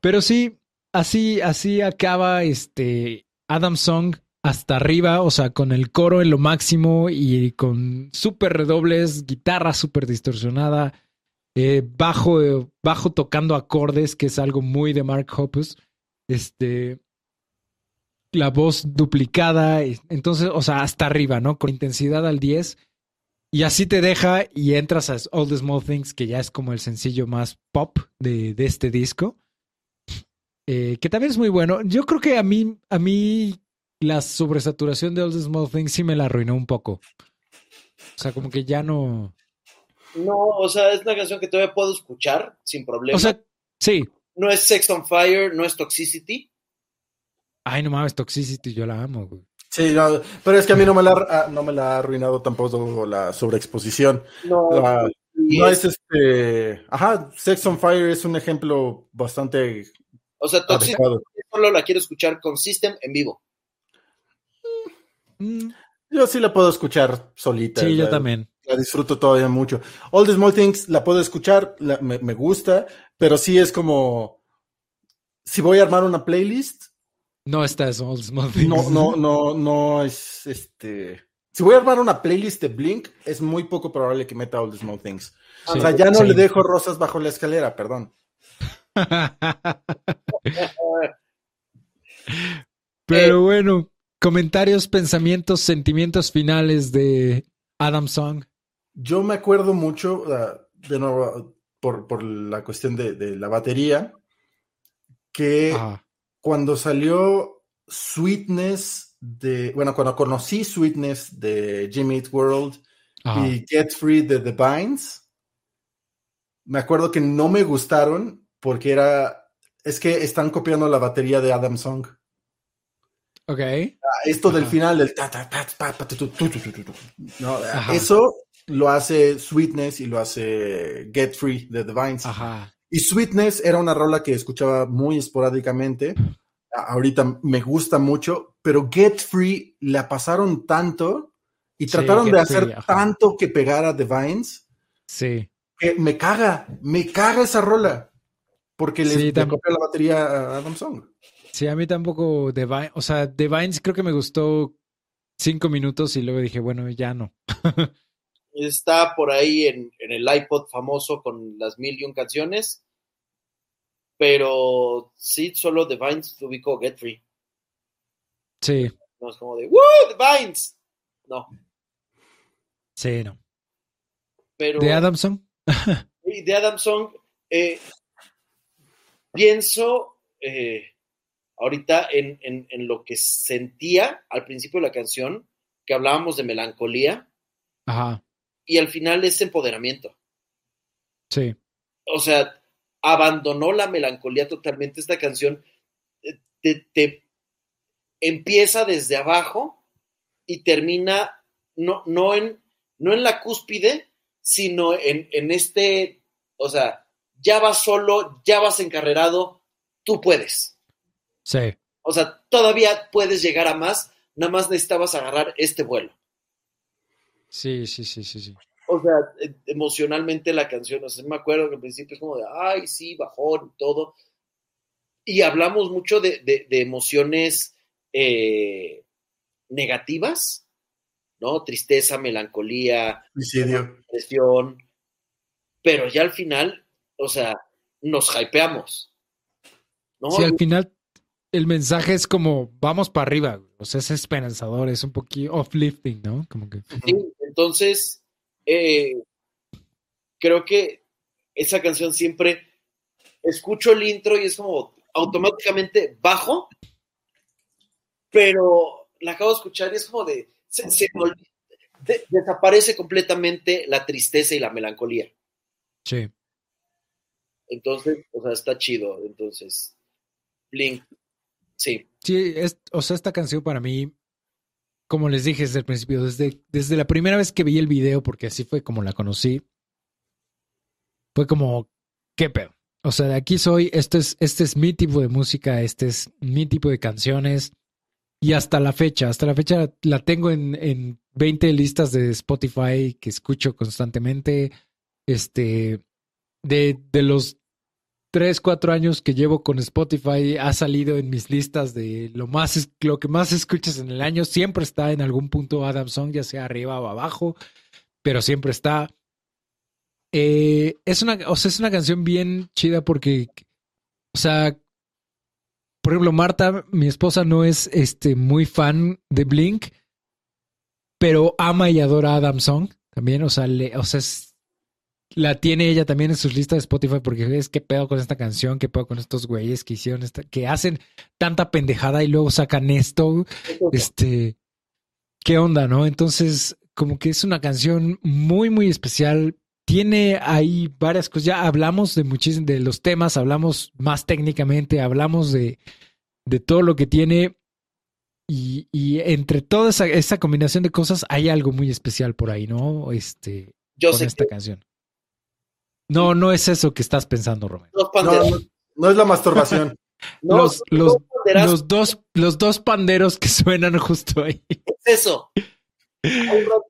Pero sí, así, así acaba este Adam Song hasta arriba, o sea, con el coro en lo máximo y con súper redobles, guitarra súper distorsionada, eh, bajo, bajo tocando acordes, que es algo muy de Mark Hoppus, este, la voz duplicada, entonces, o sea, hasta arriba, ¿no? Con intensidad al 10. Y así te deja y entras a All the Small Things, que ya es como el sencillo más pop de, este disco. Eh, que también es muy bueno. Yo creo que a mí, a mí la sobresaturación de All the Small Things sí me la arruinó un poco. O sea, como que ya no. No, o sea, es una canción que todavía puedo escuchar sin problema. O sea, sí. No es Sex on Fire, no es Toxicity. Ay, no mames, Toxicity, yo la amo, güey. Sí, pero es que a mí no me la, ah, no me la ha arruinado tampoco la sobreexposición. No, no es este. Ajá, Sex on Fire es un ejemplo bastante o sea, Toxic solo la quiero escuchar con System en vivo. Mm, yo sí la puedo escuchar solita. Sí, yo también. La disfruto todavía mucho. All the Small Things la puedo escuchar, me, gusta, pero sí es como. Si voy a armar una playlist. No está eso, All the Small Things. No, no, no, no es este. Si voy a armar una playlist de Blink, es muy poco probable que meta All the Small Things. o sea, ya no le dejo rosas bajo la escalera, perdón. Pero bueno, comentarios, pensamientos, sentimientos finales de Adam Song. Yo me acuerdo mucho, de nuevo, por, la cuestión de, la batería, que cuando salió Sweetness de, bueno, cuando conocí Sweetness de Jimmy Eat World y Get Free de The Vines, me acuerdo que no me gustaron porque era, es que están copiando la batería de Adam Song. Ok. Esto del final, del eso lo hace Sweetness y lo hace Get Free de The Vines. Ajá. Y Sweetness era una rola que escuchaba muy esporádicamente. Ahorita me gusta mucho, pero Get Free la pasaron tanto y trataron de hacer tanto que pegara The Vines. Sí. Que me caga, me caga esa rola. Porque le, sí, copia la batería a Adam Song. Sí, a mí tampoco The o sea, The Vines creo que me gustó cinco minutos y luego dije, bueno, ya no. Está por ahí en, el iPod famoso con las mil y un canciones, pero sí, solo The Vines ubicó Get Free. Sí. No es como de, ¡Woo! The Vines. No. Sí, no. Pero, ¿De Adamson? de Adamson, eh, pienso eh, ahorita en, lo que sentía al principio de la canción que hablábamos de melancolía. Ajá. Y al final es empoderamiento. Sí. O sea, abandonó la melancolía totalmente. Esta canción eh, te, empieza desde abajo y termina no, no, en, no en la cúspide, sino en, en este, o sea, ya vas solo, ya vas encarrerado, tú puedes. Sí. O sea, todavía puedes llegar a más, nada más necesitabas agarrar este vuelo. Sí, sí, sí, sí, sí. O sea, e, emocionalmente la canción, o sea, me acuerdo que al principio es como de, ay, sí, bajón y todo. Y hablamos mucho de, emociones eh, negativas, ¿no? Tristeza, melancolía, depresión. Pero ya al final, o sea, nos hypeamos. ¿no? Sí, al final el mensaje es como, vamos para arriba, o sea, es esperanzador, es un poquito uplifting, ¿no? Como que... Sí, entonces, eh, creo que esa canción siempre escucho el intro y es como automáticamente bajo, pero la acabo de escuchar y es como de, desaparece completamente la tristeza y la melancolía. Sí. Entonces, o sea, está chido. Entonces, Blink, sí. Sí, es, o sea, esta canción para mí, como les dije desde el principio, desde, desde la primera vez que vi el video, porque así fue como la conocí, fue como, ¿qué pedo? O sea, de aquí soy, este es, este es mi tipo de música, este es mi tipo de canciones. Y hasta la fecha, hasta la fecha la tengo en, en 20 listas de Spotify que escucho constantemente. Este, de, de los 3, 4 años que llevo con Spotify, ha salido en mis listas de lo más, lo que más escuchas en el año. Siempre está en algún punto Adam Song, ya sea arriba o abajo, pero siempre está. Eh, es una, o sea, es una canción bien chida porque, o sea, por ejemplo, Marta, mi esposa, no es este, muy fan de Blink, pero ama y adora a Adam Song también. O sea, le, o sea la tiene ella también en sus listas de Spotify porque es que pedo con esta canción, qué pedo con estos güeyes que hicieron esta, que hacen tanta pendejada y luego sacan esto. Este, qué onda, ¿no? Entonces, como que es una canción muy, muy especial tiene ahí varias cosas. Ya hablamos de muchísimos de los temas, hablamos más técnicamente, hablamos de, de todo lo que tiene. Y, y entre toda esa, esa, combinación de cosas hay algo muy especial por ahí, ¿no? Este, Yo con esta canción. No, no es eso que estás pensando, Romero. No, no, es la masturbación. los, los, los, dos, los dos panderos que suenan justo ahí. Es eso.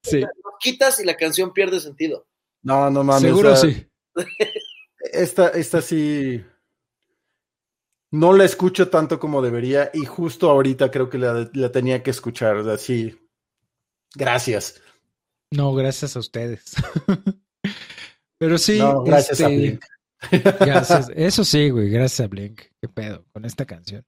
Sí. Lo quitas y la canción pierde sentido. No, no mames. Seguro sí. Esta, esta sí. No la escucho tanto como debería y justo ahorita creo que la, tenía que escuchar. Así. Gracias. No, gracias a ustedes. Pero sí. gracias a este, Blink. Gracias. Eso sí, güey. Gracias a Blink. Qué pedo con esta canción.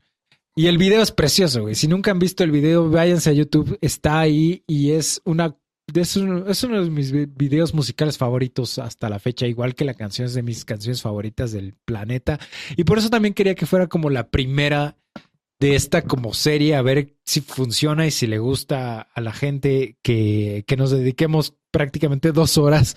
Y el video es precioso, güey. Si nunca han visto el video, váyanse a YouTube. Está ahí y es una es uno, es uno de mis videos musicales favoritos hasta la fecha, igual que la canción es de mis canciones favoritas del planeta. Y por eso también quería que fuera como la primera de esta como serie, a ver si funciona y si le gusta a la gente que, que nos dediquemos prácticamente dos horas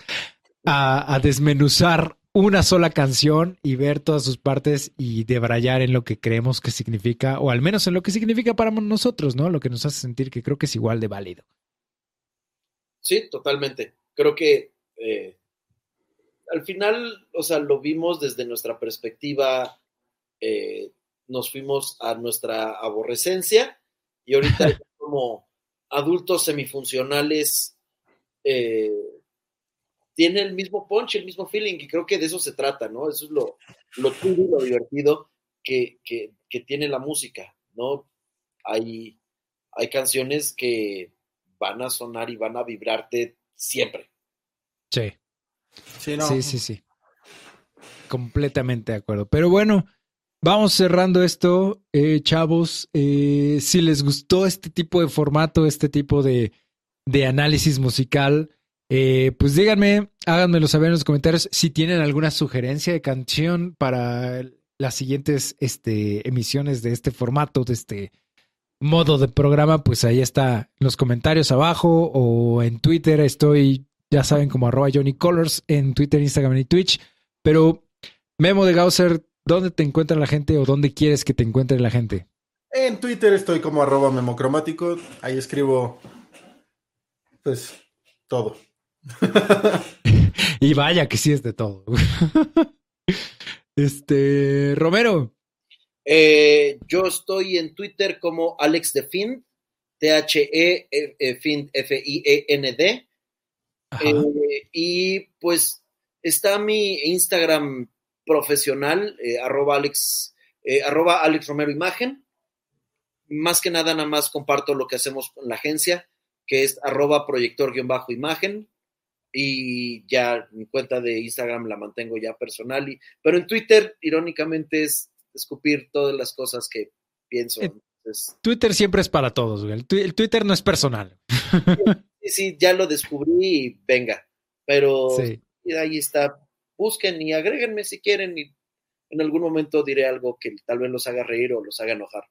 a, a, desmenuzar una sola canción y ver todas sus partes y debrayar en lo que creemos que significa, o al menos en lo que significa para nosotros, ¿no? Lo que nos hace sentir que creo que es igual de válido. Sí, totalmente. Creo que eh, al final, o sea, lo vimos desde nuestra perspectiva, eh, nos fuimos a nuestra aborrecencia y ahorita como adultos semifuncionales eh, tiene el mismo punch, el mismo feeling y creo que de eso se trata, ¿no? Eso es lo, lo y lo divertido que, que, que, tiene la música, ¿no? Hay, hay canciones que van a sonar y van a vibrarte siempre. Sí. Sí, sí, sí, Completamente de acuerdo. Pero bueno, vamos cerrando esto, eh, chavos. Eh, si les gustó este tipo de formato, este tipo de, de análisis musical, eh, pues díganme, háganmelo saber en los comentarios si tienen alguna sugerencia de canción para las siguientes este, emisiones de este formato, de este modo de programa, pues ahí está los comentarios abajo o en Twitter estoy, ya saben, como arroba Johnny en Twitter, Instagram y Twitch. Pero Memo de Gausser, ¿dónde te encuentra la gente o dónde quieres que te encuentre la gente? En Twitter estoy como arroba memocromático, ahí escribo pues todo. y vaya que sí es de todo. este, Romero. Eh, yo estoy en Twitter como Alex de Find, T-H-E, Find, F-I-E-N-D. Eh, y pues está mi Instagram profesional, eh, arroba Alex, arroba Alex Romero Imagen. Más que nada, nada más comparto lo que hacemos con la agencia, que es arroba proyector-imagen. Y ya mi cuenta de Instagram la mantengo ya personal. Y, pero en Twitter, irónicamente, es escupir todas las cosas que pienso. Eh, Twitter siempre es para todos, güey. El, Twitter no es personal. Sí, sí, ya lo descubrí y venga. Pero ahí está. Busquen y agréguenme si quieren y en algún momento diré algo que tal vez los haga reír o los haga enojar.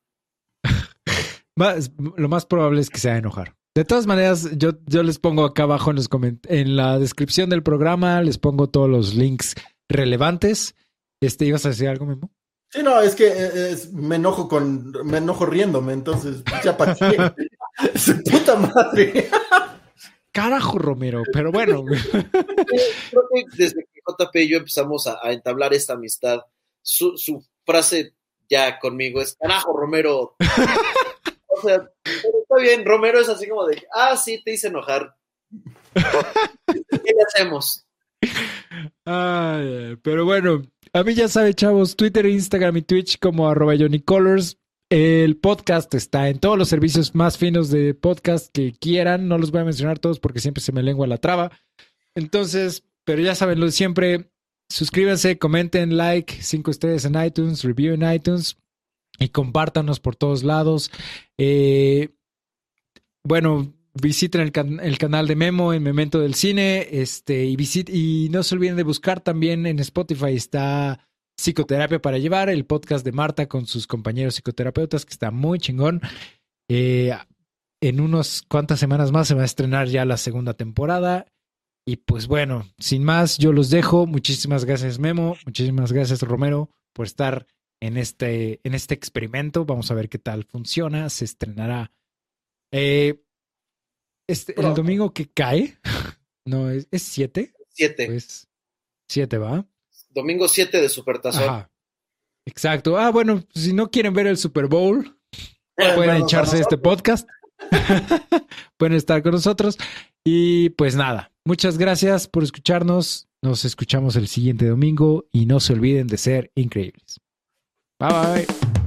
lo más probable es que sea enojar. De todas maneras, yo, yo les pongo acá abajo en, los en la descripción del programa, les pongo todos los links relevantes. Este, ¿Ibas a decir algo, Memo? Sí, no, es que eh, me enojo con, me enojo riéndome, entonces, ya para Su puta madre. Carajo, Romero, pero bueno. Creo que desde que JP y yo empezamos a, entablar esta amistad, su, su, frase ya conmigo es, carajo, Romero. o sea, está bien, Romero es así como de, ah, sí, te hice enojar. ¿Qué le hacemos? Ay, pero bueno, a mí ya sabe, chavos, Twitter, Instagram y Twitch como arroba Johnny Colors. El podcast está en todos los servicios más finos de podcast que quieran. No los voy a mencionar todos porque siempre se me lengua la traba. Entonces, pero ya saben lo de siempre. Suscríbanse, comenten, like, cinco estrellas en iTunes, review en iTunes y compártanos por todos lados. Eh, bueno, visiten el, canal de Memo en Memento del Cine, este, y, y no se olviden de buscar también en Spotify está Psicoterapia para Llevar, el podcast de Marta con sus compañeros psicoterapeutas, que está muy chingón. Eh, en unas cuantas semanas más se va a estrenar ya la segunda temporada. Y pues bueno, sin más, yo los dejo. Muchísimas gracias, Memo. Muchísimas gracias, Romero, por estar en este, en este experimento. Vamos a ver qué tal funciona. Se estrenará. Eh, este, el domingo que cae, no, es, es siete. Siete. Pues, siete, ¿va? Domingo 7 de Supertazón. Exacto. Ah, bueno, si no quieren ver el Super Bowl, pueden echarse este podcast. pueden estar con nosotros. Y pues nada, muchas gracias por escucharnos. Nos escuchamos el siguiente domingo y no se olviden de ser increíbles. Bye bye.